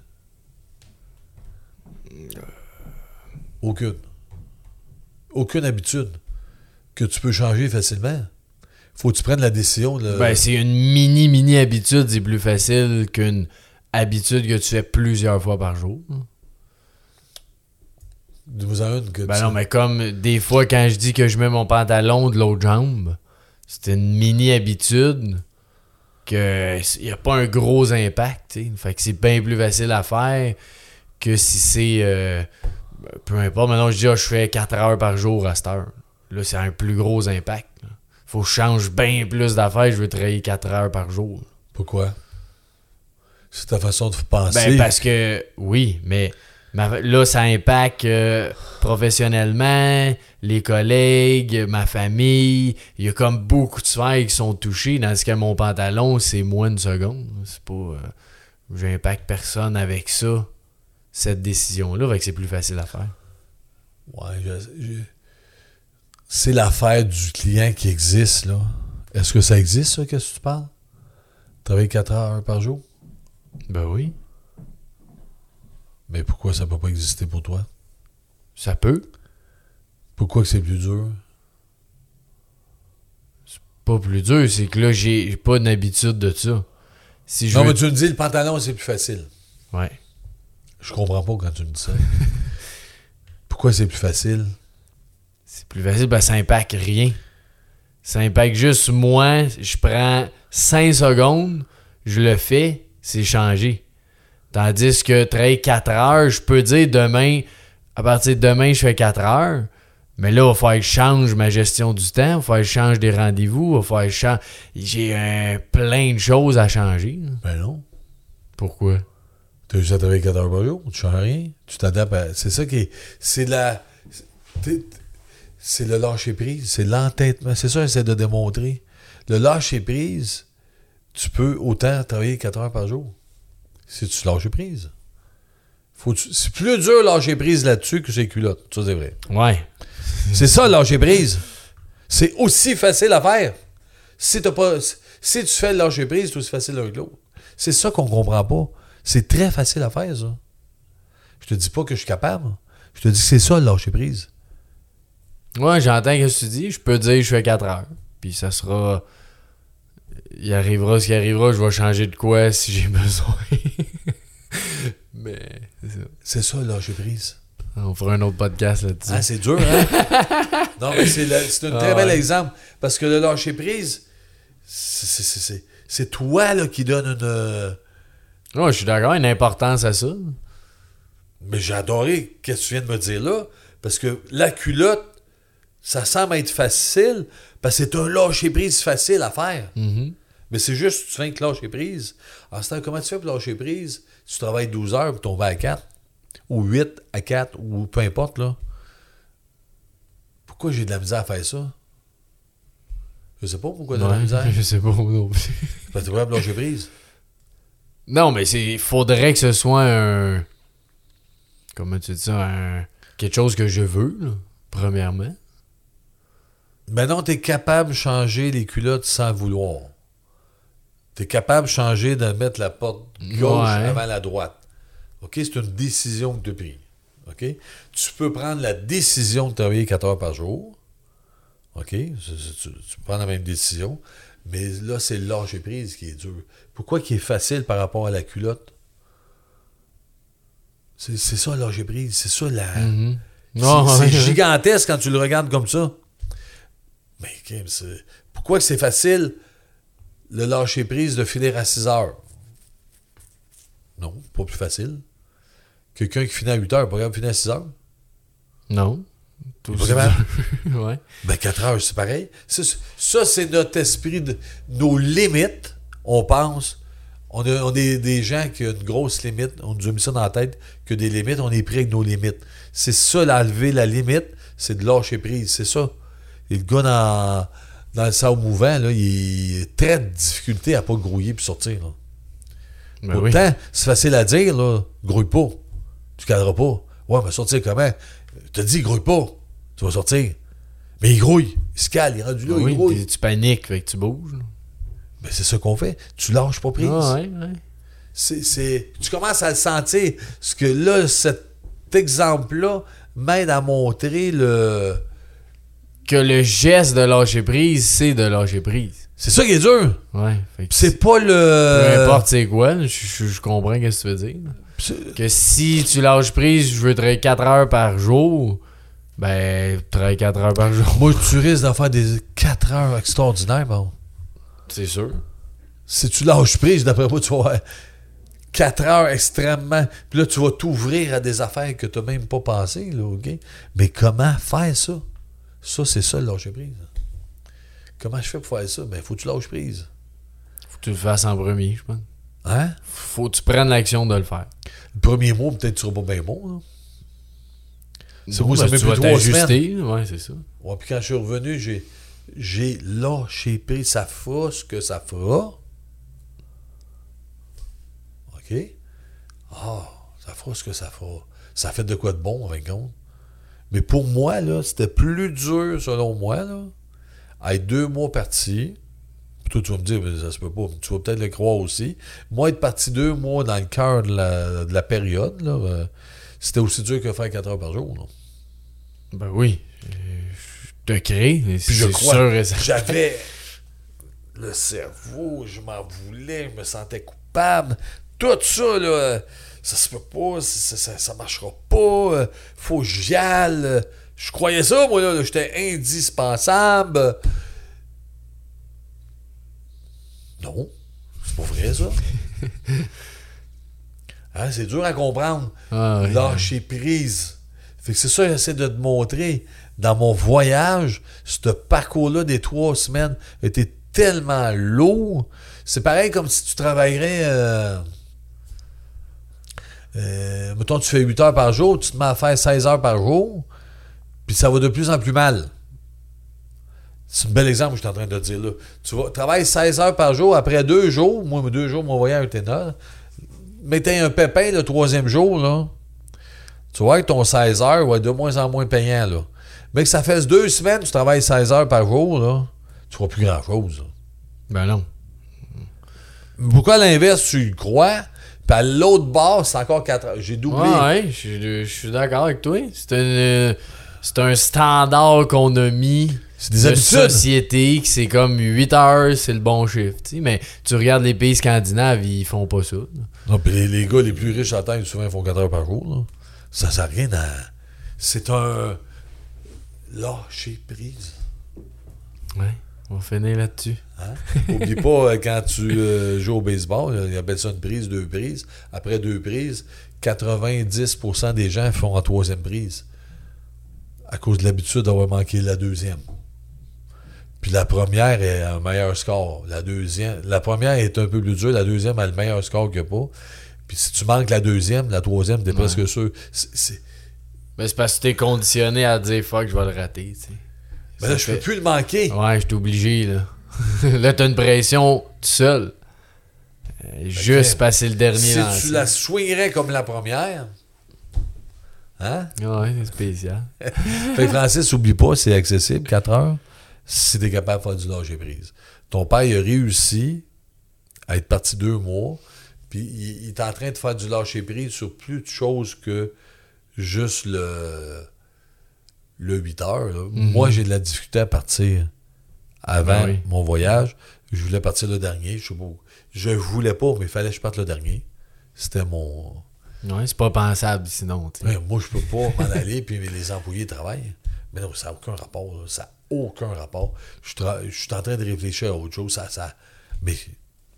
[SPEAKER 2] Aucune. Aucune habitude que tu peux changer facilement. Faut que tu prennes la décision. De...
[SPEAKER 1] Ben, c'est une mini, mini habitude. C'est plus facile qu'une habitude que tu fais plusieurs fois par jour.
[SPEAKER 2] Dis-moi en une que
[SPEAKER 1] Ben
[SPEAKER 2] tu-
[SPEAKER 1] non, mais comme des fois, quand je dis que je mets mon pantalon de l'autre jambe, c'est une mini habitude que il n'y a pas un gros impact. Fait que c'est bien plus facile à faire que si c'est. euh, peu importe, maintenant je dis ah, je fais 4 heures par jour à cette heure. Là, c'est un plus gros impact. là. Faut que je change bien plus d'affaires, je veux travailler 4 heures par jour.
[SPEAKER 2] Pourquoi? C'est ta façon de penser.
[SPEAKER 1] Ben, parce que, oui, mais ma- là, ça impacte euh, professionnellement, les collègues, ma famille. Il y a comme beaucoup de sphères qui sont touchées, dans ce que mon pantalon, c'est moins une seconde. C'est pas. euh, J'impacte personne avec ça, cette décision-là, fait que c'est plus facile à faire.
[SPEAKER 2] Ouais, c'est l'affaire du client qui existe, là. Est-ce que ça existe, ça, qu'est-ce que tu parles? Travailler 4 heures par jour?
[SPEAKER 1] Ben oui,
[SPEAKER 2] Mais pourquoi ça peut pas exister pour toi?
[SPEAKER 1] ça peut.
[SPEAKER 2] Pourquoi que c'est plus dur?
[SPEAKER 1] Pas plus dur, c'est que là, j'ai pas d'habitude de ça. Si je
[SPEAKER 2] non,
[SPEAKER 1] veux-
[SPEAKER 2] mais tu me dis, le pantalon, c'est plus facile.
[SPEAKER 1] Ouais.
[SPEAKER 2] Je comprends pas quand tu me dis ça. pourquoi c'est plus facile?
[SPEAKER 1] C'est plus facile que ça impacte rien. Ça impacte juste moi. Je prends 5 secondes, je le fais, c'est changé. Tandis que travailler 4 heures, je peux dire demain, à partir de demain, je fais 4 heures. Mais là, il va falloir que je change ma gestion du temps, il va falloir que je change des rendez-vous, il va falloir que je change. J'ai euh, plein de choses à changer.
[SPEAKER 2] Ben non.
[SPEAKER 1] Pourquoi?
[SPEAKER 2] Tu as juste à travailler 4 heures par jour, tu changes rien. Tu t'adaptes à. C'est ça qui est. C'est la. C'est le lâcher prise, c'est l'entêtement. C'est ça j'essaie de démontrer. Le lâcher prise, tu peux autant travailler 4 heures par jour. Si tu lâches prise. C'est plus dur lâcher prise là-dessus que ces culottes. Ça, c'est vrai.
[SPEAKER 1] Ouais.
[SPEAKER 2] C'est ça, lâcher prise. C'est aussi facile à faire. Si, t'as pas, si tu fais le lâcher prise, c'est aussi facile l'un que l'autre. C'est ça qu'on comprend pas. C'est très facile à faire, ça. Je te dis pas que je suis capable. Je te dis que c'est ça, le lâcher prise.
[SPEAKER 1] Ouais, j'entends ce que tu dis. Je peux dire que je fais 4 heures. Puis ça sera. Il arrivera ce qui arrivera. Je vais changer de quoi si j'ai besoin. Mais. c'est ça.
[SPEAKER 2] C'est ça, le lâcher prise.
[SPEAKER 1] On fera un autre podcast là-dessus.
[SPEAKER 2] Ah, c'est dur, hein? non, mais c'est, le- c'est un
[SPEAKER 1] Ah
[SPEAKER 2] très bel
[SPEAKER 1] ouais.
[SPEAKER 2] exemple. Parce que le lâcher prise, c'est, toi là, qui donne une. euh,
[SPEAKER 1] je suis d'accord. Une importance à ça.
[SPEAKER 2] Mais j'ai adoré ce que tu viens de me dire là, parce que la culotte, ça semble être facile, parce que c'est un lâcher prise facile à faire.
[SPEAKER 1] Mhm.
[SPEAKER 2] Mais c'est juste, tu fais que lâcher prise. En ce temps, comment tu fais pour lâcher prise? Tu travailles 12 heures pour tomber à 4, ou 8 à 4, ou peu importe, là. Pourquoi j'ai de la misère à faire ça? Je sais pas pourquoi j'ai de la misère.
[SPEAKER 1] je sais pas non plus.
[SPEAKER 2] Parce que tu pour lâcher prise.
[SPEAKER 1] Non, mais c'est. Faudrait que ce soit un. Comment tu dis ça? Un... Quelque chose que je veux, là, premièrement.
[SPEAKER 2] Maintenant, tu es capable de changer les culottes sans vouloir. Tu es capable de changer de mettre la porte gauche
[SPEAKER 1] Ouais.
[SPEAKER 2] avant la droite. OK? C'est une décision que tu as prise. OK? Tu peux prendre la décision de travailler 4 heures par jour. OK? C'est- Tu, tu prends la même décision. Mais là, c'est le lâcher prise qui est dur. Pourquoi qui est facile par rapport à la culotte? C'est ça, le lâcher prise. C'est ça, la.
[SPEAKER 1] Mhm.
[SPEAKER 2] C'est
[SPEAKER 1] Non,
[SPEAKER 2] c'est
[SPEAKER 1] ouais,
[SPEAKER 2] gigantesque quand tu le regardes comme ça. Mais Kim, c'est- pourquoi c'est facile le lâcher prise de finir à 6 heures? Non, pas plus facile. Quelqu'un qui finit à 8 heures, pas de finir à 6 heures?
[SPEAKER 1] Non.
[SPEAKER 2] Capable?
[SPEAKER 1] ouais.
[SPEAKER 2] Ben 4 heures, c'est pareil. Ça, c'est- Ça, c'est notre esprit, de nos limites. On pense. On a, on est des gens qui ont une grosse limite. On nous a mis ça dans la tête que des limites, on est pris avec nos limites. C'est ça, l'enlever la limite, c'est de lâcher prise. C'est ça. Et le gars dans, dans le sable mouvant, là, il est très de difficulté à pas grouiller puis sortir. là.
[SPEAKER 1] Ben oui.
[SPEAKER 2] Pourtant, c'est facile à dire, là. Grouille pas. Tu cadres pas. Ouais, mais sortir comment? Je te dis, grouille pas. Tu vas sortir. Mais il grouille. Il se cale, il est rendu là,
[SPEAKER 1] Oui,
[SPEAKER 2] il grouille.
[SPEAKER 1] tu paniques, fait que tu bouges.
[SPEAKER 2] Mais c'est ça qu'on fait. Tu lâches pas prise.
[SPEAKER 1] Ah, ouais, ouais.
[SPEAKER 2] C'est, c'est- tu commences à le sentir. Parce que là, cet exemple-là m'aide à montrer le.
[SPEAKER 1] Que le geste de lâcher prise, c'est de lâcher prise.
[SPEAKER 2] C'est ça qui est dur.
[SPEAKER 1] Ouais.
[SPEAKER 2] C'est pas le.
[SPEAKER 1] Peu importe c'est quoi, je, je- je comprends ce que tu veux dire. Que si tu lâches prise, je veux travailler 4 heures par jour, ben, travaille 4 heures par jour.
[SPEAKER 2] Moi, tu risques d'en faire des 4 heures extraordinaires, bon.
[SPEAKER 1] C'est sûr.
[SPEAKER 2] Si tu lâches prise, d'après moi, tu vas avoir 4 heures extrêmement. Puis là, tu vas t'ouvrir à des affaires que tu n'as même pas pensé, là, OK? Mais comment faire ça? Ça, c'est ça, le lâcher prise. Comment je fais pour faire ça? Ben, faut que tu lâches prise.
[SPEAKER 1] Faut que tu le fasses en premier, je pense.
[SPEAKER 2] Hein?
[SPEAKER 1] Faut que tu prennes l'action de le faire.
[SPEAKER 2] Le premier mois, peut-être tu seras pas bien bon, là. C'est moi, ça m'a
[SPEAKER 1] tu
[SPEAKER 2] pris
[SPEAKER 1] vas t'ajuster, ouais, c'est ça.
[SPEAKER 2] Ouais, puis quand je suis revenu, j'ai, j'ai lâché prise. Ça fera ce que ça fera. OK? Ah, ça fera ce que ça fera. Ça fait de quoi de bon, en fin de compte? Mais pour moi, là, c'était plus dur, selon moi, là, à être deux mois parti. Toi, tu vas me dire, mais ça se peut pas. Tu vas peut-être le croire aussi. Moi, être parti deux mois dans le cœur de la, de la période, là, euh, c'était aussi dur que faire 4 heures par jour. là.
[SPEAKER 1] Ben oui. Je te crée,
[SPEAKER 2] Puis je crois, j'avais le cerveau, je m'en voulais, je me sentais coupable. Tout ça, là, ça se peut pas, ça, ça, ça marchera pas, euh, faut que j'y aille. Je croyais ça, moi, là, là, j'étais indispensable. Non, c'est pas vrai, ça. Hein, c'est dur à comprendre.
[SPEAKER 1] Ah, ouais.
[SPEAKER 2] Lâcher prise. Fait que c'est ça que j'essaie de te montrer. Dans mon voyage, ce parcours-là des trois semaines était tellement lourd. C'est pareil comme si tu travaillerais. euh, euh, mettons, tu fais 8 heures par jour, tu te mets à faire 16 heures par jour, puis ça va de plus en plus mal. C'est un bel exemple que je suis en train de dire là. Tu vas travailler 16 heures par jour, après deux jours, moi, deux jours, m'envoyer un ténor. Mettez un pépin le troisième jour, là. Tu vois que ton 16 heures va être de moins en moins payant, là. Mais que ça fait deux semaines tu travailles 16 heures par jour, là, tu ne feras plus grand-chose.
[SPEAKER 1] Ben non.
[SPEAKER 2] Pourquoi à l'inverse, tu y crois, puis à l'autre bord, c'est encore 4 heures. J'ai doublé.
[SPEAKER 1] Ouais, ouais, je, je suis d'accord avec toi. C'est un, c'est un standard qu'on a mis
[SPEAKER 2] C'est des
[SPEAKER 1] de
[SPEAKER 2] habitudes.
[SPEAKER 1] société que c'est comme 8 heures, c'est le bon chiffre. tu sais. Mais tu regardes les pays scandinaves, ils font pas ça. là.
[SPEAKER 2] Non, puis les, les gars les plus riches à terre, souvent, ils font 4 heures par jour. là. Ça, ça n'a rien à. C'est un. Lâcher prise.
[SPEAKER 1] Ouais, on va finir là-dessus.
[SPEAKER 2] Hein? Oublie pas, euh, quand tu euh, joues au baseball, euh, ils appellent ça une prise, deux prises. Après deux prises, 90% des gens font en troisième prise. À cause de l'habitude d'avoir manqué la deuxième. Puis la première est un meilleur score. La deuxième, la première est un peu plus dure, la deuxième a le meilleur score que pas. Puis si tu manques la deuxième, la troisième, t'es presque sûr. C'est- c'est-
[SPEAKER 1] Mais c'est parce que t'es conditionné à dire fuck, je vais le rater. tu Ça
[SPEAKER 2] là, je
[SPEAKER 1] fait-
[SPEAKER 2] peux plus le manquer.
[SPEAKER 1] Ouais, je suis obligé, là. là, t'as une pression tout seul. Euh, juste passer le dernier
[SPEAKER 2] Si
[SPEAKER 1] lancé.
[SPEAKER 2] tu la swingerais comme la première, hein?
[SPEAKER 1] Ouais, c'est spécial.
[SPEAKER 2] Fait que Francis, oublie pas, c'est accessible, 4 heures, si t'es capable de faire du lâcher prise. Ton père, il a réussi à être parti deux mois, puis il, il est en train de faire du lâcher prise sur plus de choses que juste le, le 8 heures. là. Moi, j'ai de la difficulté à partir avant
[SPEAKER 1] Ben oui.
[SPEAKER 2] mon voyage. Je voulais partir le dernier. Je. Je voulais pas, mais il fallait que je parte le dernier. C'était mon.
[SPEAKER 1] Ouais, c'est pas pensable sinon.
[SPEAKER 2] Ouais, moi, je peux pas m'en aller, puis les employés travaillent. Mais non, ça n'a aucun rapport. là. Ça n'a aucun rapport. Je, je suis en train de réfléchir à autre chose. Ça, ça... Mais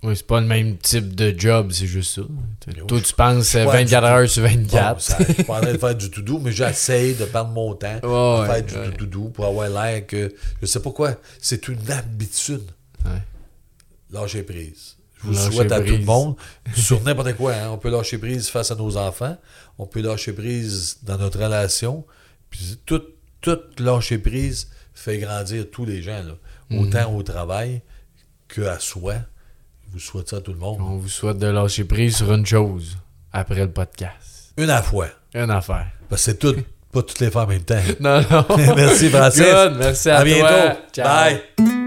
[SPEAKER 1] Ouais, c'est pas le même type de job, c'est juste ça.
[SPEAKER 2] Mais
[SPEAKER 1] Toi,
[SPEAKER 2] oui,
[SPEAKER 1] tu penses
[SPEAKER 2] je-
[SPEAKER 1] euh,
[SPEAKER 2] ouais,
[SPEAKER 1] 24
[SPEAKER 2] du-
[SPEAKER 1] heures sur 24.
[SPEAKER 2] bon, ça- je suis pas en train de faire du tout doux, mais j'essaye de prendre mon temps
[SPEAKER 1] Ouais,
[SPEAKER 2] à faire
[SPEAKER 1] ouais,
[SPEAKER 2] du doux pour avoir l'air que. Je sais pas quoi. C'est une habitude.
[SPEAKER 1] Ouais.
[SPEAKER 2] Lâcher prise. Je vous
[SPEAKER 1] Lâcher
[SPEAKER 2] souhaite à tout le monde, sur n'importe quoi, hein. on peut lâcher prise face à nos enfants, on peut lâcher prise dans notre relation, puis tout, tout lâcher prise fait grandir tous les gens, là.
[SPEAKER 1] Mhm.
[SPEAKER 2] autant au travail qu'à soi. Je vous souhaite ça à tout le monde.
[SPEAKER 1] On vous souhaite de lâcher prise sur une chose après le podcast.
[SPEAKER 2] Une à la fois.
[SPEAKER 1] Une affaire.
[SPEAKER 2] Parce que c'est tout, pas toutes les femmes en même temps.
[SPEAKER 1] Non, non.
[SPEAKER 2] Merci, Francis.
[SPEAKER 1] Good, merci à,
[SPEAKER 2] À
[SPEAKER 1] toi.
[SPEAKER 2] bientôt.
[SPEAKER 1] Ciao.
[SPEAKER 2] Bye.